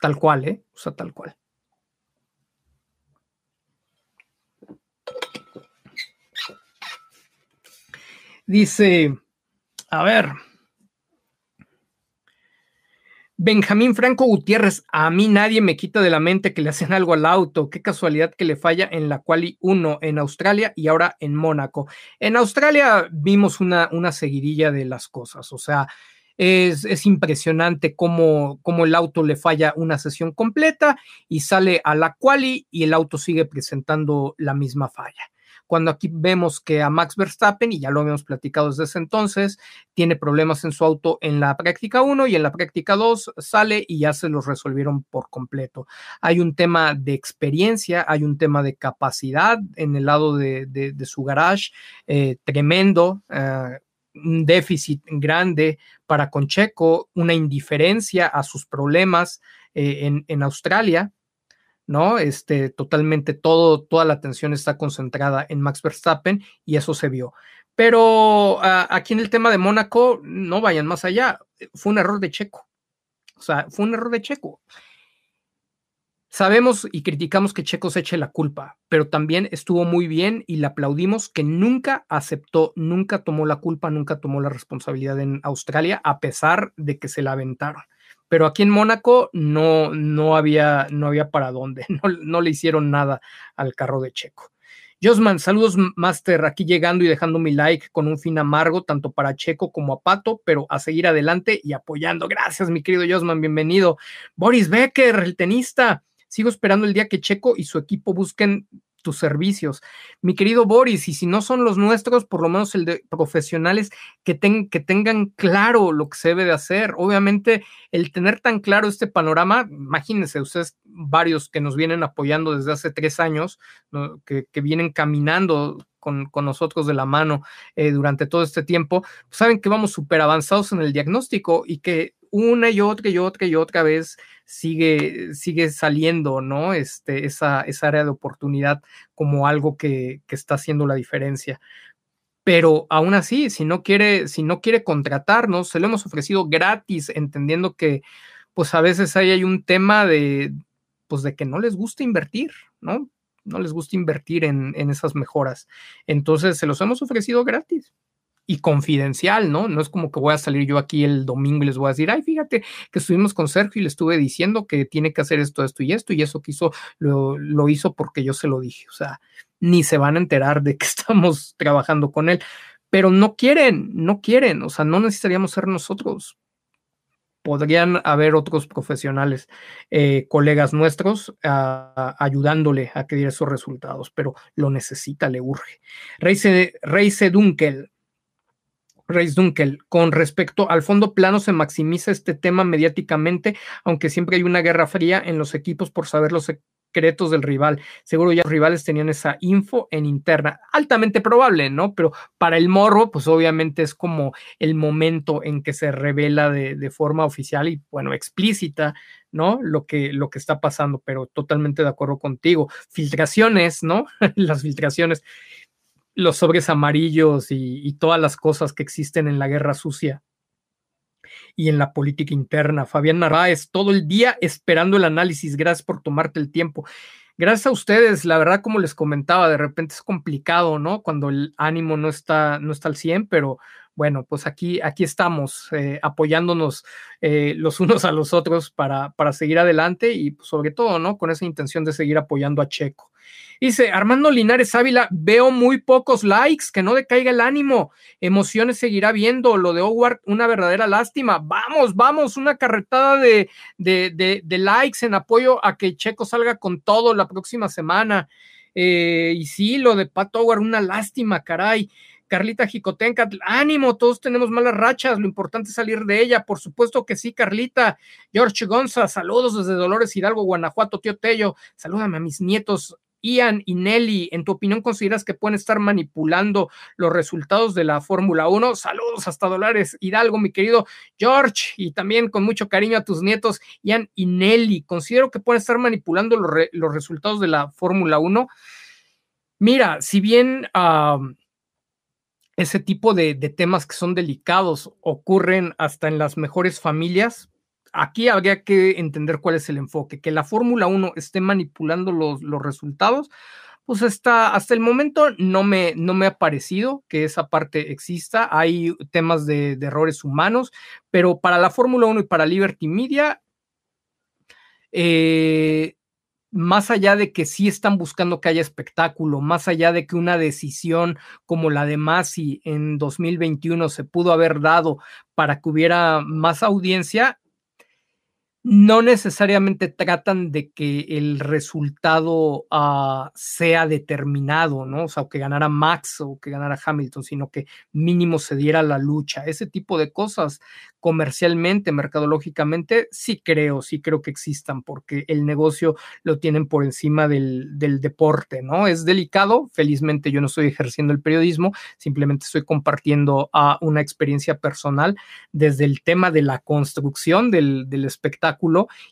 Tal cual, ¿eh? O sea, tal cual. Dice, a ver, Benjamín Franco Gutiérrez, a mí nadie me quita de la mente que le hacen algo al auto. Qué casualidad que le falla en la quali 1 en Australia y ahora en Mónaco. En Australia vimos una, una seguidilla de las cosas, o sea, es, impresionante cómo, cómo, el auto le falla una sesión completa y sale a la quali y el auto sigue presentando la misma falla. Cuando aquí vemos que a Max Verstappen, y ya lo habíamos platicado desde ese entonces, tiene problemas en su auto en la práctica 1 y en la práctica 2 sale y ya se los resolvieron por completo. Hay un tema de experiencia, hay un tema de capacidad en el lado de, su garage, eh, tremendo. Eh, un déficit grande para Concheco, una indiferencia a sus problemas eh, en, en, Australia, ¿no? Este, totalmente todo, toda la atención está concentrada en Max Verstappen y eso se vio. Pero uh, aquí en el tema de Mónaco, no vayan más allá, fue un error de Checo. O sea, fue un error de Checo. Sabemos y criticamos que Checo se eche la culpa, pero también estuvo muy bien y le aplaudimos que nunca aceptó, nunca tomó la culpa, nunca tomó la responsabilidad en Australia, a pesar de que se la aventaron pero aquí en Mónaco no, no, había, no había para dónde, no, no le hicieron nada al carro de Checo. Josman, saludos Master, aquí llegando y dejando mi like con un fin amargo, tanto para Checo como a Pato, pero a seguir adelante y apoyando. Gracias, mi querido Josman, bienvenido. Boris Becker, el tenista. Sigo esperando el día que Checo y su equipo busquen tus servicios. Mi querido Boris, y si no son los nuestros, por lo menos el de profesionales que, que tengan claro lo que se debe de hacer. Obviamente, el tener tan claro este panorama, imagínense ustedes varios que nos vienen apoyando desde hace tres años, que, vienen caminando con, nosotros de la mano eh, durante todo este tiempo, saben que vamos súper avanzados en el diagnóstico y que una y otra y otra y otra vez sigue, sigue saliendo, ¿no? Este, esa, esa área de oportunidad como algo que, que está haciendo la diferencia pero aún así, si no quiere, si no quiere contratarnos, se lo hemos ofrecido gratis, entendiendo que pues a veces ahí hay un tema de, pues de que no les gusta invertir, ¿no? No les gusta invertir en, en esas mejoras. Entonces, se los hemos ofrecido gratis y confidencial, ¿no? No es como que voy a salir yo aquí el domingo y les voy a decir, ay, fíjate que estuvimos con Sergio y le estuve diciendo que tiene que hacer esto, esto y esto, y eso que hizo, lo, lo hizo porque yo se lo dije. O sea, ni se van a enterar de que estamos trabajando con él, pero no quieren, no quieren, o sea, no necesitaríamos ser nosotros. Podrían haber otros profesionales, eh, colegas nuestros, ayudándole a que diera esos resultados, pero lo necesita, le urge. Reise Dunkel, Reis Dunkel, con respecto al fondo plano se maximiza este tema mediáticamente, aunque siempre hay una guerra fría en los equipos por saber los secretos del rival. Seguro ya los rivales tenían esa info en interna. Altamente probable, ¿no? Pero para el morro, pues obviamente es como el momento en que se revela de, de forma oficial y, bueno, explícita, ¿no? Lo que, lo que está pasando, pero totalmente de acuerdo contigo. Filtraciones, ¿no? Las filtraciones los sobres amarillos y, todas las cosas que existen en la guerra sucia y en la política interna. Fabián Narváez, todo el día esperando el análisis. Gracias por tomarte el tiempo. Gracias a ustedes, la verdad, como les comentaba, de repente es complicado, ¿no? Cuando el ánimo no está, no está al 100, pero bueno, pues aquí, aquí estamos eh, apoyándonos eh, los unos a los otros para, para seguir adelante y pues, sobre todo, ¿no? Con esa intención de seguir apoyando a Checo. Dice Armando Linares Ávila, veo muy pocos likes, que no decaiga el ánimo, emociones seguirá viendo, lo de Howard, una verdadera lástima. Vamos, vamos, una carretada de, de, likes en apoyo a que Checo salga con todo la próxima semana. Eh, y sí, lo de Pat Howard, una lástima, caray. Carlita Jicotenca, ánimo, todos tenemos malas rachas, lo importante es salir de ella, por supuesto que sí, Carlita. George Gonza, saludos desde Dolores Hidalgo, Guanajuato, tío Tello, salúdame a mis nietos Ian y Nelly, ¿en tu opinión consideras que pueden estar manipulando los resultados de la Fórmula 1? Saludos hasta Dolores Hidalgo, mi querido George, y también con mucho cariño a tus nietos, Ian y Nelly. ¿Considero que pueden estar manipulando los, resultados de la Fórmula 1? Mira, si bien ese tipo de temas que son delicados ocurren hasta en las mejores familias, aquí habría que entender cuál es el enfoque, que la Fórmula 1 esté manipulando los, los resultados, pues hasta, hasta el momento no me, no me ha parecido que esa parte exista. Hay temas de, errores humanos, pero para la Fórmula 1 y para Liberty Media, eh, más allá de que sí están buscando que haya espectáculo, más allá de que una decisión como la de Masi en 2021 se pudo haber dado para que hubiera más audiencia, no necesariamente tratan de que el resultado uh, sea determinado, ¿no? O sea, o que ganara Max o que ganara Hamilton, sino que mínimo se diera la lucha. Ese tipo de cosas comercialmente, mercadológicamente, sí creo, sí creo que existan, porque el negocio lo tienen por encima del, del deporte, ¿no? Es delicado, felizmente yo no estoy ejerciendo el periodismo, simplemente estoy compartiendo uh, una experiencia personal desde el tema de la construcción del, del espectáculo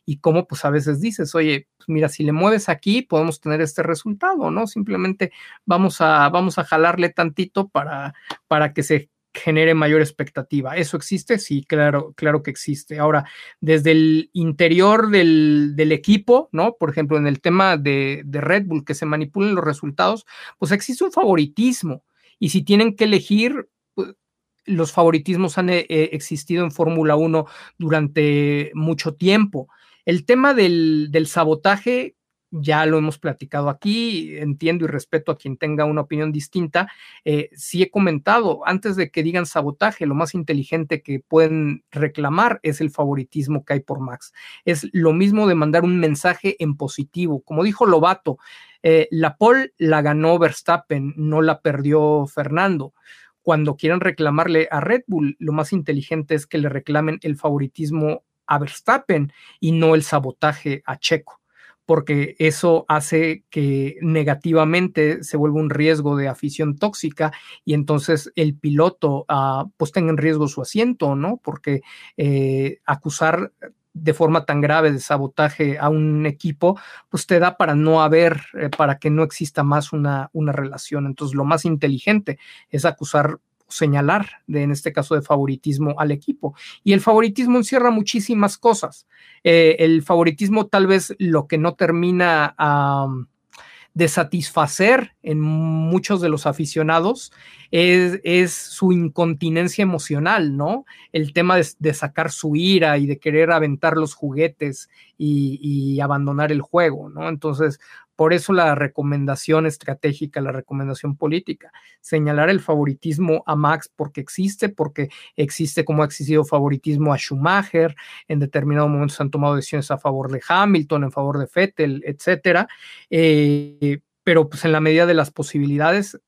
y cómo pues a veces dices, oye, pues mira, si le mueves aquí podemos tener este resultado, ¿no? Simplemente vamos a, vamos a jalarle tantito para, para que se genere mayor expectativa. ¿Eso existe? Sí, claro, claro que existe. Ahora, desde el interior del, del equipo, ¿no? Por ejemplo, en el tema de, de, Red Bull, que se manipulen los resultados, pues existe un favoritismo. Y si tienen que elegir, los favoritismos han eh, eh, existido en Fórmula 1 durante mucho tiempo. El tema del, del, sabotaje, ya lo hemos platicado aquí, entiendo y respeto a quien tenga una opinión distinta. Eh, sí he comentado, antes de que digan sabotaje, lo más inteligente que pueden reclamar es el favoritismo que hay por Max. Es lo mismo de mandar un mensaje en positivo. Como dijo Lobato, eh, la pole la ganó Verstappen, no la perdió Fernando cuando quieran reclamarle a Red Bull, lo más inteligente es que le reclamen el favoritismo a Verstappen y no el sabotaje a Checo, porque eso hace que negativamente se vuelva un riesgo de afición tóxica y entonces el piloto uh, pues tenga en riesgo su asiento, ¿no? Porque eh, acusar de forma tan grave de sabotaje a un equipo, pues te da para no haber, eh, para que no exista más una, una relación. Entonces, lo más inteligente es acusar señalar, de, en este caso, de favoritismo al equipo. Y el favoritismo encierra muchísimas cosas. Eh, el favoritismo tal vez lo que no termina de satisfacer en muchos de los aficionados es, su incontinencia emocional, ¿no? El tema de, sacar su ira y de querer aventar los juguetes y, y, abandonar el juego, ¿no? Entonces, por eso la recomendación estratégica, la recomendación política, señalar el favoritismo a Max porque existe, porque existe como ha existido favoritismo a Schumacher, en determinados momentos han tomado decisiones a favor de Hamilton, en favor de Vettel, etcétera. Eh, pero pues en la medida de las posibilidades,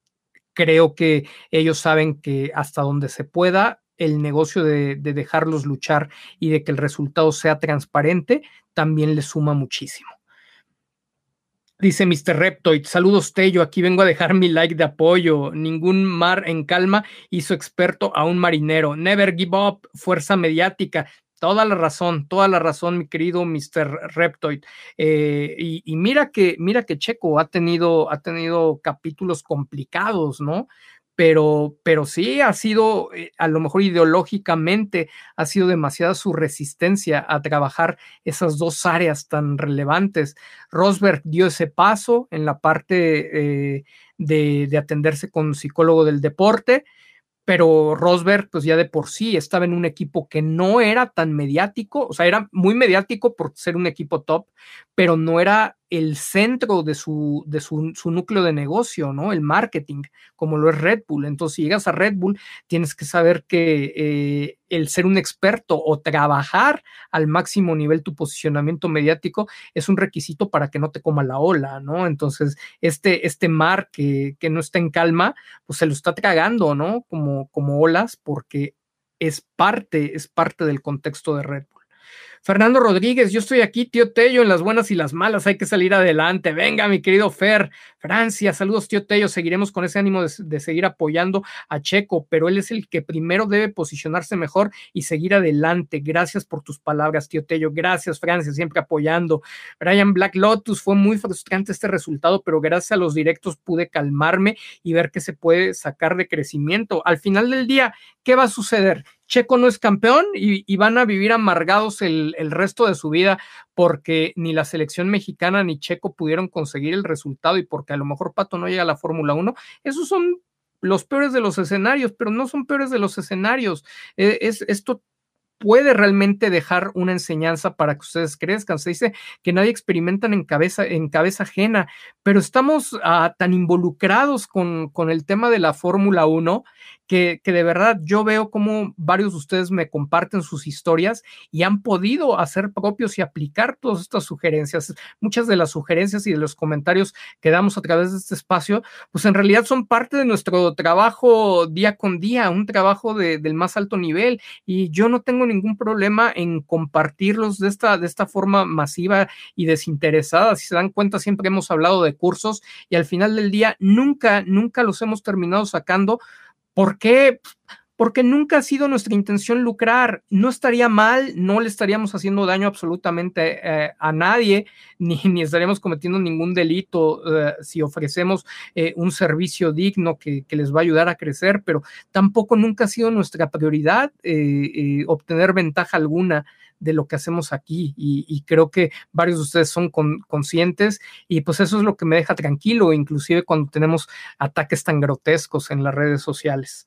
creo que ellos saben que hasta donde se pueda, el negocio de, de dejarlos luchar y de que el resultado sea transparente, también le suma muchísimo. Dice Mr. Reptoid, saludos Tello, aquí vengo a dejar mi like de apoyo. Ningún mar en calma hizo experto a un marinero. Never give up, fuerza mediática. Toda la razón, toda la razón, mi querido Mr. Reptoid. Eh, y, y, mira que, mira que Checo ha tenido, ha tenido capítulos complicados, ¿no? Pero, pero sí ha sido, eh, a lo mejor ideológicamente, ha sido demasiada su resistencia a trabajar esas dos áreas tan relevantes. Rosberg dio ese paso en la parte eh, de, de atenderse con psicólogo del deporte pero Rosberg, pues ya de por sí estaba en un equipo que no era tan mediático, o sea, era muy mediático por ser un equipo top, pero no era el centro de su, de su, su, núcleo de negocio, ¿no? El marketing, como lo es Red Bull. Entonces, si llegas a Red Bull, tienes que saber que eh, el ser un experto o trabajar al máximo nivel tu posicionamiento mediático es un requisito para que no te coma la ola, ¿no? Entonces, este, este mar que, que no está en calma, pues se lo está tragando, ¿no? Como, como olas, porque es parte, es parte del contexto de Red Bull. Fernando Rodríguez, yo estoy aquí, tío Tello, en las buenas y las malas, hay que salir adelante. Venga, mi querido Fer, Francia, saludos, tío Tello, seguiremos con ese ánimo de, de, seguir apoyando a Checo, pero él es el que primero debe posicionarse mejor y seguir adelante. Gracias por tus palabras, tío Tello. Gracias, Francia, siempre apoyando. Brian Black Lotus, fue muy frustrante este resultado, pero gracias a los directos pude calmarme y ver que se puede sacar de crecimiento. Al final del día, ¿qué va a suceder? Checo no es campeón y, van a vivir amargados el, resto de su vida porque ni la selección mexicana ni Checo pudieron conseguir el resultado y porque a lo mejor Pato no llega a la Fórmula 1. Esos son los peores de los escenarios, pero no son peores de los escenarios. Eh, es, esto puede realmente dejar una enseñanza para que ustedes crezcan. Se dice que nadie experimentan en cabeza, en cabeza ajena, pero estamos uh, tan involucrados con, con, el tema de la Fórmula 1 que, de verdad yo veo como varios de ustedes me comparten sus historias y han podido hacer propios y aplicar todas estas sugerencias. Muchas de las sugerencias y de los comentarios que damos a través de este espacio, pues en realidad son parte de nuestro trabajo día con día, un trabajo del más alto nivel y yo no tengo ningún problema en compartirlos de esta, de esta forma masiva y desinteresada. Si se dan cuenta, siempre hemos hablado de cursos y al final del día nunca, nunca los hemos terminado sacando ¿Por qué? Porque nunca ha sido nuestra intención lucrar. No estaría mal, no le estaríamos haciendo daño absolutamente eh, a nadie, ni, estaríamos cometiendo ningún delito eh, si ofrecemos eh, un servicio digno que, que, les va a ayudar a crecer, pero tampoco nunca ha sido nuestra prioridad obtener ventaja alguna de lo que hacemos aquí y, creo que varios de ustedes son conscientes y pues eso es lo que me deja tranquilo, inclusive cuando tenemos ataques tan grotescos en las redes sociales.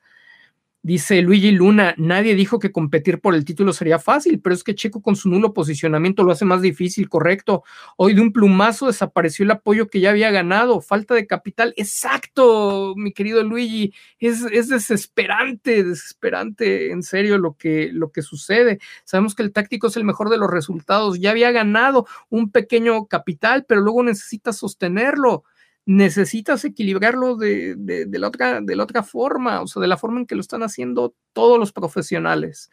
Dice Luigi Luna, nadie dijo que competir por el título sería fácil, pero es que Checo con su nulo posicionamiento lo hace más difícil, correcto. Hoy de un plumazo desapareció el apoyo que ya había ganado, falta de capital. Exacto, mi querido Luigi, es, es desesperante, desesperante, en serio lo que, lo que sucede. Sabemos que el táctico es el mejor de los resultados, ya había ganado un pequeño capital, pero luego necesita sostenerlo necesitas equilibrarlo de, la otra, de la otra forma, o sea, de la forma en que lo están haciendo todos los profesionales.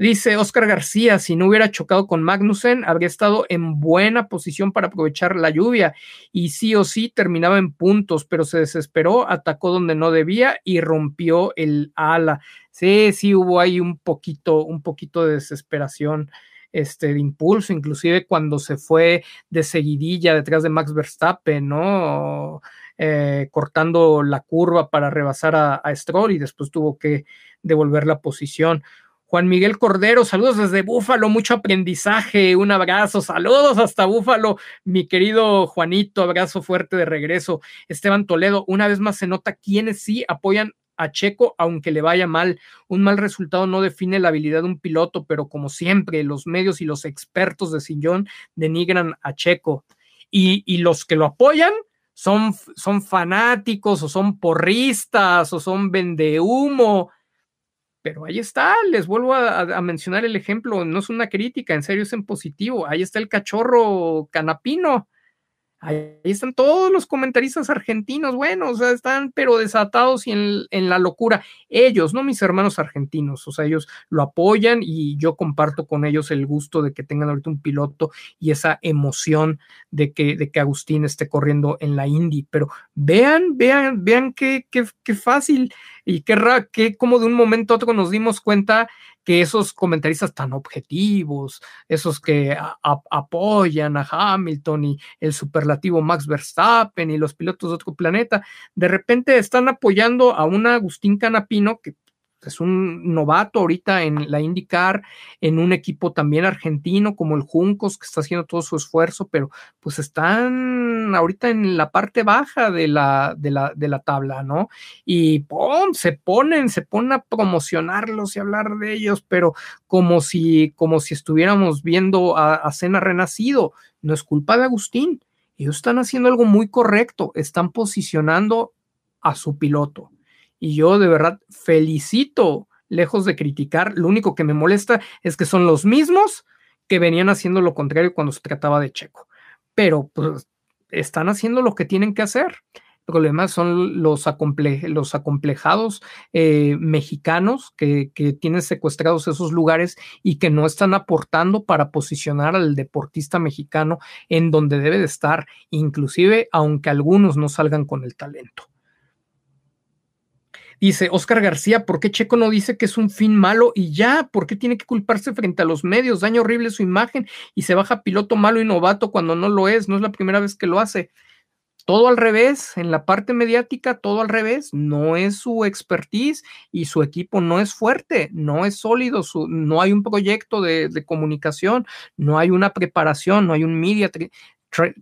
Dice Oscar García, si no hubiera chocado con Magnussen, habría estado en buena posición para aprovechar la lluvia y sí o sí terminaba en puntos, pero se desesperó, atacó donde no debía y rompió el ala. Sí, sí hubo ahí un poquito, un poquito de desesperación este, de impulso, inclusive cuando se fue de seguidilla detrás de Max Verstappen, ¿no? Eh, cortando la curva para rebasar a, a Stroll y después tuvo que devolver la posición. Juan Miguel Cordero, saludos desde Búfalo, mucho aprendizaje, un abrazo, saludos hasta Búfalo, mi querido Juanito, abrazo fuerte de regreso. Esteban Toledo, una vez más se nota quienes sí apoyan a Checo, aunque le vaya mal. Un mal resultado no define la habilidad de un piloto, pero como siempre, los medios y los expertos de sillón denigran a Checo. Y, los que lo apoyan son, son fanáticos o son porristas o son vendehumo. Pero ahí está, les vuelvo a, a, mencionar el ejemplo, no es una crítica, en serio es en positivo. Ahí está el cachorro canapino Ahí están todos los comentaristas argentinos, bueno, o sea, están pero desatados y en, en, la locura. Ellos, no mis hermanos argentinos, o sea, ellos lo apoyan y yo comparto con ellos el gusto de que tengan ahorita un piloto y esa emoción de que, de que Agustín esté corriendo en la Indy. Pero vean, vean, vean qué, qué, qué fácil y qué, qué como de un momento a otro nos dimos cuenta que esos comentaristas tan objetivos, esos que apoyan a Hamilton y el superlativo Max Verstappen y los pilotos de otro planeta, de repente están apoyando a un Agustín Canapino que es un novato ahorita en la IndyCar, en un equipo también argentino como el Juncos, que está haciendo todo su esfuerzo, pero pues están ahorita en la parte baja de la, de la, de la tabla, ¿no? Y ¡pum! se ponen, se ponen a promocionarlos y hablar de ellos, pero como si, como si estuviéramos viendo a, a Cena renacido. No es culpa de Agustín. Ellos están haciendo algo muy correcto, están posicionando a su piloto y yo de verdad felicito, lejos de criticar, lo único que me molesta es que son los mismos que venían haciendo lo contrario cuando se trataba de Checo. Pero pues están haciendo lo que tienen que hacer. El problema son los, los acomplejados eh, mexicanos que, que, tienen secuestrados esos lugares y que no están aportando para posicionar al deportista mexicano en donde debe de estar, inclusive aunque algunos no salgan con el talento. Dice Oscar García, ¿por qué Checo no dice que es un fin malo y ya? ¿Por qué tiene que culparse frente a los medios? Daña horrible su imagen y se baja piloto malo y novato cuando no lo es. No es la primera vez que lo hace. Todo al revés, en la parte mediática, todo al revés. No es su expertise y su equipo no es fuerte, no es sólido, no hay un proyecto de, comunicación, no hay una preparación, no hay un media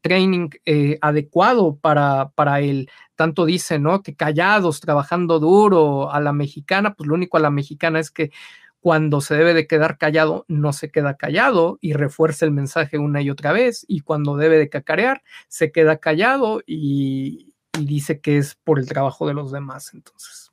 training eh, adecuado para, para él. Tanto dice, ¿no? Que callados, trabajando duro a la mexicana, pues lo único a la mexicana es que cuando se debe de quedar callado, no se queda callado y refuerza el mensaje una y otra vez. Y cuando debe de cacarear, se queda callado y, y dice que es por el trabajo de los demás. Entonces,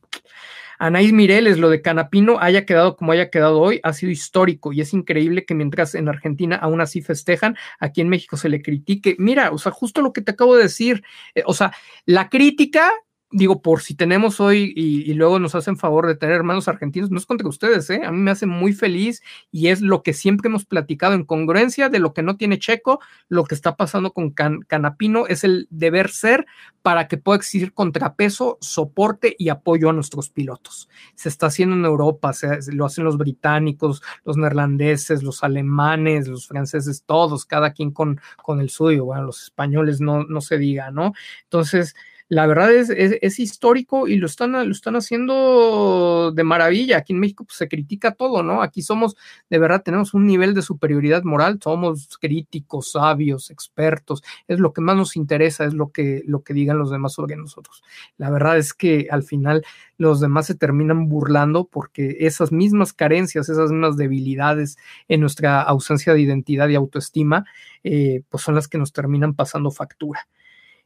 Anaís Mireles, lo de Canapino haya quedado como haya quedado hoy, ha sido histórico y es increíble que mientras en Argentina aún así festejan, aquí en México se le critique. Mira, o sea, justo lo que te acabo de decir, eh, o sea, la crítica digo, por si tenemos hoy y, luego nos hacen favor de tener hermanos argentinos, no es contra ustedes, ¿eh? a mí me hace muy feliz y es lo que siempre hemos platicado en congruencia de lo que no tiene Checo, lo que está pasando con Canapino es el deber ser para que pueda existir contrapeso, soporte y apoyo a nuestros pilotos. Se está haciendo en Europa, se, lo hacen los británicos, los neerlandeses, los alemanes, los franceses, todos, cada quien con, con el suyo, bueno, los españoles no, no se diga, ¿no? Entonces, la verdad es, es, histórico y lo están, lo están haciendo de maravilla. Aquí en México pues, se critica todo, ¿no? Aquí somos, de verdad, tenemos un nivel de superioridad moral, somos críticos, sabios, expertos, es lo que más nos interesa, es lo que, lo que digan los demás sobre nosotros. La verdad es que al final los demás se terminan burlando porque esas mismas carencias, esas mismas debilidades en nuestra ausencia de identidad y autoestima, eh, pues son las que nos terminan pasando factura.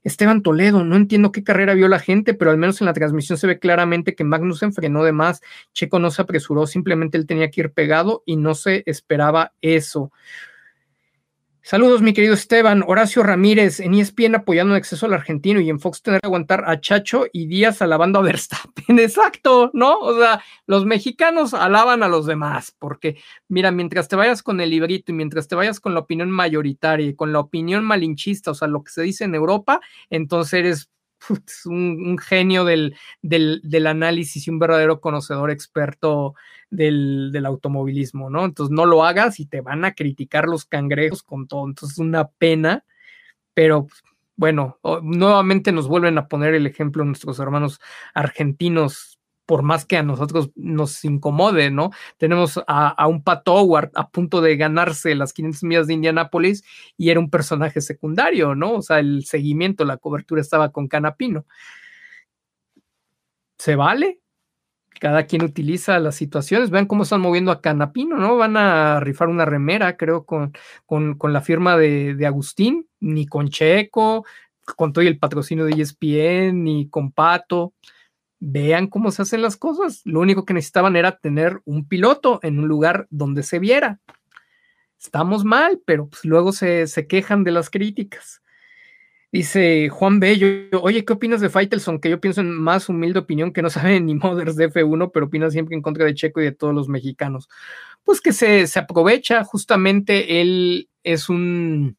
Esteban Toledo, no entiendo qué carrera vio la gente, pero al menos en la transmisión se ve claramente que Magnussen frenó de más, Checo no se apresuró, simplemente él tenía que ir pegado y no se esperaba eso. Saludos, mi querido Esteban. Horacio Ramírez, en ESPN apoyando en exceso al argentino y en Fox tener que aguantar a Chacho y Díaz alabando a Verstappen. Exacto, ¿no? O sea, los mexicanos alaban a los demás, porque mira, mientras te vayas con el librito y mientras te vayas con la opinión mayoritaria y con la opinión malinchista, o sea, lo que se dice en Europa, entonces eres un, genio del, del, análisis y un verdadero conocedor experto del, del, automovilismo, ¿no? Entonces no lo hagas y te van a criticar los cangrejos con todo. Entonces una pena, pero bueno, nuevamente nos vuelven a poner el ejemplo nuestros hermanos argentinos por más que a nosotros nos incomode, ¿no? Tenemos a, un Pat Howard a punto de ganarse las 500 millas de Indianápolis y era un personaje secundario, ¿no? O sea, el seguimiento, la cobertura estaba con Canapino. ¿Se vale? Cada quien utiliza las situaciones. Vean cómo están moviendo a Canapino, ¿no? Van a rifar una remera, creo, con, con, la firma de, Agustín, ni con Checo, con todo el patrocinio de ESPN, ni con Pato vean cómo se hacen las cosas. Lo único que necesitaban era tener un piloto en un lugar donde se viera. Estamos mal, pero pues luego se, quejan de las críticas. Dice Juan Bello, oye, ¿qué opinas de Faitelson? Que yo pienso en más humilde opinión que no sabe ni Mothers de F1, pero opina siempre en contra de Checo y de todos los mexicanos. Pues que se, aprovecha, justamente él es un,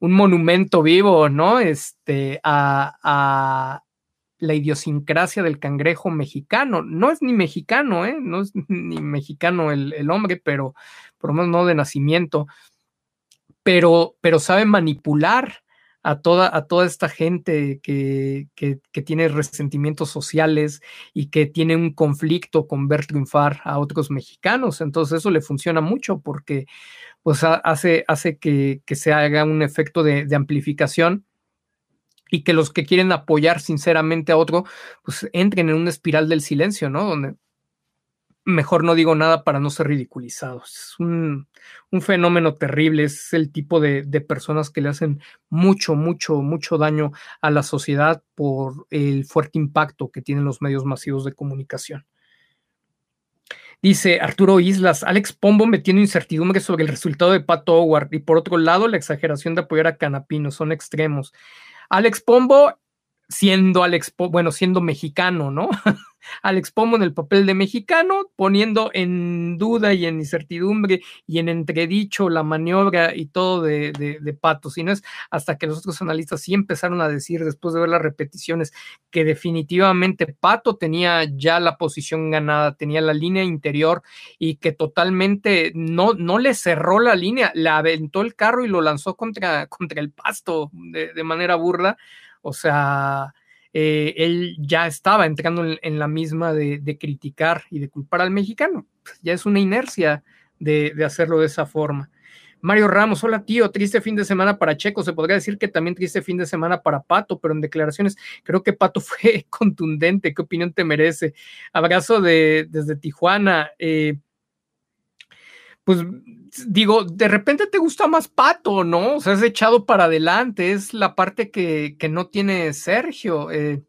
un monumento vivo, ¿no? Este, a, la idiosincrasia del cangrejo mexicano. No es ni mexicano, ¿eh? No es ni mexicano el, hombre, pero por lo menos no de nacimiento. Pero, pero sabe manipular a toda, a toda esta gente que, que, tiene resentimientos sociales y que tiene un conflicto con ver triunfar a otros mexicanos. Entonces eso le funciona mucho porque pues, hace, hace que, se haga un efecto de, de amplificación y que los que quieren apoyar sinceramente a otro, pues entren en una espiral del silencio, ¿no? Donde mejor no digo nada para no ser ridiculizados. Es un, fenómeno terrible, es el tipo de, de, personas que le hacen mucho, mucho, mucho daño a la sociedad por el fuerte impacto que tienen los medios masivos de comunicación. Dice Arturo Islas, Alex Pombo metiendo incertidumbre sobre el resultado de Pato Howard y por otro lado la exageración de apoyar a Canapino, son extremos. Alex Pombo siendo Alex, bueno, siendo mexicano, ¿no? Alex Pombo en el papel de mexicano, poniendo en duda y en incertidumbre y en entredicho la maniobra y todo de, de, Pato, si no es hasta que los otros analistas sí empezaron a decir, después de ver las repeticiones, que definitivamente Pato tenía ya la posición ganada, tenía la línea interior y que totalmente no, no le cerró la línea, le aventó el carro y lo lanzó contra, contra el pasto de, de manera burla o sea, eh, él ya estaba entrando en, la misma de, criticar y de culpar al mexicano. Ya es una inercia de, hacerlo de esa forma. Mario Ramos, hola tío, triste fin de semana para Checo, se podría decir que también triste fin de semana para Pato, pero en declaraciones creo que Pato fue contundente, ¿qué opinión te merece? Abrazo de, desde Tijuana. Eh, pues digo, de repente te gusta más Pato, ¿no? O sea, es echado para adelante, es la parte que, no tiene Sergio. Eh,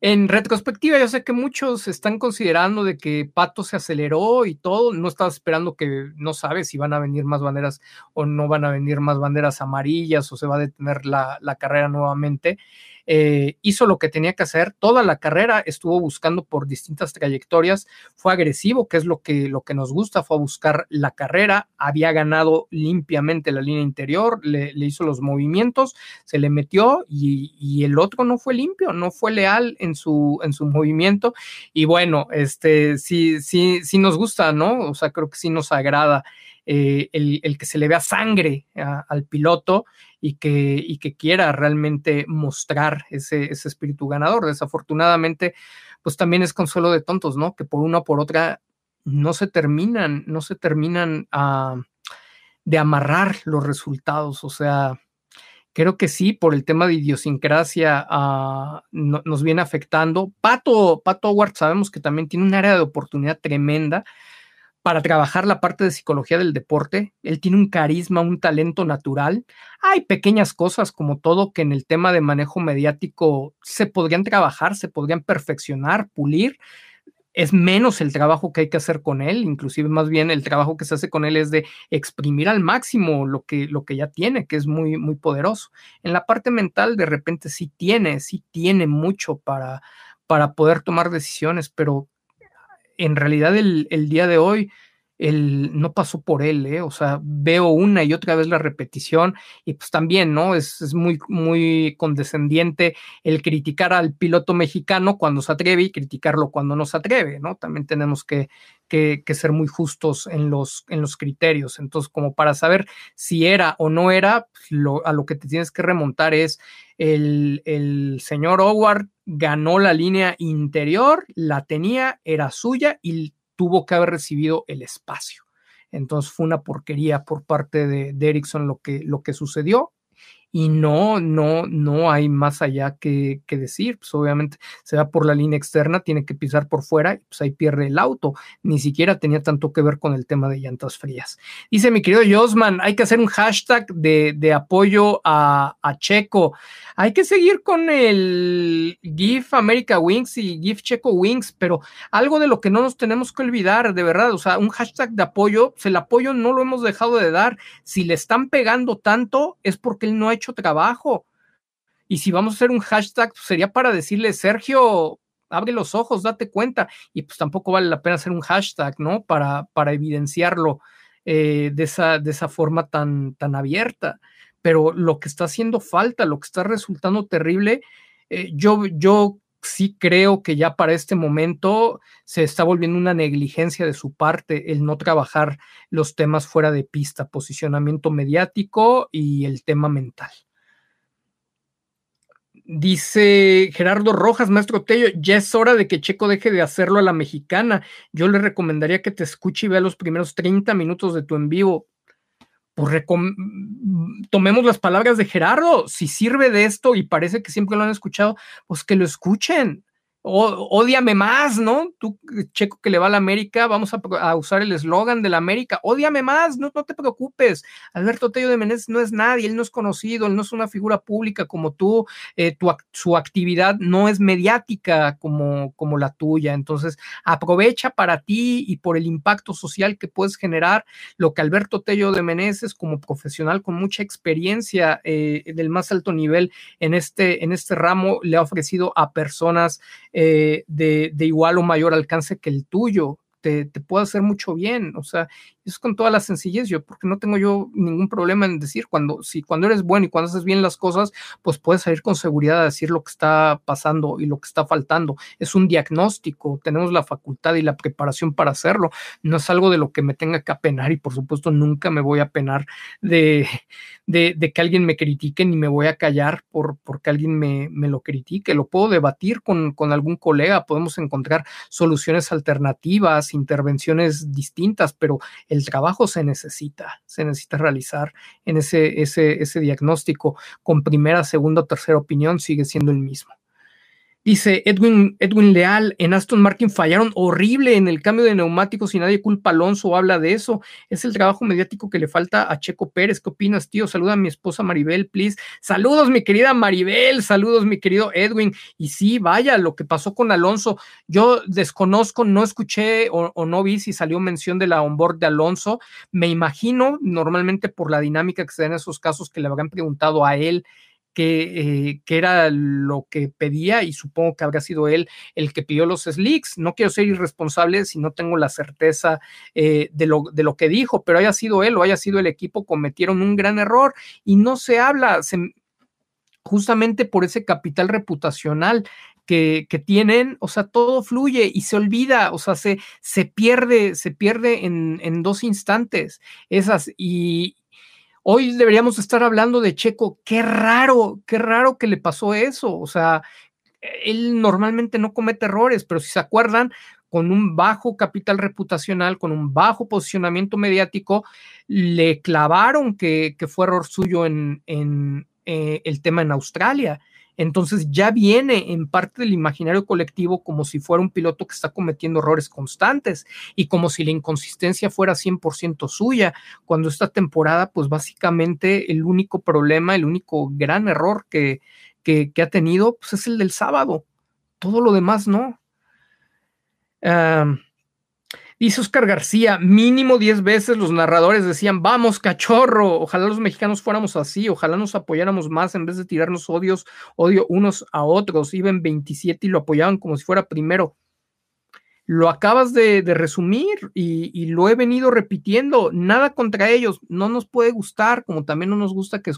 En retrospectiva, yo sé que muchos están considerando de que Pato se aceleró y todo, no estaba esperando que no sabe si van a venir más banderas o no van a venir más banderas amarillas o se va a detener la, la carrera nuevamente. Eh, hizo lo que tenía que hacer, toda la carrera estuvo buscando por distintas trayectorias, fue agresivo, que es lo que, lo que nos gusta, fue a buscar la carrera, había ganado limpiamente la línea interior, le, hizo los movimientos, se le metió y, el otro no fue limpio, no fue leal en su, en su movimiento y bueno, este sí, sí, sí nos gusta, ¿no? O sea, creo que sí nos agrada. Eh, el, que se le vea sangre al piloto y que, y que quiera realmente mostrar ese, ese espíritu ganador. Desafortunadamente, pues también es consuelo de tontos, ¿no? Que por una o por otra no se terminan, no se terminan ah, de amarrar los resultados. O sea, creo que sí, por el tema de idiosincrasia ah, nos viene afectando. Pato, Pato Howard sabemos que también tiene un área de oportunidad tremenda para trabajar la parte de psicología del deporte. Él tiene un carisma, un talento natural. Hay pequeñas cosas como todo que en el tema de manejo mediático se podrían trabajar, se podrían perfeccionar, pulir. Es menos el trabajo que hay que hacer con él, inclusive más bien el trabajo que se hace con él es de exprimir al máximo lo que, lo que ya tiene, que es muy, muy poderoso. En la parte mental, de repente sí tiene, sí tiene mucho para, para poder tomar decisiones, pero en realidad el, día de hoy el, no pasó por él, ¿eh? o sea, veo una y otra vez la repetición y pues también, ¿no? Es, muy, muy condescendiente el criticar al piloto mexicano cuando se atreve y criticarlo cuando no se atreve, ¿no? También tenemos que, que, ser muy justos en los, en los criterios. Entonces, como para saber si era o no era, pues, a lo que te tienes que remontar es el, el señor Howard ganó la línea interior, la tenía, era suya y tuvo que haber recibido el espacio. Entonces fue una porquería por parte de, de Erickson lo que, lo que sucedió y no, no, no hay más allá que, decir. Pues obviamente se va por la línea externa, tiene que pisar por fuera y pues ahí pierde el auto. Ni siquiera tenía tanto que ver con el tema de llantas frías. Dice mi querido Josman, hay que hacer un hashtag de, apoyo a, Checo. Hay que seguir con el GIF America Wings y GIF Checo Wings, pero algo de lo que no nos tenemos que olvidar, de verdad, o sea, un hashtag de apoyo, pues el apoyo no lo hemos dejado de dar. Si le están pegando tanto, es porque él no ha hecho trabajo. Y si vamos a hacer un hashtag, pues, sería para decirle, Sergio, abre los ojos, date cuenta. Y pues tampoco vale la pena hacer un hashtag, ¿no? Para, para evidenciarlo eh, de, esa, de esa forma tan, tan abierta. Pero lo que está haciendo falta, lo que está resultando terrible, eh, yo, yo sí creo que ya para este momento se está volviendo una negligencia de su parte el no trabajar los temas fuera de pista, posicionamiento mediático y el tema mental. Dice Gerardo Rojas, maestro Tello, ya es hora de que Checo deje de hacerlo a la mexicana. Yo le recomendaría que te escuche y vea los primeros 30 minutos de tu en vivo pues tomemos las palabras de Gerardo, si sirve de esto y parece que siempre lo han escuchado, pues que lo escuchen ódiame más, ¿no? Tú, checo que le va a la América, vamos a, usar el eslogan de la América, ódiame más, no, no te preocupes. Alberto Tello de Meneses no es nadie, él no es conocido, él no es una figura pública como tú, eh, su actividad no es mediática como, como la tuya. Entonces, aprovecha para ti y por el impacto social que puedes generar lo que Alberto Tello de Meneses, como profesional con mucha experiencia eh, del más alto nivel en este, en este ramo, le ha ofrecido a personas eh, de, de, igual o mayor alcance que el tuyo. Te, te, puede hacer mucho bien, o sea, es con toda la sencillez, yo, porque no tengo yo ningún problema en decir, cuando, si cuando eres bueno y cuando haces bien las cosas, pues puedes salir con seguridad a decir lo que está pasando y lo que está faltando. Es un diagnóstico, tenemos la facultad y la preparación para hacerlo. No es algo de lo que me tenga que apenar y por supuesto nunca me voy a apenar de, de, que alguien me critique ni me voy a callar por porque alguien me, me lo critique. Lo puedo debatir con, con algún colega, podemos encontrar soluciones alternativas, intervenciones distintas, pero el el trabajo se necesita, se necesita realizar en ese, ese, ese diagnóstico con primera, segunda o tercera opinión sigue siendo el mismo. Dice Edwin, Edwin Leal, en Aston Martin fallaron horrible en el cambio de neumáticos y nadie culpa a Alonso o habla de eso. Es el trabajo mediático que le falta a Checo Pérez. ¿Qué opinas, tío? Saluda a mi esposa Maribel, please. Saludos, mi querida Maribel. Saludos, mi querido Edwin. Y sí, vaya, lo que pasó con Alonso. Yo desconozco, no escuché o, o no vi si salió mención de la onboard de Alonso. Me imagino, normalmente por la dinámica que se da en esos casos, que le habrán preguntado a él eh, que, era lo que pedía y supongo que habrá sido él el que pidió los slicks. No quiero ser irresponsable si no tengo la certeza eh, de, lo, de, lo, que dijo, pero haya sido él o haya sido el equipo, cometieron un gran error y no se habla justamente por ese capital reputacional que, que, tienen, o sea, todo fluye y se olvida, o sea, se, se pierde, se pierde en, en dos instantes. Esas, y, Hoy deberíamos estar hablando de Checo. Qué raro, qué raro que le pasó eso. O sea, él normalmente no comete errores, pero si se acuerdan, con un bajo capital reputacional, con un bajo posicionamiento mediático, le clavaron que, fue error suyo en, eh, el tema en Australia. Entonces ya viene en parte del imaginario colectivo como si fuera un piloto que está cometiendo errores constantes y como si la inconsistencia fuera 100% suya, cuando esta temporada, pues básicamente el único problema, el único gran error que, que, ha tenido, pues es el del sábado. Todo lo demás no. Dice Oscar García, mínimo 10 veces los narradores decían, vamos, cachorro, ojalá los mexicanos fuéramos así, ojalá nos apoyáramos más en vez de tirarnos odios, odio unos a otros. Iban 27 y lo apoyaban como si fuera primero lo acabas de, resumir y, lo he venido repitiendo. Nada contra ellos, no nos puede gustar, como también no nos gusta que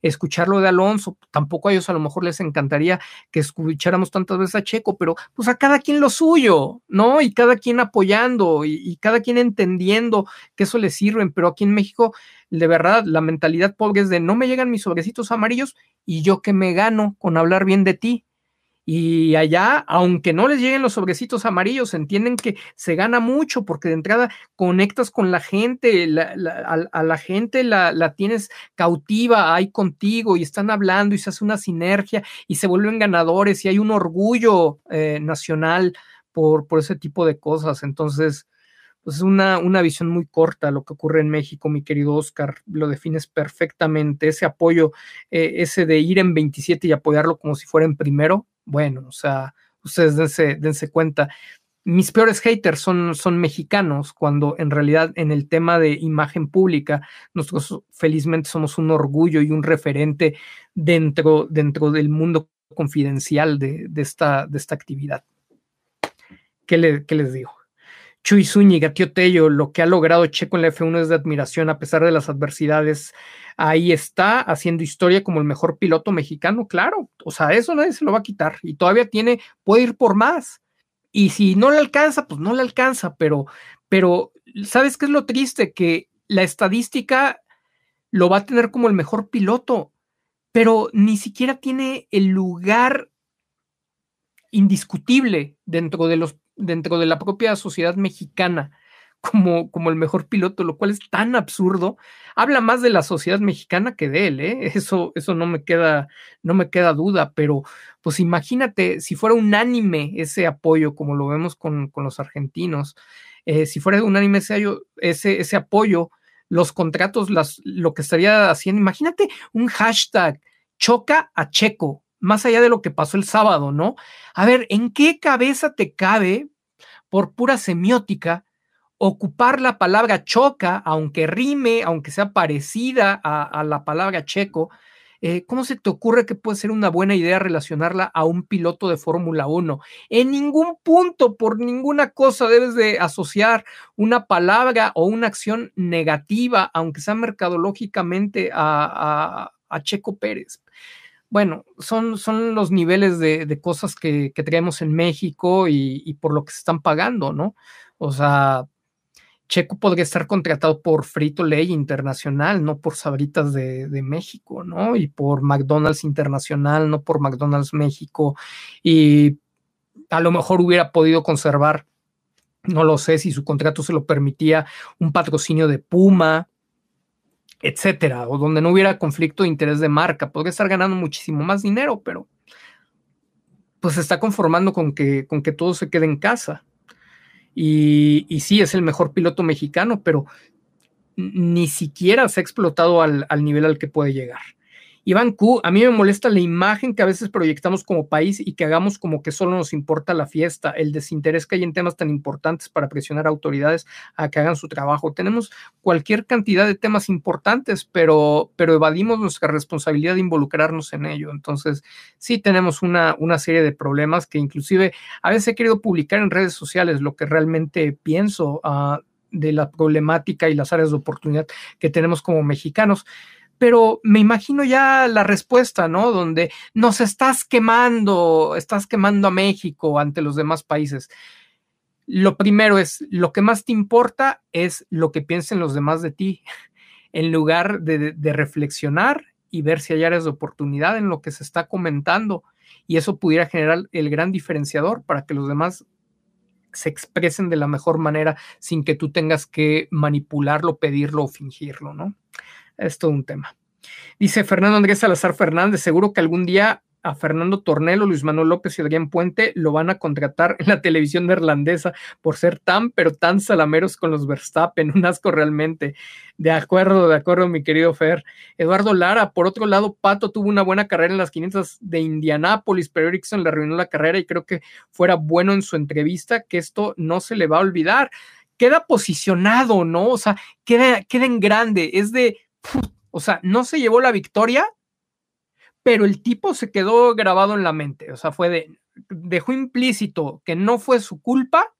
escuchar lo de Alonso. Tampoco a ellos a lo mejor les encantaría que escucháramos tantas veces a Checo, pero pues a cada quien lo suyo, ¿no? Y cada quien apoyando y, cada quien entendiendo que eso les sirve. Pero aquí en México, de verdad, la mentalidad pobre es de no me llegan mis sobrecitos amarillos y yo que me gano con hablar bien de ti y allá, aunque no les lleguen los sobrecitos amarillos, entienden que se gana mucho porque de entrada conectas con la gente, a, la gente la, tienes cautiva ahí contigo y están hablando y se hace una sinergia y se vuelven ganadores y hay un orgullo eh, nacional por, por ese tipo de cosas. Entonces, pues es una, una, visión muy corta lo que ocurre en México, mi querido Oscar, lo defines perfectamente, ese apoyo, eh, ese de ir en 27 y apoyarlo como si fuera en primero, bueno, o sea, ustedes dense, dense cuenta. Mis peores haters son, son mexicanos, cuando en realidad en el tema de imagen pública, nosotros felizmente somos un orgullo y un referente dentro, dentro del mundo confidencial de, esta, de esta actividad. ¿Qué, ¿Qué les digo? Chuy Zúñiga, Tío Tello, lo que ha logrado Checo en la F1 es de admiración a pesar de las adversidades. Ahí está haciendo historia como el mejor piloto mexicano, claro. O sea, eso nadie se lo va a quitar y todavía tiene, puede ir por más. Y si no le alcanza, pues no le alcanza, pero, pero, ¿sabes qué es lo triste? Que la estadística lo va a tener como el mejor piloto, pero ni siquiera tiene el lugar indiscutible dentro de los dentro de la propia sociedad mexicana como, como el mejor piloto, lo cual es tan absurdo. Habla más de la sociedad mexicana que de él, ¿eh? Eso, eso no me queda, no me queda duda, pero pues imagínate si fuera unánime ese apoyo, como lo vemos con, los argentinos, eh, si fuera unánime ese, ese, ese apoyo, los contratos, las, lo que estaría haciendo, imagínate un hashtag choca a Checo, más allá de lo que pasó el sábado, ¿no? A ver, ¿en qué cabeza te cabe, por pura semiótica, ocupar la palabra choca, aunque rime, aunque sea parecida a, la palabra checo? Eh, ¿Cómo se te ocurre que puede ser una buena idea relacionarla a un piloto de Fórmula 1? En ningún punto, por ninguna cosa, debes de asociar una palabra o una acción negativa, aunque sea mercadológicamente, a Checo Pérez bueno, son, son los niveles de, cosas que, que, traemos en México y, por lo que se están pagando, ¿no? O sea, Checo podría estar contratado por Frito Lay Internacional, no por Sabritas de, de, México, ¿no? Y por McDonald's Internacional, no por McDonald's México. Y a lo mejor hubiera podido conservar, no lo sé si su contrato se lo permitía, un patrocinio de Puma, etcétera, o donde no hubiera conflicto de interés de marca, podría estar ganando muchísimo más dinero, pero pues se está conformando con que, con que todo se quede en casa. Y, y sí, es el mejor piloto mexicano, pero ni siquiera se ha explotado al, al nivel al que puede llegar. Iván Q, a mí me molesta la imagen que a veces proyectamos como país y que hagamos como que solo nos importa la fiesta, el desinterés que hay en temas tan importantes para presionar a autoridades a que hagan su trabajo. Tenemos cualquier cantidad de temas importantes, pero, pero evadimos nuestra responsabilidad de involucrarnos en ello. Entonces, sí tenemos una, una serie de problemas que inclusive a veces he querido publicar en redes sociales lo que realmente pienso uh, de la problemática y las áreas de oportunidad que tenemos como mexicanos pero me imagino ya la respuesta, ¿no? Donde nos estás quemando, estás quemando a México ante los demás países. Lo primero es, lo que más te importa es lo que piensen los demás de ti, en lugar de, reflexionar y ver si hay áreas de oportunidad en lo que se está comentando. Y eso pudiera generar el gran diferenciador para que los demás se expresen de la mejor manera sin que tú tengas que manipularlo, pedirlo o fingirlo, ¿no? Es todo un tema. Dice Fernando Andrés Salazar Fernández, seguro que algún día a Fernando Tornelo, Luis Manuel López y Adrián Puente lo van a contratar en la televisión neerlandesa por ser tan, pero tan salameros con los Verstappen, un asco realmente. De acuerdo, de acuerdo, mi querido Fer. Eduardo Lara, por otro lado, Pato tuvo una buena carrera en las 500 de Indianápolis, pero Erickson le arruinó la carrera y creo que fuera bueno en su entrevista que esto no se le va a olvidar. Queda posicionado, ¿no? O sea, queda, queda en grande, es de o sea, no se llevó la victoria, pero el tipo se quedó grabado en la mente. O sea, fue de, dejó implícito que no fue su culpa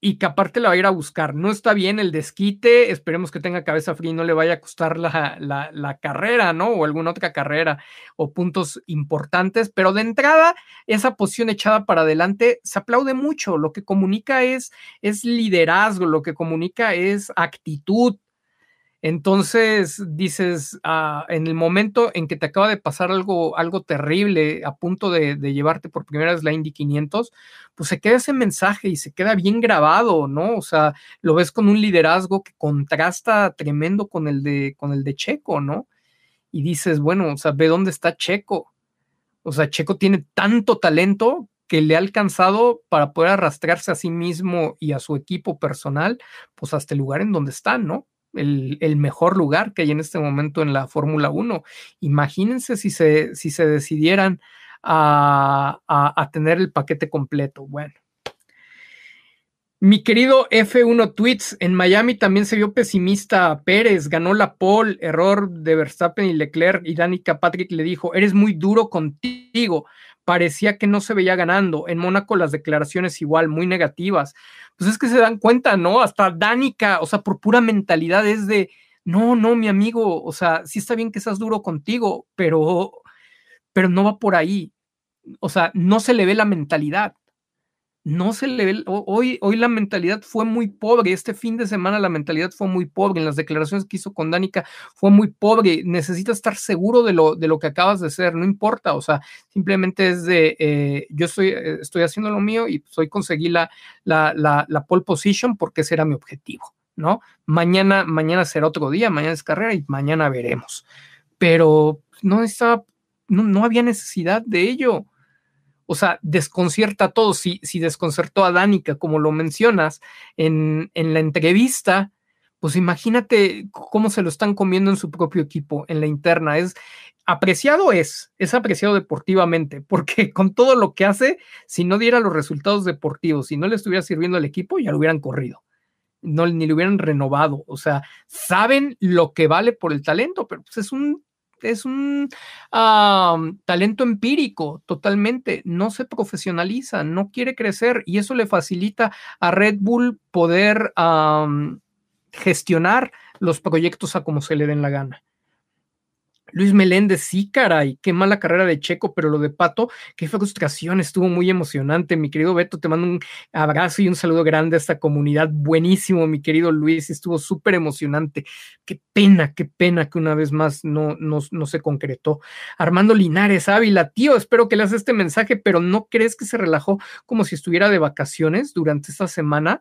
y que aparte la va a ir a buscar. No está bien el desquite, esperemos que tenga cabeza fría y no le vaya a costar la, la, la, carrera, ¿no? O alguna otra carrera o puntos importantes, pero de entrada, esa posición echada para adelante se aplaude mucho. Lo que comunica es, es liderazgo, lo que comunica es actitud, entonces dices, ah, en el momento en que te acaba de pasar algo, algo terrible, a punto de, llevarte por primera vez la Indy 500, pues se queda ese mensaje y se queda bien grabado, ¿no? O sea, lo ves con un liderazgo que contrasta tremendo con el de, con el de Checo, ¿no? Y dices, bueno, o sea, ve dónde está Checo. O sea, Checo tiene tanto talento que le ha alcanzado para poder arrastrarse a sí mismo y a su equipo personal, pues hasta el lugar en donde están, ¿no? El, mejor lugar que hay en este momento en la Fórmula 1. Imagínense si se, si se decidieran a, a, tener el paquete completo. Bueno. Mi querido F1 Tweets, en Miami también se vio pesimista Pérez, ganó la pole, error de Verstappen y Leclerc y Danica Patrick le dijo, eres muy duro contigo, parecía que no se veía ganando. En Mónaco las declaraciones igual, muy negativas. Pues es que se dan cuenta, ¿no? Hasta Danica, o sea, por pura mentalidad es de, no, no, mi amigo, o sea, sí está bien que seas duro contigo, pero, pero no va por ahí. O sea, no se le ve la mentalidad no se le ve, hoy, hoy la mentalidad fue muy pobre, este fin de semana la mentalidad fue muy pobre, en las declaraciones que hizo con Danica fue muy pobre, necesitas estar seguro de lo, de lo que acabas de ser, no importa, o sea, simplemente es de, eh, yo estoy, eh, estoy haciendo lo mío y hoy conseguí la, la, la, la pole position porque ese era mi objetivo, ¿no? Mañana, mañana será otro día, mañana es carrera y mañana veremos, pero no estaba, no, no había necesidad de ello o sea, desconcierta a todos. Si, si desconcertó a Danica, como lo mencionas en, en la entrevista, pues imagínate cómo se lo están comiendo en su propio equipo, en la interna. Es apreciado es, es apreciado deportivamente, porque con todo lo que hace, si no diera los resultados deportivos, si no le estuviera sirviendo al equipo, ya lo hubieran corrido. No, ni lo hubieran renovado. O sea, saben lo que vale por el talento, pero pues es un es un talento empírico totalmente, no se profesionaliza, no quiere crecer y eso le facilita a Red Bull poder gestionar los proyectos a como se le den la gana. Luis Meléndez, sí, caray, qué mala carrera de Checo, pero lo de Pato, qué frustración, estuvo muy emocionante. Mi querido Beto, te mando un abrazo y un saludo grande a esta comunidad. Buenísimo, mi querido Luis, estuvo súper emocionante. Qué pena, qué pena que una vez más no, no, no se concretó. Armando Linares, Ávila, tío, espero que le hagas este mensaje, pero ¿no crees que se relajó como si estuviera de vacaciones durante esta semana?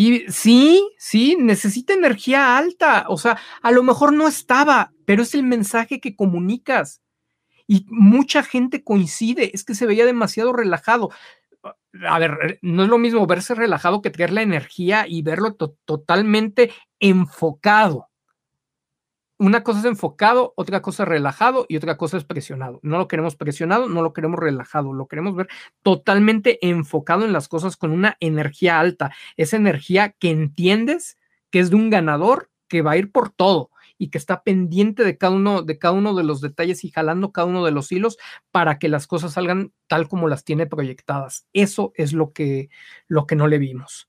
Y sí, sí, necesita energía alta. O sea, a lo mejor no estaba, pero es el mensaje que comunicas. Y mucha gente coincide, es que se veía demasiado relajado. A ver, no es lo mismo verse relajado que tener la energía y verlo totalmente enfocado. Una cosa es enfocado, otra cosa es relajado y otra cosa es presionado. No lo queremos presionado, no lo queremos relajado, lo queremos ver totalmente enfocado en las cosas con una energía alta, esa energía que entiendes que es de un ganador que va a ir por todo y que está pendiente de cada uno de cada uno de los detalles y jalando cada uno de los hilos para que las cosas salgan tal como las tiene proyectadas. Eso es lo que lo que no le vimos.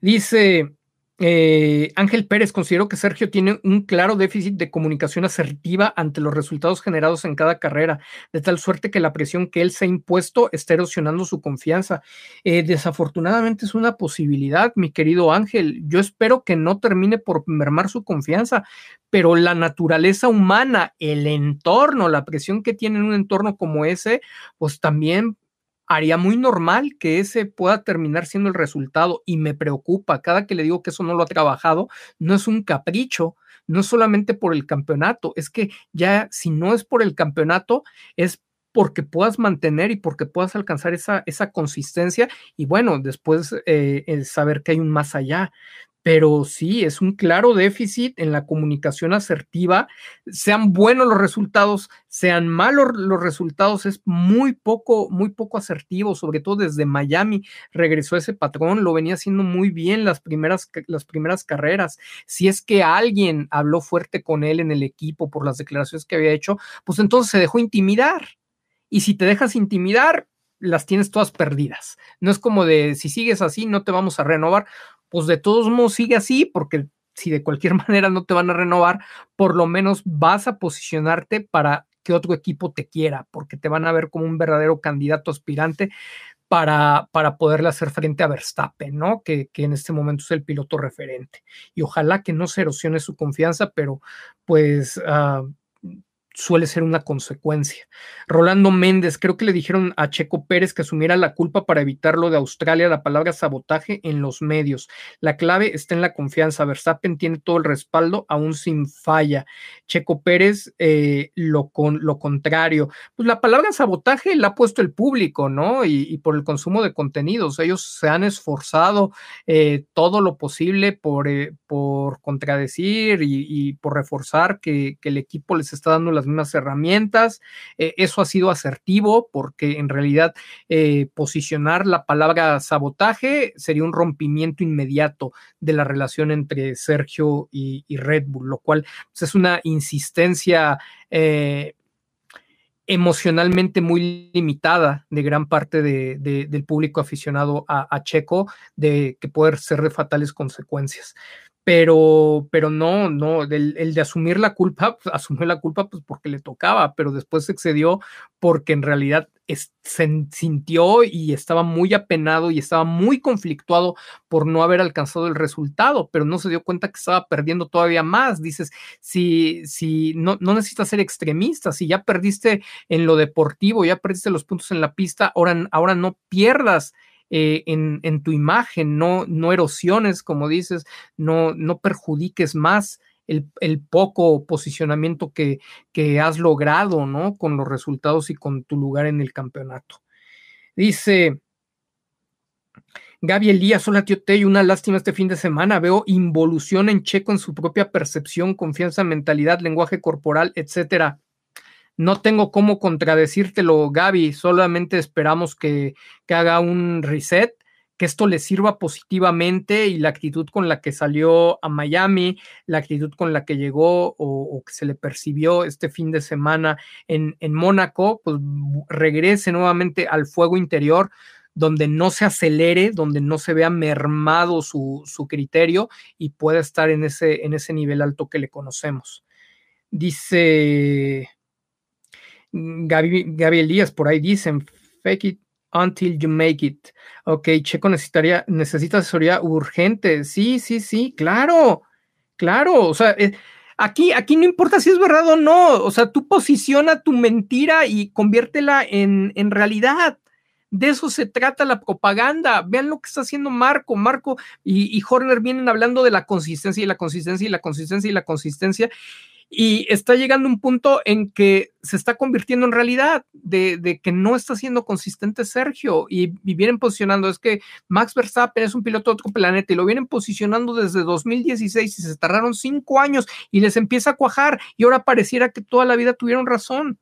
Dice eh, Ángel Pérez consideró que Sergio tiene un claro déficit de comunicación asertiva ante los resultados generados en cada carrera, de tal suerte que la presión que él se ha impuesto está erosionando su confianza. Eh, desafortunadamente es una posibilidad, mi querido Ángel. Yo espero que no termine por mermar su confianza, pero la naturaleza humana, el entorno, la presión que tiene en un entorno como ese, pues también haría muy normal que ese pueda terminar siendo el resultado y me preocupa cada que le digo que eso no lo ha trabajado, no es un capricho, no solamente por el campeonato, es que ya si no es por el campeonato, es porque puedas mantener y porque puedas alcanzar esa, esa consistencia y bueno, después eh, saber que hay un más allá pero sí, es un claro déficit en la comunicación asertiva. Sean buenos los resultados, sean malos los resultados, es muy poco, muy poco asertivo, sobre todo desde Miami regresó ese patrón, lo venía haciendo muy bien las primeras, las primeras carreras. Si es que alguien habló fuerte con él en el equipo por las declaraciones que había hecho, pues entonces se dejó intimidar. Y si te dejas intimidar, las tienes todas perdidas. No es como de si sigues así, no te vamos a renovar pues de todos modos sigue así, porque si de cualquier manera no te van a renovar, por lo menos vas a posicionarte para que otro equipo te quiera, porque te van a ver como un verdadero candidato aspirante para, para poderle hacer frente a Verstappen, ¿no? Que, que, en este momento es el piloto referente. Y ojalá que no se erosione su confianza, pero pues uh, suele ser una consecuencia. Rolando Méndez, creo que le dijeron a Checo Pérez que asumiera la culpa para evitarlo de Australia, la palabra sabotaje en los medios. La clave está en la confianza. Verstappen tiene todo el respaldo, aún sin falla. Checo Pérez, eh, lo, con, lo contrario. Pues la palabra sabotaje la ha puesto el público, ¿no? Y, por el consumo de contenidos. Ellos se han esforzado eh, todo lo posible por, eh, por contradecir y, por reforzar que el equipo les está dando las mismas herramientas. Eh, eso ha sido asertivo porque en realidad eh, posicionar la palabra sabotaje sería un rompimiento inmediato de la relación entre Sergio y, Red Bull, lo cual pues, es una insistencia. Eh, emocionalmente muy limitada de gran parte del público aficionado a, a, Checo, de que puede ser de fatales consecuencias pero, pero no, no, el, de asumir la culpa, pues, asumió la culpa pues porque le tocaba, pero después se excedió porque en realidad se sintió y estaba muy apenado y estaba muy conflictuado por no haber alcanzado el resultado, pero no se dio cuenta que estaba perdiendo todavía más. Dices, si, si no, no necesitas ser extremista, si ya perdiste en lo deportivo, ya perdiste los puntos en la pista, ahora, ahora no pierdas eh, en, tu imagen, no, no erosiones, como dices, no, no perjudiques más el, poco posicionamiento que, que, has logrado, ¿no? Con los resultados y con tu lugar en el campeonato. Dice Gaby Elías, hola tío Tey, una lástima este fin de semana. Veo involución en Checo en su propia percepción, confianza, mentalidad, lenguaje corporal, etcétera. No tengo cómo contradecírtelo, Gaby, solamente esperamos que, haga un reset, que esto le sirva positivamente y la actitud con la que salió a Miami, la actitud con la que llegó o, que se le percibió este fin de semana en, en Mónaco, pues regrese nuevamente al fuego interior donde no se acelere, donde no se vea mermado su, su criterio y pueda estar en ese, en ese nivel alto que le conocemos. Dice Gaby, Elías, por ahí dicen, fake it until you make it. Ok, Checo necesitaría, necesita asesoría urgente. Sí, sí, sí, claro, claro. O sea, eh, aquí, aquí no importa si es verdad o no. O sea, tú posiciona tu mentira y conviértela en, en realidad. De eso se trata la propaganda. Vean lo que está haciendo Marco. Marco y, Horner vienen hablando de la consistencia y la consistencia y la consistencia y la consistencia y está llegando un punto en que se está convirtiendo en realidad de, que no está siendo consistente Sergio y, vienen posicionando, es que Max Verstappen es un piloto de otro planeta y lo vienen posicionando desde 2016 y se tardaron cinco años y les empieza a cuajar y ahora pareciera que toda la vida tuvieron razón.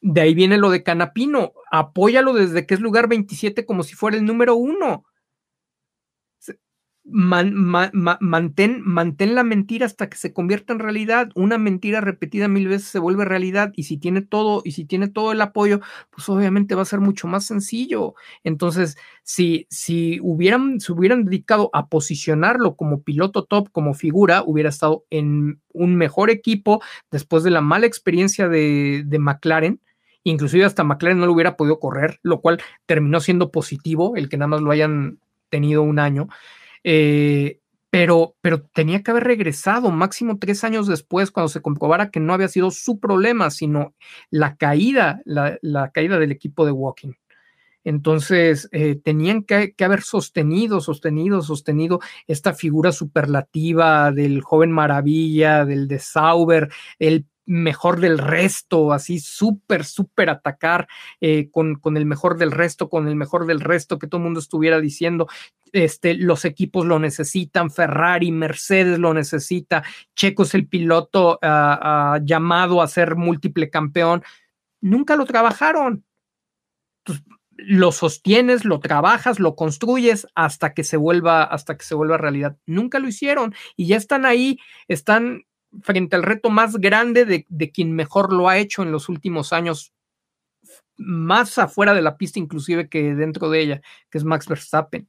De ahí viene lo de Canapino, apóyalo desde que es lugar 27 como si fuera el número uno mantén, mantén la mentira hasta que se convierta en realidad. Una mentira repetida mil veces se vuelve realidad y si tiene todo y si tiene todo el apoyo, pues obviamente va a ser mucho más sencillo. Entonces, si, si hubieran, se hubieran dedicado a posicionarlo como piloto top, como figura, hubiera estado en un mejor equipo después de la mala experiencia de, de McLaren inclusive hasta McLaren no lo hubiera podido correr, lo cual terminó siendo positivo el que nada más lo hayan tenido un año. Eh, pero, pero tenía que haber regresado máximo tres años después cuando se comprobara que no había sido su problema, sino la caída, la, caída del equipo de Walking. Entonces, eh, tenían que, que, haber sostenido, sostenido, sostenido esta figura superlativa del joven maravilla, del de Sauber, el mejor del resto, así súper, súper atacar eh, con, con, el mejor del resto, con el mejor del resto, que todo el mundo estuviera diciendo, este, los equipos lo necesitan, Ferrari, Mercedes lo necesita, Checo es el piloto ah, ah, llamado a ser múltiple campeón, nunca lo trabajaron. lo sostienes, lo trabajas, lo construyes hasta que se vuelva, hasta que se vuelva realidad. Nunca lo hicieron y ya están ahí, están frente al reto más grande de, quien mejor lo ha hecho en los últimos años, más afuera de la pista inclusive que dentro de ella, que es Max Verstappen.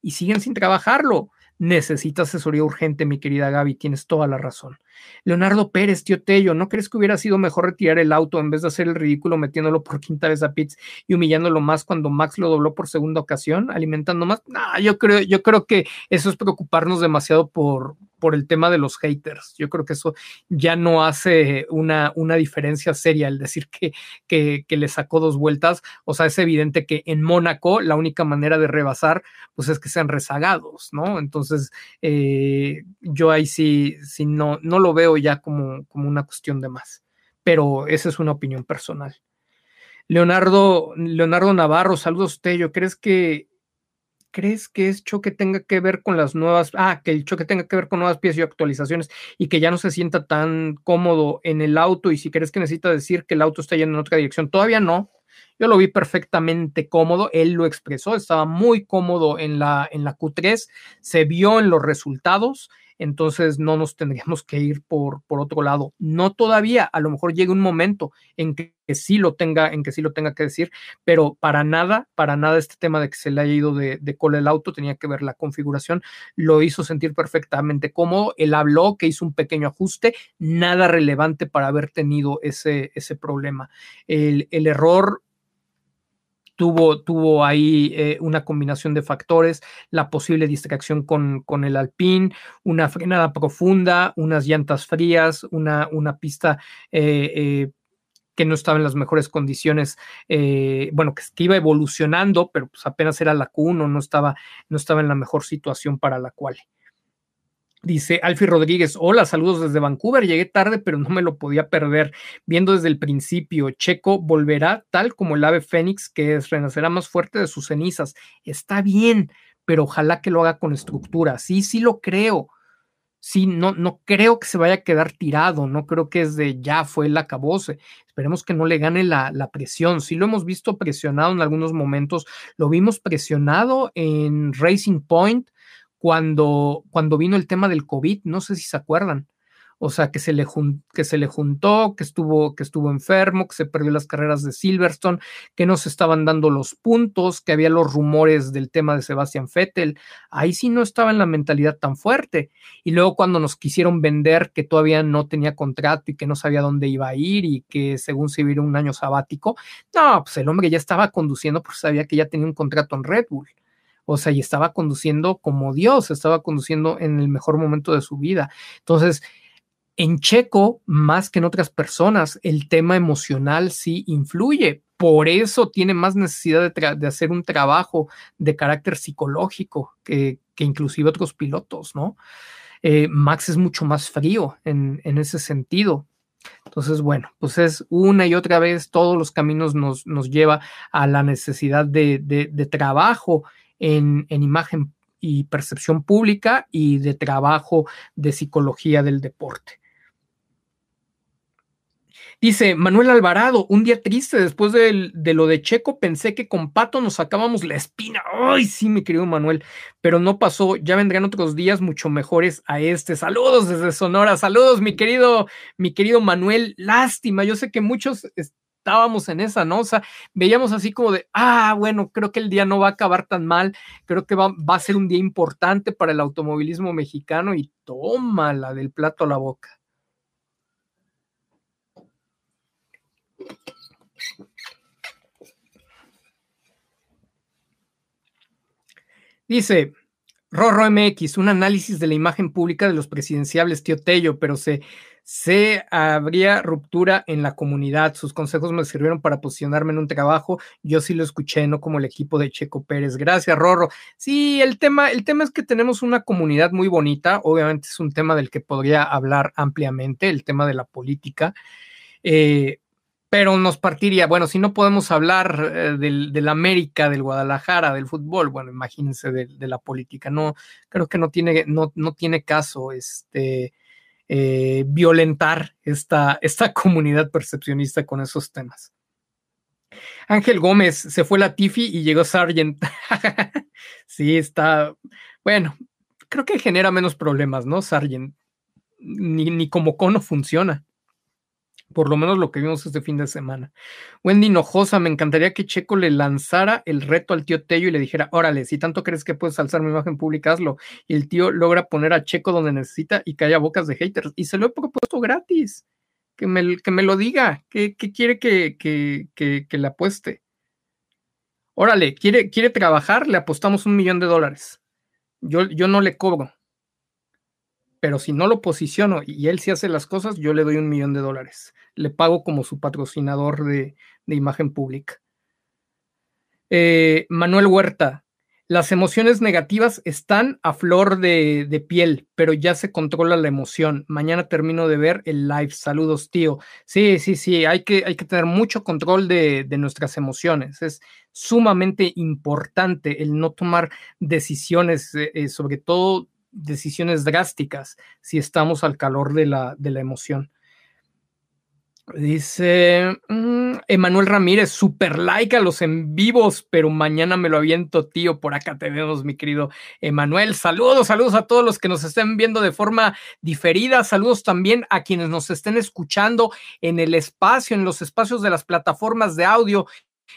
Y siguen sin trabajarlo. Necesita asesoría urgente, mi querida Gaby, tienes toda la razón. Leonardo Pérez, tío Tello, ¿no crees que hubiera sido mejor retirar el auto en vez de hacer el ridículo metiéndolo por quinta vez a pits y humillándolo más cuando Max lo dobló por segunda ocasión, alimentando más? Yo creo, yo creo que eso es preocuparnos demasiado por, por el tema de los haters. Yo creo que eso ya no hace una, una diferencia seria el decir que, que, le sacó dos vueltas. O sea, es evidente que en Mónaco la única manera de rebasar pues es que sean rezagados, ¿no? Entonces, eh, yo ahí sí, sí no, no lo veo ya como, como una cuestión de más. Pero esa es una opinión personal. Leonardo, Leonardo Navarro, saludos a usted. ¿Yo crees que crees que es choque tenga que ver con las nuevas, ah, que el choque tenga que ver con nuevas piezas y actualizaciones y que ya no se sienta tan cómodo en el auto y si crees que necesita decir que el auto está yendo en otra dirección? Todavía no. Yo lo vi perfectamente cómodo, él lo expresó, estaba muy cómodo en la, en la Q3, se vio en los resultados entonces no nos tendríamos que ir por, por otro lado. No todavía, a lo mejor llega un momento en que, sí lo tenga, en que sí lo tenga que decir, pero para nada, para nada este tema de que se le haya ido de, de cola el auto tenía que ver la configuración, lo hizo sentir perfectamente cómodo, él habló que hizo un pequeño ajuste, nada relevante para haber tenido ese, ese problema. El, el error tuvo, tuvo ahí eh, una combinación de factores, la posible distracción con, con, el Alpine, una frenada profunda, unas llantas frías, una, una pista eh, eh, que no estaba en las mejores condiciones, bueno, que, que, iba evolucionando, pero pues apenas era la Q1, no estaba, no estaba en la mejor situación para la cual. Dice Alfie Rodríguez, hola, saludos desde Vancouver, llegué tarde, pero no me lo podía perder. Viendo desde el principio, Checo volverá tal como el ave fénix que es, renacerá más fuerte de sus cenizas. Está bien, pero ojalá que lo haga con estructura. Sí, sí lo creo. Sí, no, no creo que se vaya a quedar tirado, no creo que es de ya fue el acabose. Esperemos que no le gane la, la presión. Sí lo hemos visto presionado en algunos momentos, lo vimos presionado en Racing Point cuando, cuando vino el tema del COVID, no sé si se acuerdan. O sea, que se le, que se le juntó, que estuvo, que estuvo enfermo, que se perdió las carreras de Silverstone, que no se estaban dando los puntos, que había los rumores del tema de Sebastian Vettel. Ahí sí no estaba en la mentalidad tan fuerte. Y luego cuando nos quisieron vender que todavía no tenía contrato y que no sabía dónde iba a ir y que según se iba un año sabático, no, pues el hombre ya estaba conduciendo porque sabía que ya tenía un contrato en Red Bull. O sea, y estaba conduciendo como Dios, estaba conduciendo en el mejor momento de su vida. Entonces, en Checo, más que en otras personas, el tema emocional sí influye. Por eso tiene más necesidad de, hacer un trabajo de carácter psicológico que, que inclusive otros pilotos, ¿no? Eh, Max es mucho más frío en, ese sentido. Entonces, bueno, pues es una y otra vez todos los caminos nos, nos lleva a la necesidad de, de, trabajo en, en, imagen y percepción pública y de trabajo de psicología del deporte. Dice Manuel Alvarado, un día triste después de, lo de Checo, pensé que con Pato nos sacábamos la espina. Ay, sí, mi querido Manuel, pero no pasó. Ya vendrán otros días mucho mejores a este. Saludos desde Sonora, saludos, mi querido, mi querido Manuel. Lástima, yo sé que muchos estábamos en esa, ¿no? O sea, veíamos así como de, ah, bueno, creo que el día no va a acabar tan mal, creo que va, va a ser un día importante para el automovilismo mexicano y toma la del plato a la boca. Dice Rorro MX, un análisis de la imagen pública de los presidenciables, tío Tello, pero se, se habría ruptura en la comunidad. Sus consejos me sirvieron para posicionarme en un trabajo. Yo sí lo escuché, no como el equipo de Checo Pérez. Gracias, Rorro. Sí, el tema, el tema es que tenemos una comunidad muy bonita. Obviamente es un tema del que podría hablar ampliamente, el tema de la política. Eh, pero nos partiría, bueno, si no podemos hablar eh, del, América, del Guadalajara, del fútbol, bueno, imagínense de, la política, no, creo que no tiene, no, no tiene caso este, eh, violentar esta, esta comunidad percepcionista con esos temas. Ángel Gómez, se fue la Tifi y llegó Sargent. sí, está, bueno, creo que genera menos problemas, ¿no? Sargent, ni, ni como cono funciona por lo menos lo que vimos este fin de semana. Wendy Hinojosa, me encantaría que Checo le lanzara el reto al tío Tello y le dijera, órale, si tanto crees que puedes alzar mi imagen pública, hazlo. Y el tío logra poner a Checo donde necesita y que haya bocas de haters. Y se lo he propuesto gratis. Que me, que me lo diga, que, quiere que, que, que, le apueste. Órale, ¿quiere, quiere trabajar, le apostamos un millón de dólares. Yo, yo no le cobro pero si no lo posiciono y él sí hace las cosas, yo le doy un millón de dólares. Le pago como su patrocinador de, imagen pública. Eh, Manuel Huerta, las emociones negativas están a flor de, piel, pero ya se controla la emoción. Mañana termino de ver el live. Saludos, tío. Sí, sí, sí, hay que, hay que tener mucho control de, nuestras emociones. Es sumamente importante el no tomar decisiones, eh, eh, sobre todo decisiones drásticas si estamos al calor de la, de la emoción. Dice mm, Emanuel Ramírez, super like a los en vivos, pero mañana me lo aviento, tío. Por acá te vemos, mi querido Emanuel. Saludos, saludos a todos los que nos estén viendo de forma diferida. Saludos también a quienes nos estén escuchando en el espacio, en los espacios de las plataformas de audio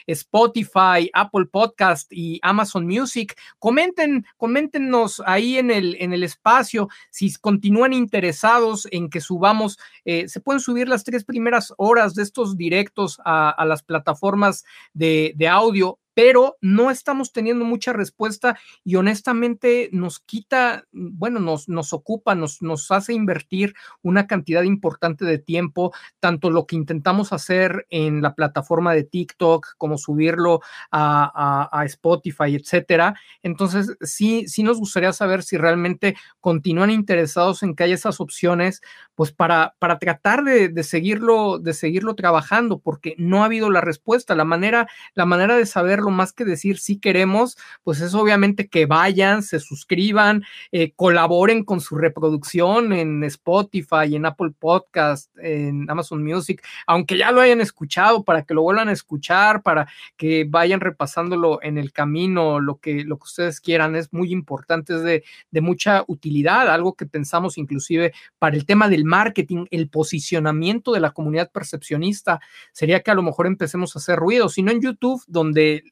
Spotify, Apple Podcast y Amazon Music. Comenten, coméntenos ahí en el, en el espacio si continúan interesados en que subamos, eh, se pueden subir las tres primeras horas de estos directos a, las plataformas de, de audio pero no estamos teniendo mucha respuesta y honestamente nos quita, bueno, nos, nos ocupa, nos, nos hace invertir una cantidad importante de tiempo, tanto lo que intentamos hacer en la plataforma de TikTok como subirlo a, a, Spotify, etcétera. Entonces, sí, sí nos gustaría saber si realmente continúan interesados en que haya esas opciones, pues para, para tratar de, de seguirlo, de seguirlo trabajando, porque no ha habido la respuesta. La manera, la manera de saberlo más que decir si queremos, pues es obviamente que vayan, se suscriban, eh, colaboren con su reproducción en Spotify, en Apple Podcast, en Amazon Music, aunque ya lo hayan escuchado, para que lo vuelvan a escuchar, para que vayan repasándolo en el camino, lo que, lo que ustedes quieran, es muy importante, es de, de mucha utilidad, algo que pensamos inclusive para el tema del marketing, el posicionamiento de la comunidad percepcionista, sería que a lo mejor empecemos a hacer ruido, sino en YouTube, donde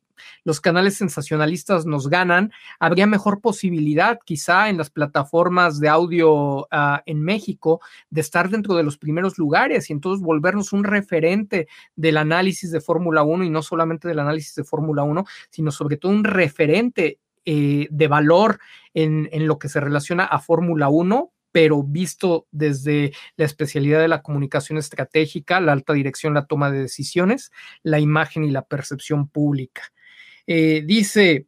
los canales sensacionalistas nos ganan, habría mejor posibilidad quizá en las plataformas de audio ah, en México de estar dentro de los primeros lugares y entonces volvernos un referente del análisis de Fórmula 1 y no solamente del análisis de Fórmula 1, sino sobre todo un referente eh, de valor en, en lo que se relaciona a Fórmula 1 pero visto desde la especialidad de la comunicación estratégica, la alta dirección, la toma de decisiones, la imagen y la percepción pública. Eh, dice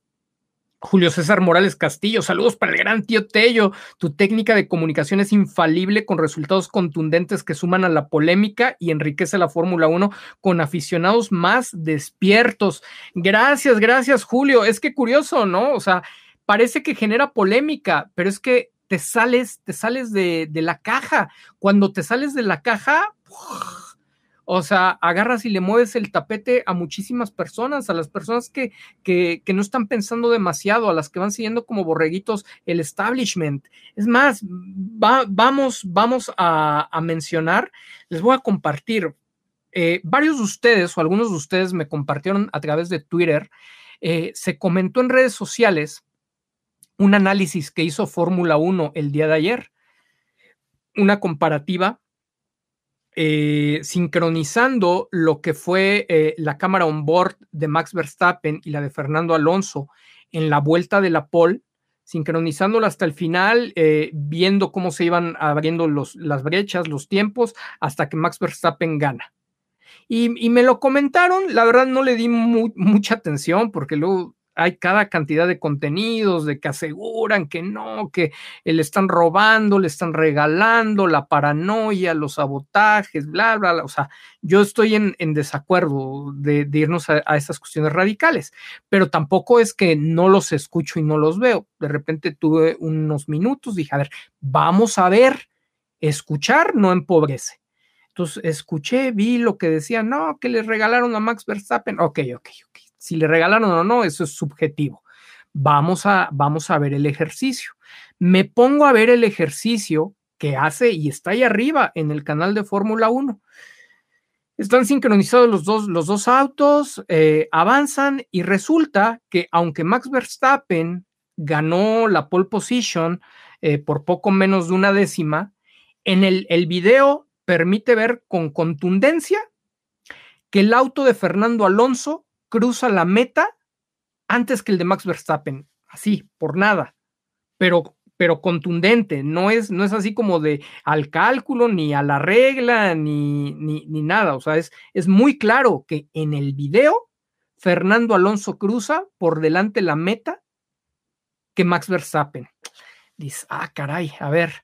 Julio César Morales Castillo, saludos para el gran tío Tello. Tu técnica de comunicación es infalible con resultados contundentes que suman a la polémica y enriquece la Fórmula 1 con aficionados más despiertos. Gracias, gracias, Julio. Es que curioso, ¿no? O sea, parece que genera polémica, pero es que te sales, te sales de, de la caja. Cuando te sales de la caja, o sea, agarras y le mueves el tapete a muchísimas personas, a las personas que, que, no están pensando demasiado, a las que van siguiendo como borreguitos el establishment. Es más, vamos, vamos a, mencionar, les voy a compartir. Eh, varios de ustedes o algunos de ustedes me compartieron a través de Twitter, eh, se comentó en redes sociales un análisis que hizo Fórmula 1 el día de ayer, una comparativa eh, sincronizando lo que fue eh, la cámara on board de Max Verstappen y la de Fernando Alonso en la vuelta de la pole, sincronizándola hasta el final, eh, viendo cómo se iban abriendo las brechas, los tiempos, hasta que Max Verstappen gana. Y, me lo comentaron, la verdad no le di mucha atención porque luego hay cada cantidad de contenidos de que aseguran que no, que le están robando, le están regalando, la paranoia, los sabotajes, bla, bla, bla. O sea, yo estoy en, desacuerdo de, irnos a, a, estas cuestiones radicales, pero tampoco es que no los escucho y no los veo. De repente tuve unos minutos, dije, a ver, vamos a ver, escuchar no empobrece. Entonces escuché, vi lo que decía, no, que le regalaron a Max Verstappen. Ok, ok, ok si le regalaron o no, eso es subjetivo. Vamos a, vamos a ver el ejercicio. Me pongo a ver el ejercicio que hace y está ahí arriba en el canal de Fórmula 1. Están sincronizados los dos, los dos autos, eh, avanzan y resulta que aunque Max Verstappen ganó la pole position eh, por poco menos de una décima, en el, el video permite ver con contundencia que el auto de Fernando Alonso cruza la meta antes que el de Max Verstappen, así, por nada, pero, pero contundente, no es, no es así como de al cálculo, ni a la regla, ni, ni, ni nada, o sea, es, es muy claro que en el video Fernando Alonso cruza por delante la meta que Max Verstappen. Dice, ah, caray, a ver,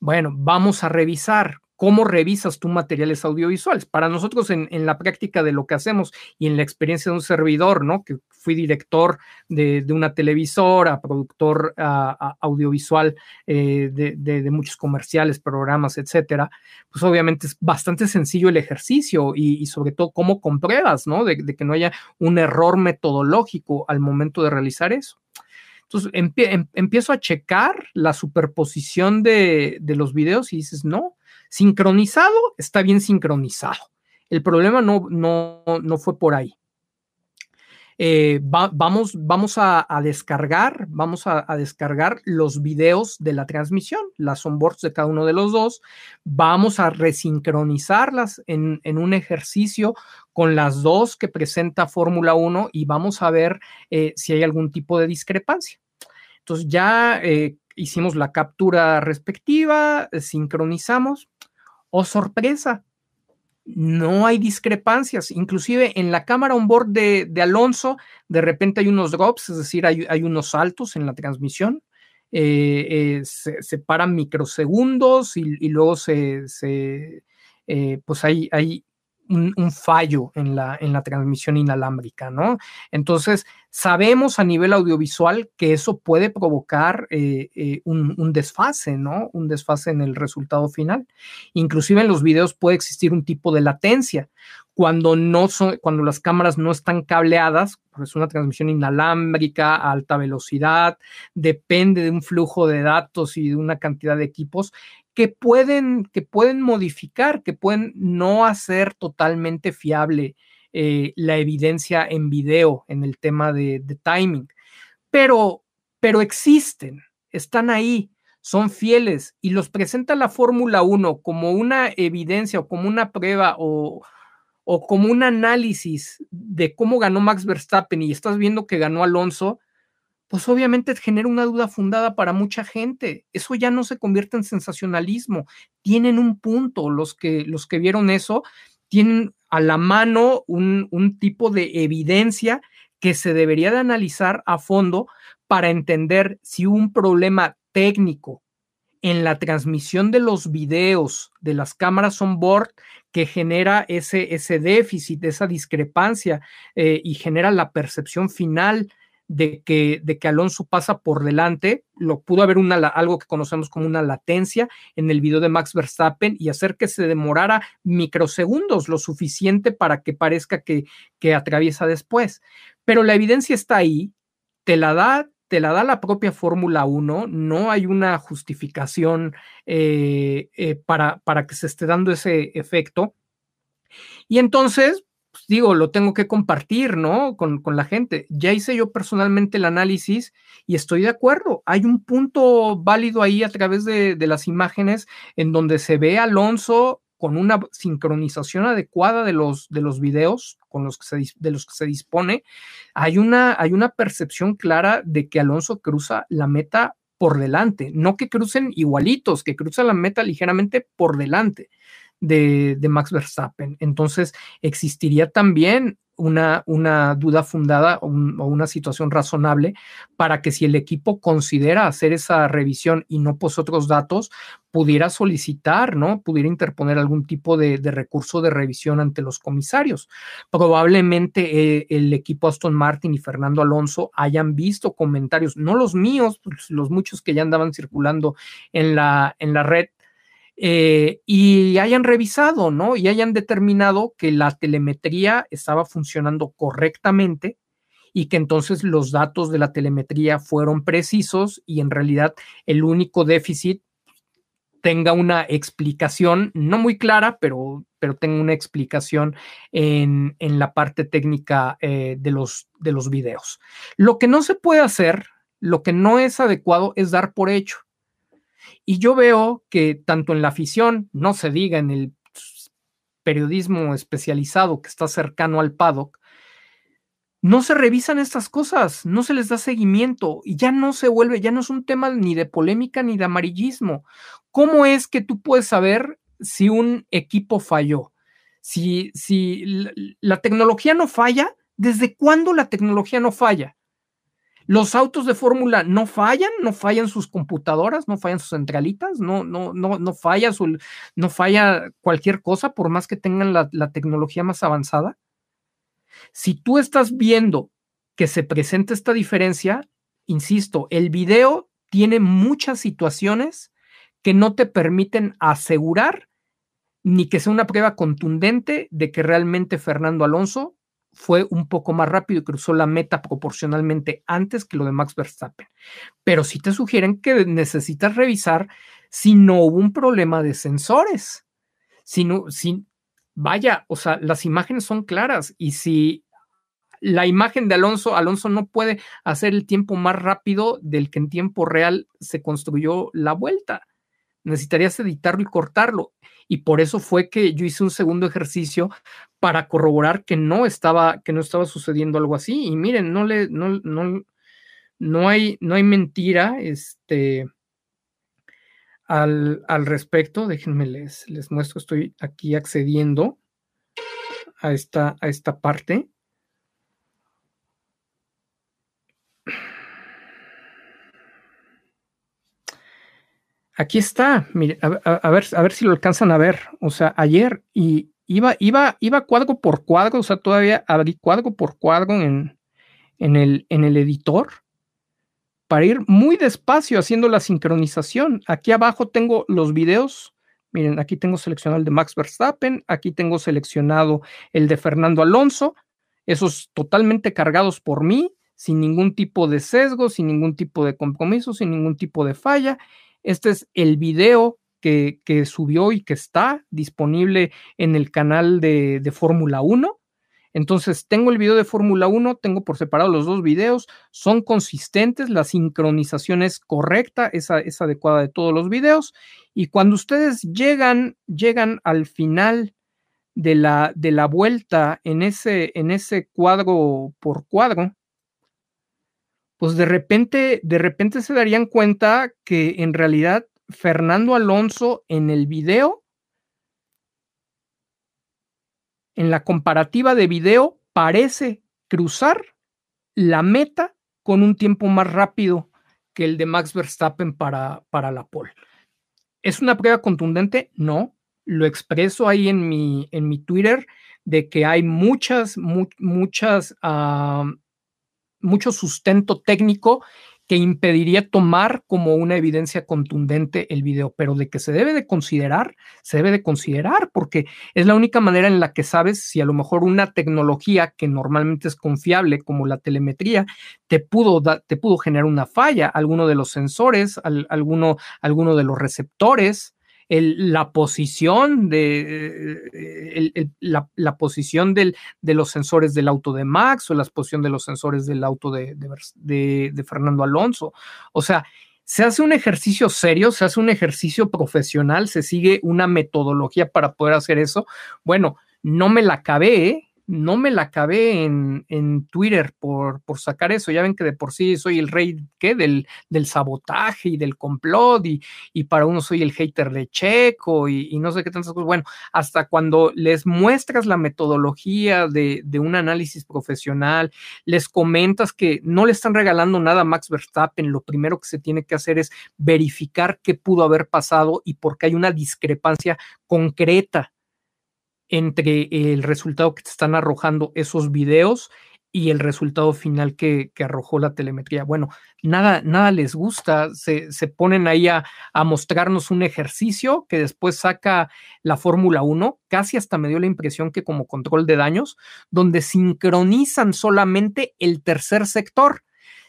bueno, vamos a revisar cómo revisas tus materiales audiovisuales. Para nosotros en, la práctica de lo que hacemos y en la experiencia de un servidor, ¿no? Que fui director de, una televisora, productor audiovisual eh, de, muchos comerciales, programas, etcétera, pues obviamente es bastante sencillo el ejercicio y, sobre todo cómo compruebas, ¿no? De, que no haya un error metodológico al momento de realizar eso. Entonces em, empiezo a checar la superposición de, de, los videos y dices, no, Sincronizado, está bien sincronizado. El problema no, no, no fue por ahí. Eh, vamos, vamos a, descargar, vamos a, descargar los videos de la transmisión, las onboards de cada uno de los dos. Vamos a resincronizarlas en, un ejercicio con las dos que presenta Fórmula 1 y vamos a ver eh, si hay algún tipo de discrepancia. Entonces ya eh, hicimos la captura respectiva, sincronizamos Oh, sorpresa, no hay discrepancias. Inclusive en la cámara on board de, Alonso, de repente hay unos drops, es decir, hay, unos saltos en la transmisión. Eh, eh, se, paran microsegundos y, luego se, eh, pues hay, hay un, fallo en la, en la transmisión inalámbrica, ¿no? Entonces, sabemos a nivel audiovisual que eso puede provocar eh, eh, un, desfase, ¿no? Un desfase en el resultado final. Inclusive en los videos puede existir un tipo de latencia. Cuando, no son, cuando las cámaras no están cableadas, pues es una transmisión inalámbrica a alta velocidad, depende de un flujo de datos y de una cantidad de equipos, que pueden, que pueden modificar, que pueden no hacer totalmente fiable eh, la evidencia en video en el tema de, timing. Pero, pero existen, están ahí, son fieles y los presenta la Fórmula 1 como una evidencia o como una prueba o, o como un análisis de cómo ganó Max Verstappen y estás viendo que ganó Alonso, pues obviamente genera una duda fundada para mucha gente. Eso ya no se convierte en sensacionalismo. Tienen un punto, los que, los que vieron eso, tienen a la mano un, tipo de evidencia que se debería de analizar a fondo para entender si un problema técnico en la transmisión de los videos de las cámaras on board que genera ese, ese déficit, esa discrepancia eh, y genera la percepción final de que, de que Alonso pasa por delante, lo pudo haber una, algo que conocemos como una latencia en el video de Max Verstappen y hacer que se demorara microsegundos, lo suficiente para que parezca que, que atraviesa después. Pero la evidencia está ahí, te la da, te la da la propia Fórmula 1, no hay una justificación eh, eh, para, para que se esté dando ese efecto. Y entonces, digo, lo tengo que compartir, ¿no? Con, la gente. Ya hice yo personalmente el análisis y estoy de acuerdo. Hay un punto válido ahí a través de, las imágenes en donde se ve Alonso con una sincronización adecuada de los, de los videos con los de los que se dispone. Hay una, hay una percepción clara de que Alonso cruza la meta por delante, no que crucen igualitos, que cruza la meta ligeramente por delante de, Max Verstappen. Entonces, existiría también una, una duda fundada o, una situación razonable para que si el equipo considera hacer esa revisión y no pues otros datos, pudiera solicitar, ¿no? Pudiera interponer algún tipo de, recurso de revisión ante los comisarios. Probablemente eh, el equipo Aston Martin y Fernando Alonso hayan visto comentarios, no los míos, pues, los muchos que ya andaban circulando en la, en la red, eh, y hayan revisado, ¿no? Y hayan determinado que la telemetría estaba funcionando correctamente y que entonces los datos de la telemetría fueron precisos y en realidad el único déficit tenga una explicación, no muy clara, pero, pero tenga una explicación en, la parte técnica eh, de, los, de los videos. Lo que no se puede hacer, lo que no es adecuado es dar por hecho y yo veo que tanto en la afición, no se diga en el periodismo especializado que está cercano al paddock, no se revisan estas cosas, no se les da seguimiento y ya no se vuelve, ya no es un tema ni de polémica ni de amarillismo. ¿Cómo es que tú puedes saber si un equipo falló? Si, si la tecnología no falla, ¿desde cuándo la tecnología no falla? Los autos de fórmula no fallan, no fallan sus computadoras, no fallan sus centralitas, no, no, no, no falla su, no falla cualquier cosa, por más que tengan la, la tecnología más avanzada. Si tú estás viendo que se presenta esta diferencia, insisto, el video tiene muchas situaciones que no te permiten asegurar ni que sea una prueba contundente de que realmente Fernando Alonso fue un poco más rápido y cruzó la meta proporcionalmente antes que lo de Max Verstappen. Pero sí te sugieren que necesitas revisar si no hubo un problema de sensores. Si no, si, vaya, o sea, las imágenes son claras y si la imagen de Alonso, Alonso no puede hacer el tiempo más rápido del que en tiempo real se construyó la vuelta. Necesitarías editarlo y cortarlo. Y por eso fue que yo hice un segundo ejercicio para corroborar que no estaba, que no estaba sucediendo algo así. Y miren, no le, no, no, no hay, no hay mentira, este, al, al, respecto. Déjenme les, les muestro, estoy aquí accediendo a esta, a esta parte. Aquí está, mire, a, ver, a ver si lo alcanzan a ver. O sea, ayer y iba, iba, iba cuadro por cuadro, o sea, todavía abrí cuadro por cuadro en, en, el, en el editor para ir muy despacio haciendo la sincronización. Aquí abajo tengo los videos. Miren, aquí tengo seleccionado el de Max Verstappen, aquí tengo seleccionado el de Fernando Alonso, esos totalmente cargados por mí, sin ningún tipo de sesgo, sin ningún tipo de compromiso, sin ningún tipo de falla. Este es el video que, subió y que está disponible en el canal de, Fórmula 1. Entonces, tengo el video de Fórmula 1, tengo por separado los dos videos, son consistentes, la sincronización es correcta, es, es adecuada de todos los videos. Y cuando ustedes llegan, llegan al final de la, de la vuelta en ese, en ese cuadro por cuadro, pues de repente, de repente se darían cuenta que en realidad Fernando Alonso en el video, en la comparativa de video, parece cruzar la meta con un tiempo más rápido que el de Max Verstappen para, para la pole. ¿Es una prueba contundente? No. Lo expreso ahí en mi, en mi Twitter de que hay muchas, muchas, uh, mucho sustento técnico que impediría tomar como una evidencia contundente el video, pero de que se debe de considerar, se debe de considerar, porque es la única manera en la que sabes si a lo mejor una tecnología que normalmente es confiable, como la telemetría, te pudo, te pudo generar una falla, alguno de los sensores, alguno, alguno de los receptores, la posición de la, posición de los sensores del auto de Max o la posición de los sensores del auto de, de, Fernando Alonso. O sea, se hace un ejercicio serio, se hace un ejercicio profesional, se sigue una metodología para poder hacer eso. Bueno, no me la acabé, ¿eh? No me la acabé en, en Twitter por, por, sacar eso. Ya ven que de por sí soy el rey ¿qué? Del, del sabotaje y del complot y, y, para uno soy el hater de Checo y, y, no sé qué tantas cosas. Bueno, hasta cuando les muestras la metodología de, de, un análisis profesional, les comentas que no le están regalando nada a Max Verstappen, lo primero que se tiene que hacer es verificar qué pudo haber pasado y por qué hay una discrepancia concreta entre el resultado que te están arrojando esos videos y el resultado final que, arrojó la telemetría. Bueno, nada, nada les gusta, se, ponen ahí a, a, mostrarnos un ejercicio que después saca la Fórmula 1, casi hasta me dio la impresión que como control de daños, donde sincronizan solamente el tercer sector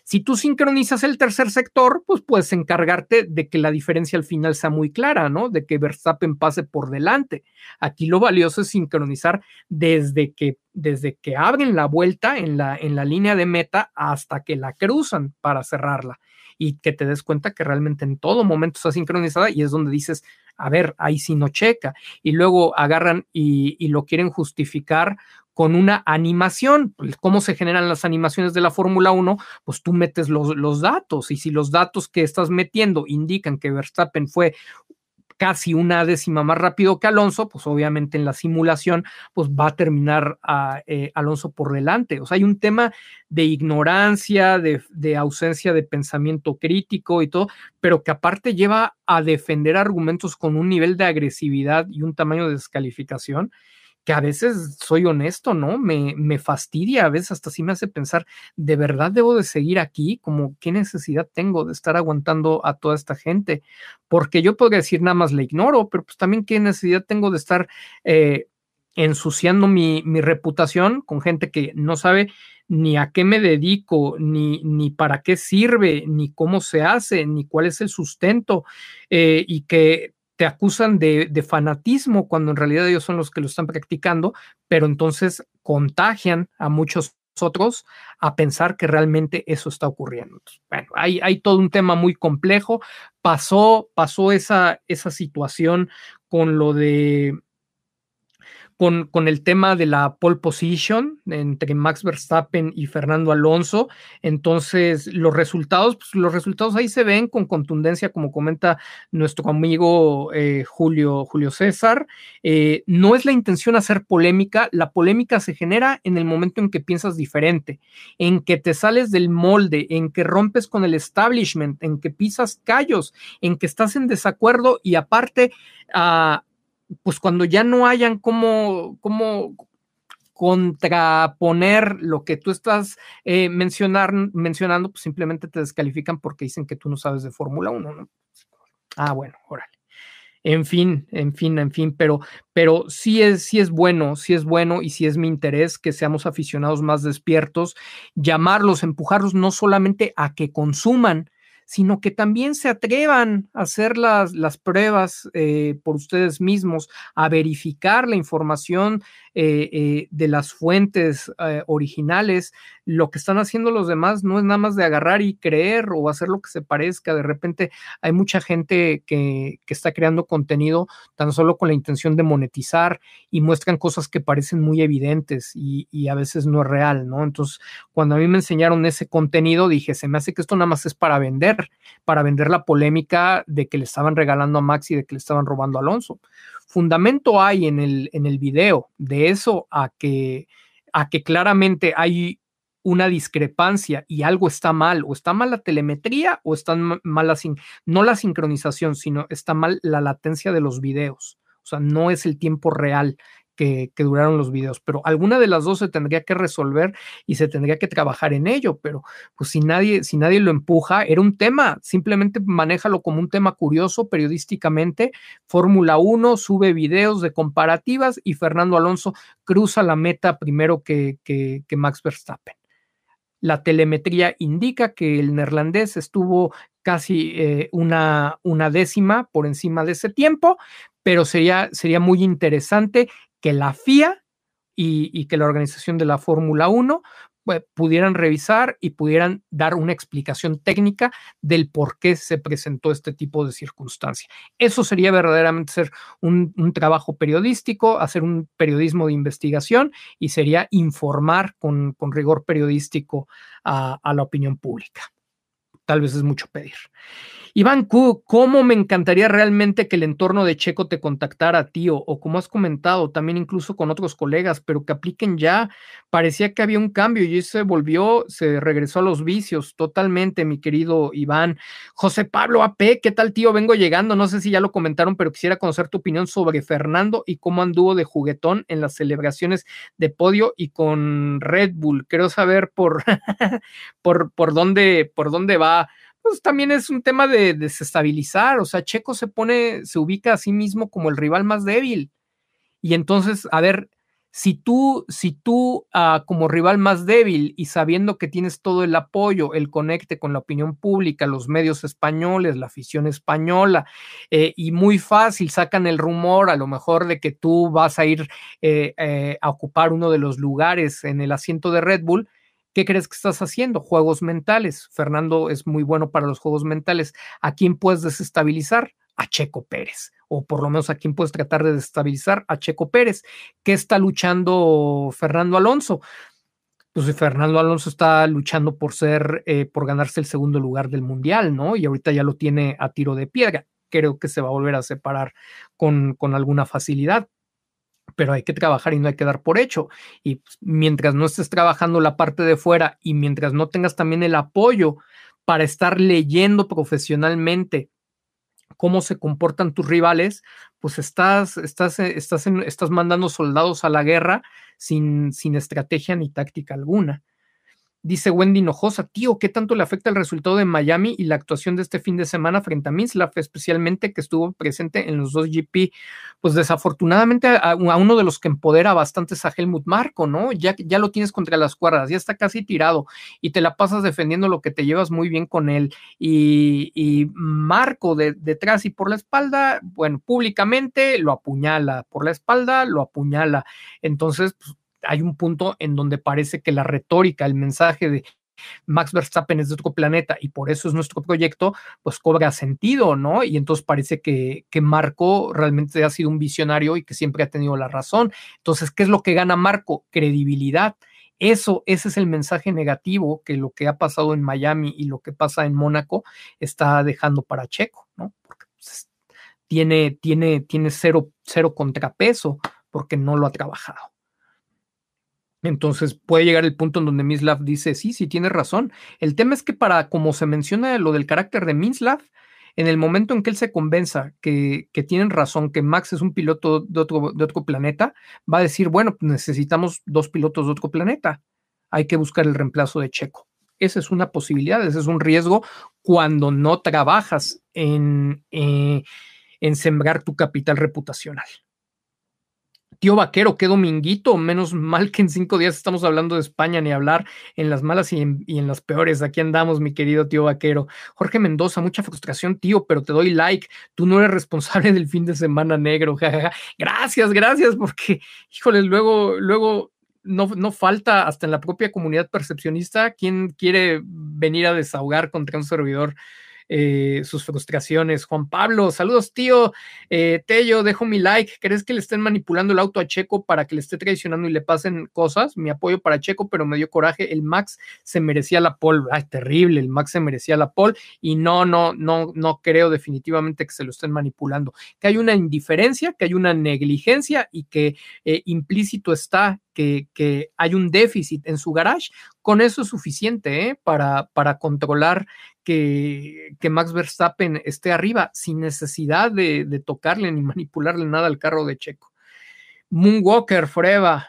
si tú sincronizas el tercer sector, pues puedes encargarte de que la diferencia al final sea muy clara, ¿no? De que Verstappen pase por delante. Aquí lo valioso es sincronizar desde que, desde que abren la vuelta en la, en la línea de meta hasta que la cruzan para cerrarla y que te des cuenta que realmente en todo momento está sincronizada y es donde dices, a ver, ahí sí no checa. Y luego agarran y, y lo quieren justificar con una animación. Pues, ¿Cómo se generan las animaciones de la Fórmula 1? Pues tú metes los, datos y si los datos que estás metiendo indican que Verstappen fue casi una décima más rápido que Alonso, pues obviamente en la simulación, pues va a terminar a, eh, Alonso por delante. O sea, hay un tema de ignorancia, de, ausencia de pensamiento crítico y todo, pero que aparte lleva a defender argumentos con un nivel de agresividad y un tamaño de descalificación que a veces soy honesto, ¿no? Me, me fastidia, a veces hasta sí me hace pensar, ¿de verdad debo de seguir aquí? Como, ¿qué necesidad tengo de estar aguantando a toda esta gente? Porque yo podría decir nada más le ignoro, pero pues también qué necesidad tengo de estar eh, ensuciando mi, mi, reputación con gente que no sabe ni a qué me dedico, ni, ni para qué sirve, ni cómo se hace, ni cuál es el sustento, eh, y que te acusan de, fanatismo cuando en realidad ellos son los que lo están practicando, pero entonces contagian a muchos otros a pensar que realmente eso está ocurriendo. bueno, hay, hay, todo un tema muy complejo. Pasó, pasó esa, esa situación con lo de con, el tema de la pole position entre Max Verstappen y Fernando Alonso. Entonces, los resultados, pues, los resultados ahí se ven con contundencia, como comenta nuestro amigo eh, Julio, Julio César. Eh, no es la intención hacer polémica, la polémica se genera en el momento en que piensas diferente, en que te sales del molde, en que rompes con el establishment, en que pisas callos, en que estás en desacuerdo y aparte... Uh, pues cuando ya no hayan cómo, cómo contraponer lo que tú estás eh, mencionar, mencionando, pues simplemente te descalifican porque dicen que tú no sabes de Fórmula 1, ¿no? Ah, bueno, órale. En fin, en fin, en fin, pero, pero sí es, sí es bueno, sí es bueno y sí es mi interés que seamos aficionados más despiertos, llamarlos, empujarlos no solamente a que consuman, sino que también se atrevan a hacer las, las pruebas eh, por ustedes mismos, a verificar la información eh, eh, de las fuentes originales. Lo que están haciendo los demás no es nada más de agarrar y creer o hacer lo que se parezca. De repente hay mucha gente que, que está creando contenido tan solo con la intención de monetizar y muestran cosas que parecen muy evidentes y, y a veces no es real, ¿no? Entonces, cuando a mí me enseñaron ese contenido, dije, se me hace que esto nada más es para vender para vender la polémica de que le estaban regalando a Max y de que le estaban robando a Alonso. Fundamento hay en el, en el video de eso a que, a que claramente hay una discrepancia y algo está mal, o está mal la telemetría o está mal no la sincronización, sino está mal la latencia de los videos. O sea, no es el tiempo real que, duraron los videos, pero alguna de las dos se tendría que resolver y se tendría que trabajar en ello, pero pues si nadie, si nadie lo empuja, era un tema, simplemente manéjalo como un tema curioso periodísticamente. Fórmula 1 sube videos de comparativas y Fernando Alonso cruza la meta primero que, que, Max Verstappen. La telemetría indica que el neerlandés estuvo casi eh, una, una décima por encima de ese tiempo, pero sería, sería muy interesante que la FIA y, que la organización de la Fórmula 1 pues, pudieran revisar y pudieran dar una explicación técnica del por qué se presentó este tipo de circunstancia. Eso sería verdaderamente ser un, trabajo periodístico, hacer un periodismo de investigación y sería informar con, rigor periodístico a la opinión pública. Tal vez es mucho pedir. Iván Q, ¿cómo me encantaría realmente que el entorno de Checo te contactara, tío? O como has comentado, también incluso con otros colegas, pero que apliquen ya. Parecía que había un cambio y se volvió, se regresó a los vicios totalmente, mi querido Iván. José Pablo AP, ¿qué tal, tío? Vengo llegando, no sé si ya lo comentaron, pero quisiera conocer tu opinión sobre Fernando y cómo anduvo de juguetón en las celebraciones de podio y con Red Bull. Quiero saber por, por, por, dónde, por dónde va pues también es un tema de desestabilizar, o sea, Checo se pone, se ubica a sí mismo como el rival más débil. Y entonces, a ver, si tú, si tú ah, como rival más débil y sabiendo que tienes todo el apoyo, el conecte con la opinión pública, los medios españoles, la afición española, eh, y muy fácil sacan el rumor a lo mejor de que tú vas a ir eh, eh, a ocupar uno de los lugares en el asiento de Red Bull, ¿Qué crees que estás haciendo? Juegos mentales. Fernando es muy bueno para los juegos mentales. ¿A quién puedes desestabilizar? A Checo Pérez. O por lo menos a quién puedes tratar de desestabilizar? A Checo Pérez. ¿Qué está luchando Fernando Alonso? Pues Fernando Alonso está luchando por ser, eh, por ganarse el segundo lugar del mundial, ¿no? Y ahorita ya lo tiene a tiro de piedra. Creo que se va a volver a separar con, con alguna facilidad pero hay que trabajar y no hay que dar por hecho. Y pues, mientras no estés trabajando la parte de fuera y mientras no tengas también el apoyo para estar leyendo profesionalmente cómo se comportan tus rivales, pues estás, estás, estás, estás mandando soldados a la guerra sin, sin estrategia ni táctica alguna. Dice Wendy Nojosa, tío, ¿qué tanto le afecta el resultado de Miami y la actuación de este fin de semana frente a Mislav, especialmente que estuvo presente en los dos GP? Pues desafortunadamente a, uno de los que empodera bastante es a Helmut Marco, ¿no? Ya, ya lo tienes contra las cuerdas, ya está casi tirado y te la pasas defendiendo lo que te llevas muy bien con él. Y, Marco de, detrás y por la espalda, bueno, públicamente lo apuñala, por la espalda lo apuñala. Entonces, pues, hay un punto en donde parece que la retórica, el mensaje de Max Verstappen es de otro planeta y por eso es nuestro proyecto, pues cobra sentido, ¿no? Y entonces parece que, Marco realmente ha sido un visionario y que siempre ha tenido la razón. Entonces, ¿qué es lo que gana Marco? Credibilidad. Eso, ese es el mensaje negativo que lo que ha pasado en Miami y lo que pasa en Mónaco está dejando para Checo, ¿no? Porque pues, tiene, tiene, tiene cero, cero contrapeso porque no lo ha trabajado. Entonces puede llegar el punto en donde Mislav dice, sí, sí, tiene razón. El tema es que para, como se menciona lo del carácter de Mislav, en el momento en que él se convenza que, que tienen razón, que Max es un piloto de otro, de otro planeta, va a decir, bueno, necesitamos dos pilotos de otro planeta. Hay que buscar el reemplazo de Checo. Esa es una posibilidad, ese es un riesgo cuando no trabajas en, eh, en sembrar tu capital reputacional. Tío Vaquero, qué dominguito, menos mal que en cinco días estamos hablando de España, ni hablar en las malas y en, las peores. Aquí andamos, mi querido tío Vaquero. Jorge Mendoza, mucha frustración, tío, pero te doy like. Tú no eres responsable del fin de semana negro. Gracias, gracias, porque, híjole, luego, luego no, no, falta hasta en la propia comunidad percepcionista quien quiere venir a desahogar contra un servidor eh, sus frustraciones. Juan Pablo, saludos, tío. Eh, Tello, dejo mi like. ¿Crees que le estén manipulando el auto a Checo para que le esté traicionando y le pasen cosas? Mi apoyo para Checo, pero me dio coraje. El Max se merecía la pole. Ay, terrible. El Max se merecía la pole. Y no, no, no, no creo definitivamente que se lo estén manipulando. Que hay una indiferencia, que hay una negligencia y que eh, implícito está que, hay un déficit en su garage, con eso es suficiente ¿eh? para, para controlar que, Max Verstappen esté arriba sin necesidad de, de, tocarle ni manipularle nada al carro de Checo. Moonwalker, Freva.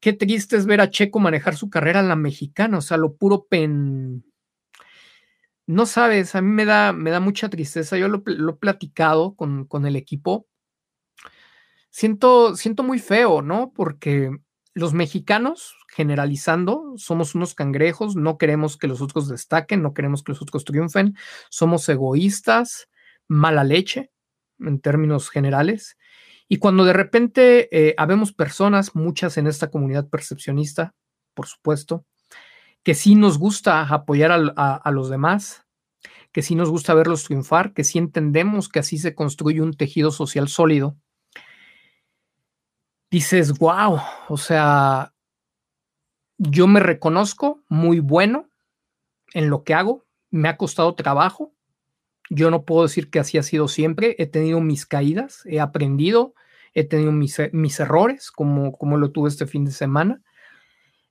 Qué triste es ver a Checo manejar su carrera en la mexicana, o sea, lo puro pen. No sabes, a mí me da, me da mucha tristeza. Yo lo, he platicado con, con el equipo. Siento, siento muy feo, ¿no? Porque los mexicanos, generalizando, somos unos cangrejos, no queremos que los otros destaquen, no queremos que los otros triunfen, somos egoístas, mala leche, en términos generales. Y cuando de repente eh, habemos personas, muchas en esta comunidad percepcionista, por supuesto, que sí nos gusta apoyar a, los demás, que sí nos gusta verlos triunfar, que sí entendemos que así se construye un tejido social sólido, dices, wow, o sea, yo me reconozco muy bueno en lo que hago, me ha costado trabajo, yo no puedo decir que así ha sido siempre. He tenido mis caídas, he aprendido, he tenido mis, mis errores, como, como lo tuve este fin de semana.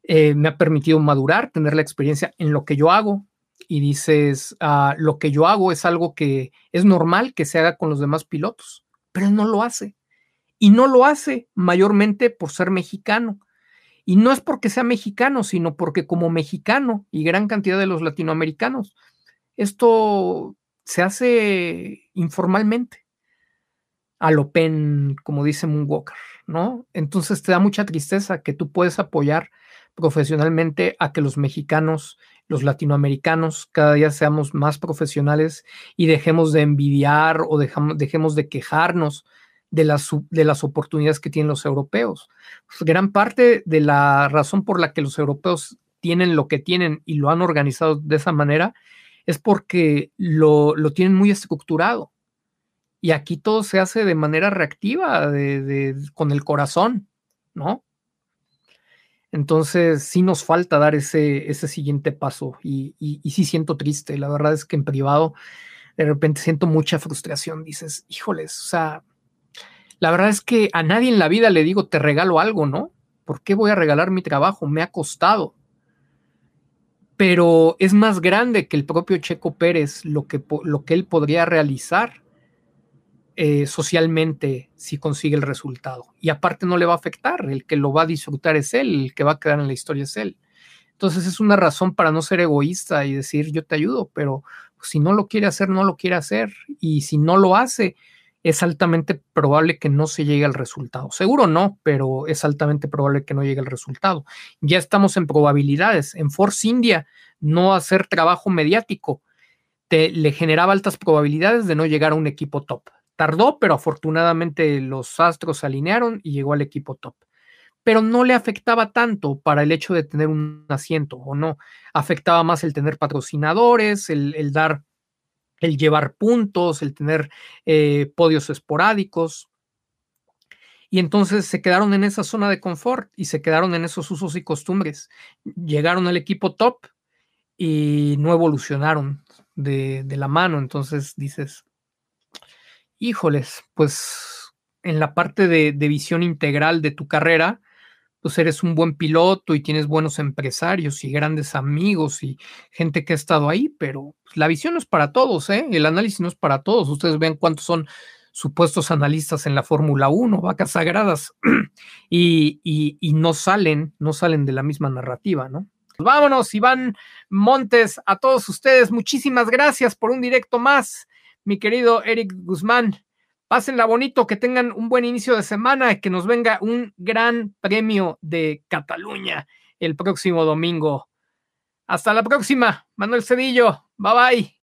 Eh, me ha permitido madurar, tener la experiencia en lo que yo hago. Y dices, ah, lo que yo hago es algo que es normal que se haga con los demás pilotos, pero él no lo hace. Y no lo hace mayormente por ser mexicano. Y no es porque sea mexicano, sino porque como mexicano y gran cantidad de los latinoamericanos, esto se hace informalmente, a lo pen, como dice Moonwalker, ¿no? Entonces te da mucha tristeza que tú puedes apoyar profesionalmente a que los mexicanos, los latinoamericanos, cada día seamos más profesionales y dejemos de envidiar o dejemos de quejarnos de las, de las oportunidades que tienen los europeos. Pues, gran parte de la razón por la que los europeos tienen lo que tienen y lo han organizado de esa manera es porque lo, tienen muy estructurado. Y aquí todo se hace de manera reactiva, de, con el corazón, ¿no? Entonces sí nos falta dar ese, ese siguiente paso y, y, sí siento triste. La verdad es que en privado de repente siento mucha frustración. Dices, híjoles, o sea, la verdad es que a nadie en la vida le digo, te regalo algo, ¿no? ¿Por qué voy a regalar mi trabajo? Me ha costado pero es más grande que el propio Checo Pérez, lo que, lo que él podría realizar eh, socialmente si consigue el resultado. Y aparte no le va a afectar, el que lo va a disfrutar es él, el que va a quedar en la historia es él. Entonces es una razón para no ser egoísta y decir yo te ayudo, pero si no lo quiere hacer, no lo quiere hacer. Y si no lo hace, es altamente probable que no se llegue al resultado. Seguro no, pero es altamente probable que no llegue al resultado. Ya estamos en probabilidades. En Force India, no hacer trabajo mediático te, le generaba altas probabilidades de no llegar a un equipo top. Tardó, pero afortunadamente los astros se alinearon y llegó al equipo top. Pero no le afectaba tanto para el hecho de tener un asiento o no. Afectaba más el tener patrocinadores, el, el dar el llevar puntos, el tener eh, podios esporádicos. Y entonces se quedaron en esa zona de confort y se quedaron en esos usos y costumbres. Llegaron al equipo top y no evolucionaron de, la mano. Entonces dices, híjoles, pues en la parte de, de visión integral de tu carrera, pues eres un buen piloto y tienes buenos empresarios y grandes amigos y gente que ha estado ahí, pero pues, la visión no es para todos, ¿eh? El análisis no es para todos. Ustedes ven cuántos son supuestos analistas en la Fórmula 1, vacas sagradas, y, y, no salen, no salen de la misma narrativa, ¿no? Vámonos, Iván Montes, a todos ustedes, muchísimas gracias por un directo más, mi querido Eric Guzmán. Pásenla bonito, que tengan un buen inicio de semana, que nos venga un gran premio de Cataluña el próximo domingo. Hasta la próxima, Manuel Cedillo. Bye bye.